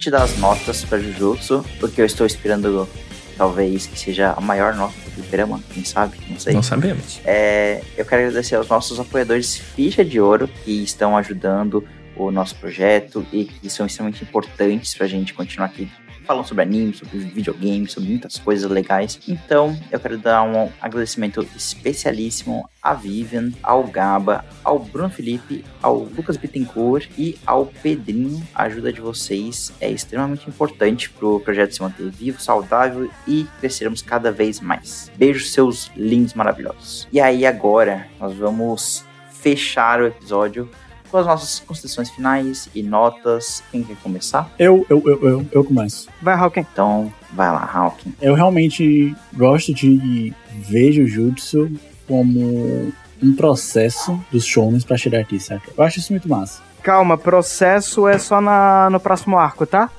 C: Gente dar as notas pra Jujutsu, porque eu estou esperando talvez que seja a maior nota do Fliperama, quem sabe, não sei.
B: Não sabemos.
C: É, eu quero agradecer aos nossos apoiadores Ficha de Ouro, que estão ajudando o nosso projeto e que são extremamente importantes pra gente continuar aqui falam sobre anime, sobre videogames, sobre muitas coisas legais. Então, eu quero dar um agradecimento especialíssimo à Vivian, ao Gaba, ao Bruno Felipe, ao Lucas Bittencourt e ao Pedrinho. A ajuda de vocês é extremamente importante para o projeto se manter vivo, saudável e crescermos cada vez mais. Beijos, seus lindos maravilhosos. E aí, agora, nós vamos fechar o episódio com as nossas considerações finais e notas. Quem quer começar?
D: Eu, eu, eu, eu, eu começo.
A: Vai, Hawking.
C: Então, vai lá, Hawking.
D: Eu realmente gosto de ver Jujutsu como um processo dos shonens pra chegar aqui, certo? Eu acho isso muito massa.
A: Calma, processo é só na, no próximo arco, tá?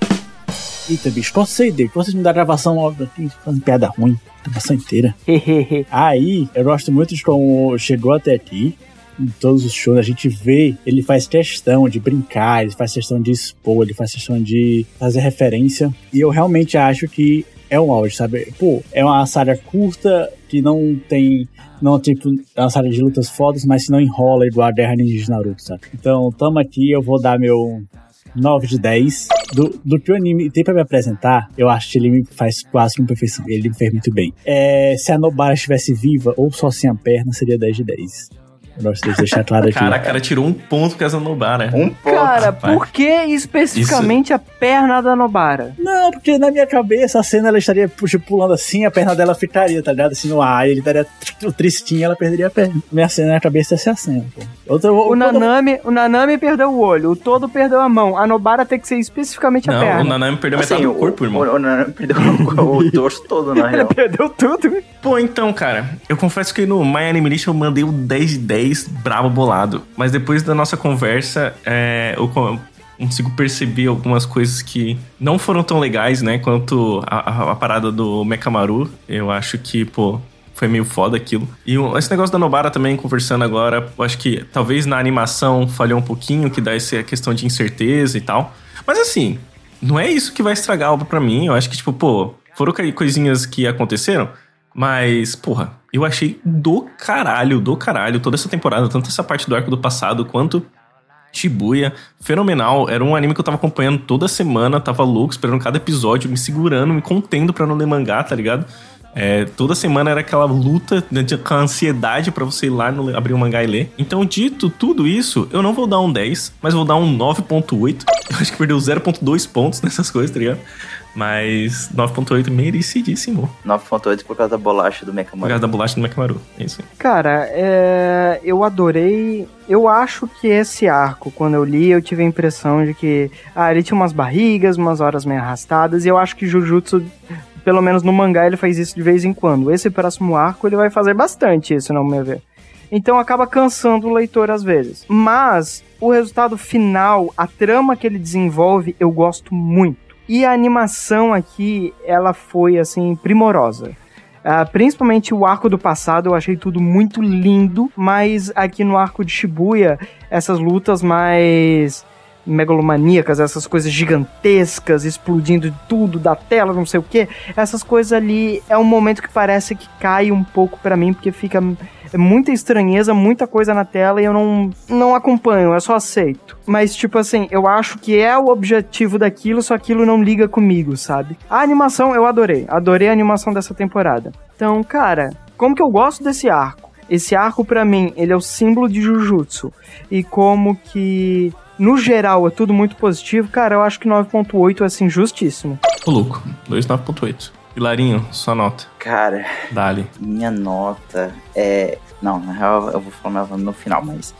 D: Eita, bicho, sei dele? Vocês me dão gravação óbvio aqui, fazendo piada ruim, gravação inteira. Aí, eu gosto muito de como chegou até aqui. Em todos os shows, a gente vê, ele faz questão de brincar, ele faz questão de expor, ele faz questão de fazer referência. E eu realmente acho que é um auge, sabe? Pô, é uma saga curta que não tem. Não, tipo, é uma saga de lutas fodas, mas que não enrola igual a Guerra Ninja de Naruto, sabe? Então, tamo aqui, eu vou dar meu 9 de 10. Do, do que o anime tem pra me apresentar, eu acho que ele me faz quase com perfeição. Ele me fez muito bem. É, se a Nobara estivesse viva ou só sem a perna, seria 10 de 10. Gosto de deixar claro aqui.
B: Cara, cara tirou um ponto causa da Nobara.
C: Um ponto.
A: Cara,
B: rapaz.
A: por que especificamente a perna da Nobara?
D: Não, porque na minha cabeça a cena ela estaria puxa, pulando assim, a perna dela ficaria, tá ligado? Assim no ar, ele estaria tristinho, ela perderia a perna. Minha cena na cabeça é essa cena, pô. Outra,
A: O Nanami, o Nanami perdeu o olho, o Todo perdeu a mão. A Nobara tem que ser especificamente a
B: Não,
A: perna.
B: o Nanami perdeu metade do corpo, irmão.
C: O, o Nanami perdeu o, o torso todo, na
A: Ele
C: real.
A: perdeu tudo.
B: Pô, então, cara, eu confesso que no My Anime List eu mandei o 10 de 10 brabo bolado. Mas depois da nossa conversa, é, eu co- consigo perceber algumas coisas que não foram tão legais, né? Quanto a, a- a parada do Mekamaru. Eu acho que, pô, foi meio foda aquilo. E esse negócio da Nobara também, conversando agora, eu acho que talvez na animação falhou um pouquinho, que dá essa questão de incerteza e tal. Mas assim, não é isso que vai estragar a obra pra mim. Eu acho que, tipo, pô, foram coi- coisinhas que aconteceram, mas, porra, eu achei do caralho, do caralho, toda essa temporada, tanto essa parte do arco do passado quanto Shibuya, fenomenal. Era um anime que eu tava acompanhando toda semana, tava louco, esperando cada episódio, me segurando, me contendo pra não ler mangá, tá ligado? É, toda semana era aquela luta né, com a ansiedade pra você ir lá no- abrir o mangá e ler. Então, dito tudo isso, eu não vou dar um 10, mas vou dar um 9.8. Eu acho que perdeu 0.2 pontos nessas coisas, tá ligado? Mas 9.8 merecidíssimo.
C: 9.8 por causa da bolacha do
B: Por
C: Mekamaru.
B: causa da bolacha do Mekamaru. É isso aí.
A: Cara, é, eu adorei. Eu acho que esse arco, quando eu li, eu tive a impressão de que ah, ele tinha umas barrigas, umas horas meio arrastadas, e eu acho que Jujutsu, pelo menos no mangá, ele faz isso de vez em quando. Esse próximo arco, ele vai fazer bastante isso, não me ver. Então acaba cansando o leitor às vezes. Mas o resultado final, a trama que ele desenvolve, eu gosto muito. E a animação aqui, ela foi assim primorosa. Ah, principalmente o arco do passado, eu achei tudo muito lindo, mas aqui no arco de Shibuya, essas lutas mais megalomaníacas, essas coisas gigantescas, explodindo tudo da tela, não sei o que, essas coisas ali é um momento que parece que cai um pouco pra mim, porque fica muita estranheza, muita coisa na tela e eu não, não acompanho, eu só aceito. Mas, tipo assim, eu acho que é o objetivo daquilo, só aquilo não liga comigo, sabe? A animação eu adorei, adorei a animação dessa temporada. Então, cara, como que eu gosto desse arco? Esse arco, pra mim, ele é o símbolo de Jujutsu. E como que, no geral, é tudo muito positivo, cara, eu acho que 9.8 é, assim, justíssimo.
B: Ô, louco. 2,9.8. Pilarinho, sua nota.
C: Cara,
B: Dali.
C: minha nota é. Não, na real eu vou falar no final, mas.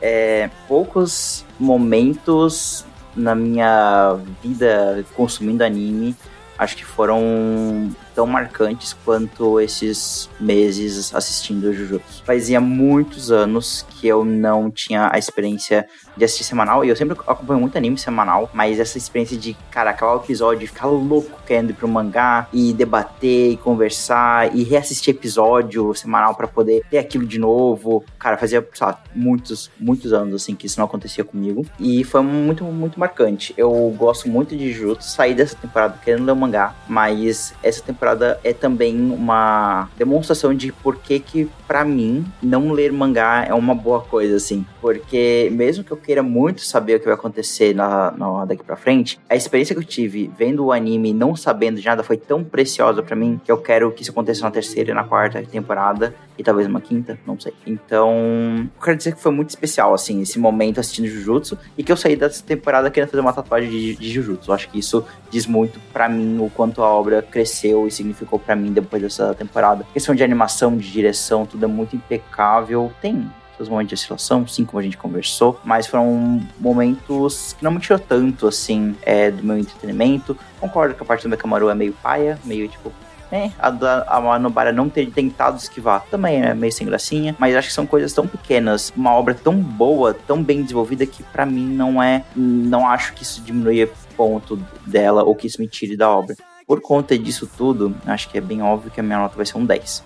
C: É, poucos momentos na minha vida consumindo anime acho que foram tão marcantes quanto esses meses assistindo Jujutsu. Fazia muitos anos que eu não tinha a experiência de assistir semanal, e eu sempre acompanho muito anime semanal, mas essa experiência de, cara, acabar o episódio e ficar louco querendo ir pro mangá e debater e conversar e reassistir episódio semanal pra poder ter aquilo de novo. Cara, fazia, sei lá, muitos, muitos anos assim que isso não acontecia comigo. E foi muito, muito marcante. Eu gosto muito de Jujutsu, saí dessa temporada querendo ler o mangá, mas essa temporada é também uma demonstração de por que que, pra mim, não ler mangá é uma boa coisa, assim. Porque mesmo que eu queira muito saber o que vai acontecer na, na daqui pra frente, a experiência que eu tive vendo o anime e não sabendo de nada foi tão preciosa pra mim que eu quero que isso aconteça na terceira e na quarta temporada e talvez uma quinta, não sei. Então, eu quero dizer que foi muito especial, assim, esse momento assistindo Jujutsu e que eu saí dessa temporada querendo fazer uma tatuagem de, de Jujutsu. Eu acho que isso diz muito pra mim o quanto a obra cresceu e significou pra mim depois dessa temporada. A questão de animação, de direção, tudo é muito impecável. Tem seus momentos de oscilação, sim, como a gente conversou, mas foram momentos que não me tirou tanto, assim, é, do meu entretenimento. Concordo que a parte do Mekamaru é meio paia, meio tipo, é, a da a Manobara não ter tentado esquivar também é meio sem gracinha, mas acho que são coisas tão pequenas, uma obra tão boa, tão bem desenvolvida que pra mim não é, não acho que isso diminui ponto dela ou que isso me tire da obra. Por conta disso tudo, acho que é bem óbvio que a minha nota vai ser um 10.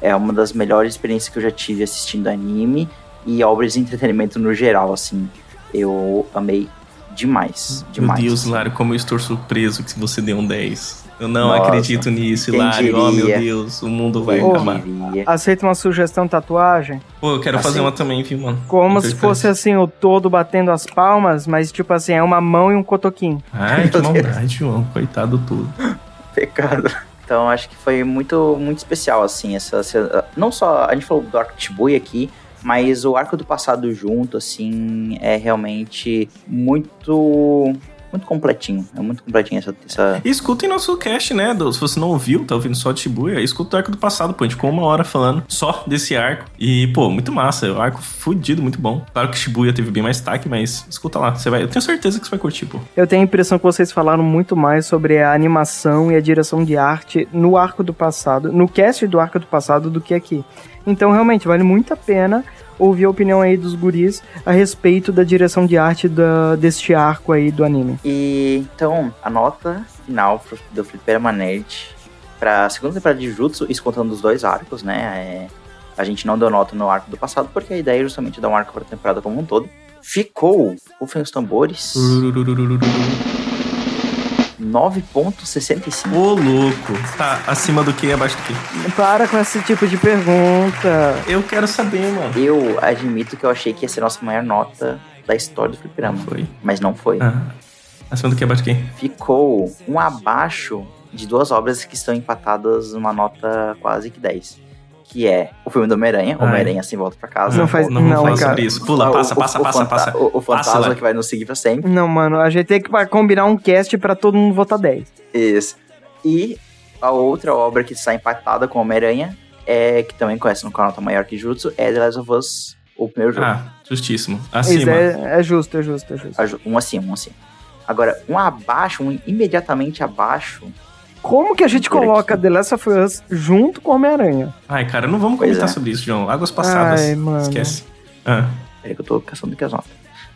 C: é, é uma das melhores experiências que eu já tive assistindo anime e obras de entretenimento no geral, assim. Eu amei demais, demais.
B: Meu Deus, Lário, como eu estou surpreso que você deu um 10. Eu não Nossa, acredito nisso, Hilário. Oh, meu Deus, o mundo vai
A: Pô,
B: acabar.
A: Aceita uma sugestão de tatuagem?
B: Pô, eu quero
A: Aceita.
B: fazer uma também, viu, mano?
A: Como se fosse assim, o todo batendo as palmas, mas tipo assim, é uma mão e um cotoquinho.
B: Ai, que maldade, João. Coitado tudo.
C: Pecado. Então, acho que foi muito, muito especial, assim, essa, essa... Não só... A gente falou do Arco Shibuya aqui, mas o arco do passado junto, assim, é realmente muito muito completinho. É muito completinho essa. essa...
B: E escutem nosso cast, né? Do, se você não ouviu, tá ouvindo só de Shibuya, escuta o arco do passado, pô. A gente ficou uma hora falando só desse arco. E, pô, muito massa. É um arco fudido, muito bom. Claro que Shibuya teve bem mais destaque, mas escuta lá. Você vai, eu tenho certeza que você vai curtir, pô.
A: Eu tenho a impressão que vocês falaram muito mais sobre a animação e a direção de arte no arco do passado, no cast do arco do passado, do que aqui. Então, realmente, vale muito a pena ouvir a opinião aí dos guris a respeito da direção de arte da, deste arco aí do anime.
C: E então, a nota final do Fliperama Nerd pra segunda temporada de Jutsu, isso contando os dois arcos, né? É, a gente não deu nota no arco do passado, porque a ideia é justamente dar um arco pra temporada como um todo. Ficou, rufem os tambores. 9.65.
B: Ô, louco. Tá acima do que e abaixo do que?
A: Para com esse tipo de pergunta.
B: Eu quero saber, mano.
C: Eu admito que eu achei que ia ser a nossa maior nota da história do fliperama.
B: Foi.
C: Mas não foi.
B: Ah. Acima do que abaixo do que?
C: Ficou um abaixo de duas obras que estão empatadas numa nota quase que 10 que é o filme do Homem-Aranha, Homem-Aranha Sem Volta Pra Casa.
A: Não faz,
B: não,
A: não,
B: não sobre isso. Pula, passa, passa, passa,
C: o
B: passa.
C: O, o fantasma
B: passa,
C: que vai nos seguir pra sempre.
A: Não, mano, a gente tem que combinar um cast pra todo mundo votar 10.
C: Isso. E a outra obra que está empatada com Homem-Aranha, é, que também conhece no canal maior que Jutsu, é The Last of Us, o primeiro jogo.
B: Ah, justíssimo. Acima.
A: É, é justo, é justo, é justo.
C: Um assim, um assim. Agora, um abaixo, um imediatamente abaixo,
A: como que a gente coloca The Last of Us junto com Homem-Aranha?
B: Ai, cara, não vamos comentar
C: é.
B: sobre isso, João. Águas passadas.
A: Ai, mano.
B: Esquece. Ah.
C: Peraí que eu tô caçando aqui as notas.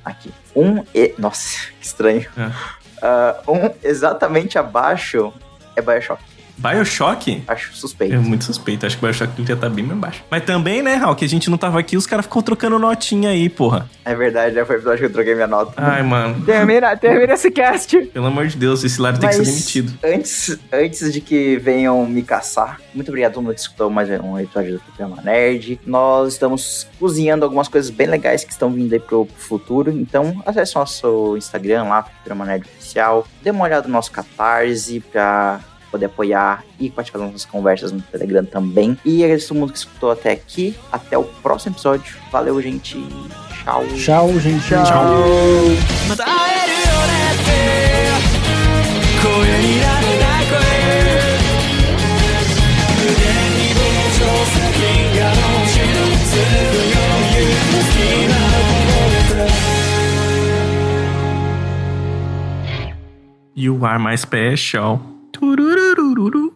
C: Aqui. Um e... Nossa, que estranho.
B: Ah.
C: Uh, um exatamente abaixo é Bioshock.
B: Bioshock?
C: Acho suspeito.
B: É muito suspeito. Acho que Bioshock devia estar bem mais baixo. Mas também, né, Raul, que a gente não tava aqui, os caras ficam trocando notinha aí, porra.
C: É verdade, já foi o episódio que eu troquei minha nota.
B: Ai, mano.
A: Termina, termina esse cast.
B: Pelo amor de Deus, esse lado tem que ser demitido.
C: Antes, antes de que venham me caçar, muito obrigado a todo mundo que escutou mais um episódio do Programa Nerd. Nós estamos cozinhando algumas coisas bem legais que estão vindo aí pro futuro. Então, acesse nosso Instagram lá, Programa Nerd Oficial. Dê uma olhada no nosso Catarse pra poder apoiar e participar das nossas conversas no Telegram também. E agradeço a todo mundo que escutou até aqui. Até o próximo episódio. Valeu, gente. Tchau.
D: Tchau, gente.
A: Tchau.
B: You are my special. Tururururu.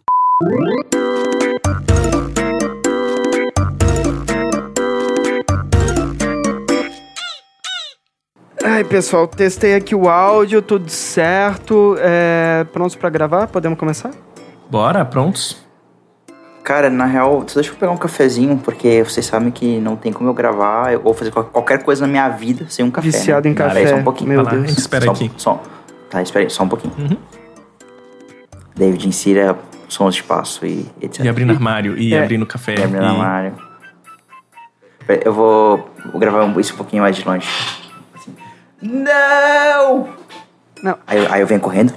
A: Ai, pessoal, testei aqui o áudio, tudo certo. É, prontos pra gravar? Podemos começar?
B: Bora, prontos?
C: Cara, na real, só deixa eu pegar um cafezinho, porque vocês sabem que não tem como eu gravar eu- ou fazer qual- qualquer coisa na minha vida sem um café.
A: Viciado
C: né?
A: em café,
C: aí, só um pouquinho.
A: meu Deus.
B: espera
C: Só-
B: aqui.
C: Só, tá, espera aí, só um pouquinho.
B: Uhum.
C: David Insira sons de passo e etc.
B: E abrindo armário, e
A: É.
B: abrindo café.
C: E abrindo
B: e-
C: armário. Eu vou, vou gravar um- isso um pouquinho mais de longe. Assim. Não!
A: Não.
C: Aí, eu- aí eu venho correndo.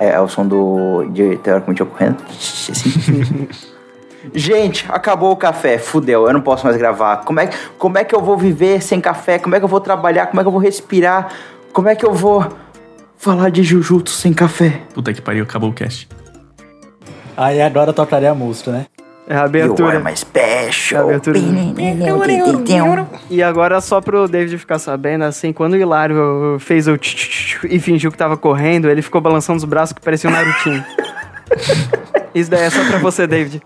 C: É, é o som do. de teoricamente eu correndo. Assim. Gente, acabou o café, fudeu, eu não posso mais gravar. Como é, que- como é que eu vou viver sem café? Como é que eu vou trabalhar? Como é que eu vou respirar? Como é que eu vou falar de Jujutsu sem café?
B: Puta que pariu, acabou o cast.
D: Aí agora tocaria a música, né?
A: É a
C: You
A: abertura.
C: are my special.
A: É a abertura. E agora, só pro David ficar sabendo, assim, quando o Hilário fez o tch, tch, tch, e fingiu que tava correndo, ele ficou balançando os braços que parecia um Narutinho. Isso daí é só pra você, David.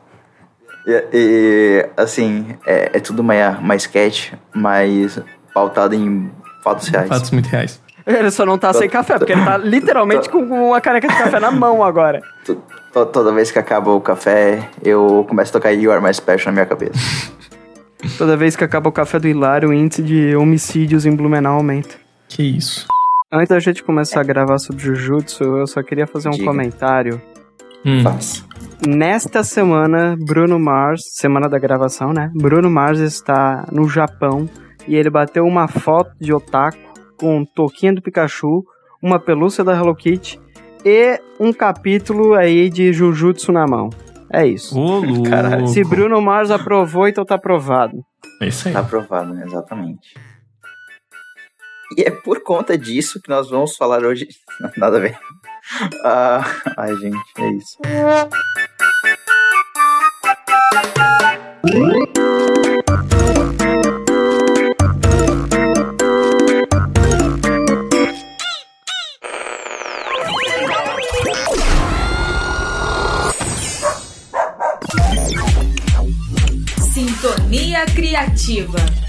C: E, e, assim, é, é tudo uma, uma sketch, mas pautado em fatos reais.
B: Fatos muito reais.
A: Ele só não tá sem café, porque ele tá literalmente com uma caneca de café na mão agora.
C: To- Toda vez que acaba o café, eu começo a tocar You Are My Special na minha cabeça.
A: Toda vez que acaba o café do Hilário, o índice de homicídios em Blumenau aumenta.
B: Que isso.
A: Antes da gente começar a gravar sobre Jujutsu, eu só queria fazer um
C: Diga.
A: comentário.
B: Hum.
C: Faça.
A: Nesta semana, Bruno Mars, semana da gravação, né? Bruno Mars está no Japão e ele bateu uma foto de otaku com um toquinho do Pikachu, uma pelúcia da Hello Kitty e um capítulo aí de Jujutsu na mão. É isso.
B: Ô.
C: Caralho.
A: Se Bruno Mars aprovou, então tá aprovado.
B: É isso aí.
C: Tá aprovado, né? Exatamente. E é por conta disso que nós vamos falar hoje. Nada a ver. Ah, ai, gente, é isso.
M: Sintonia Criativa.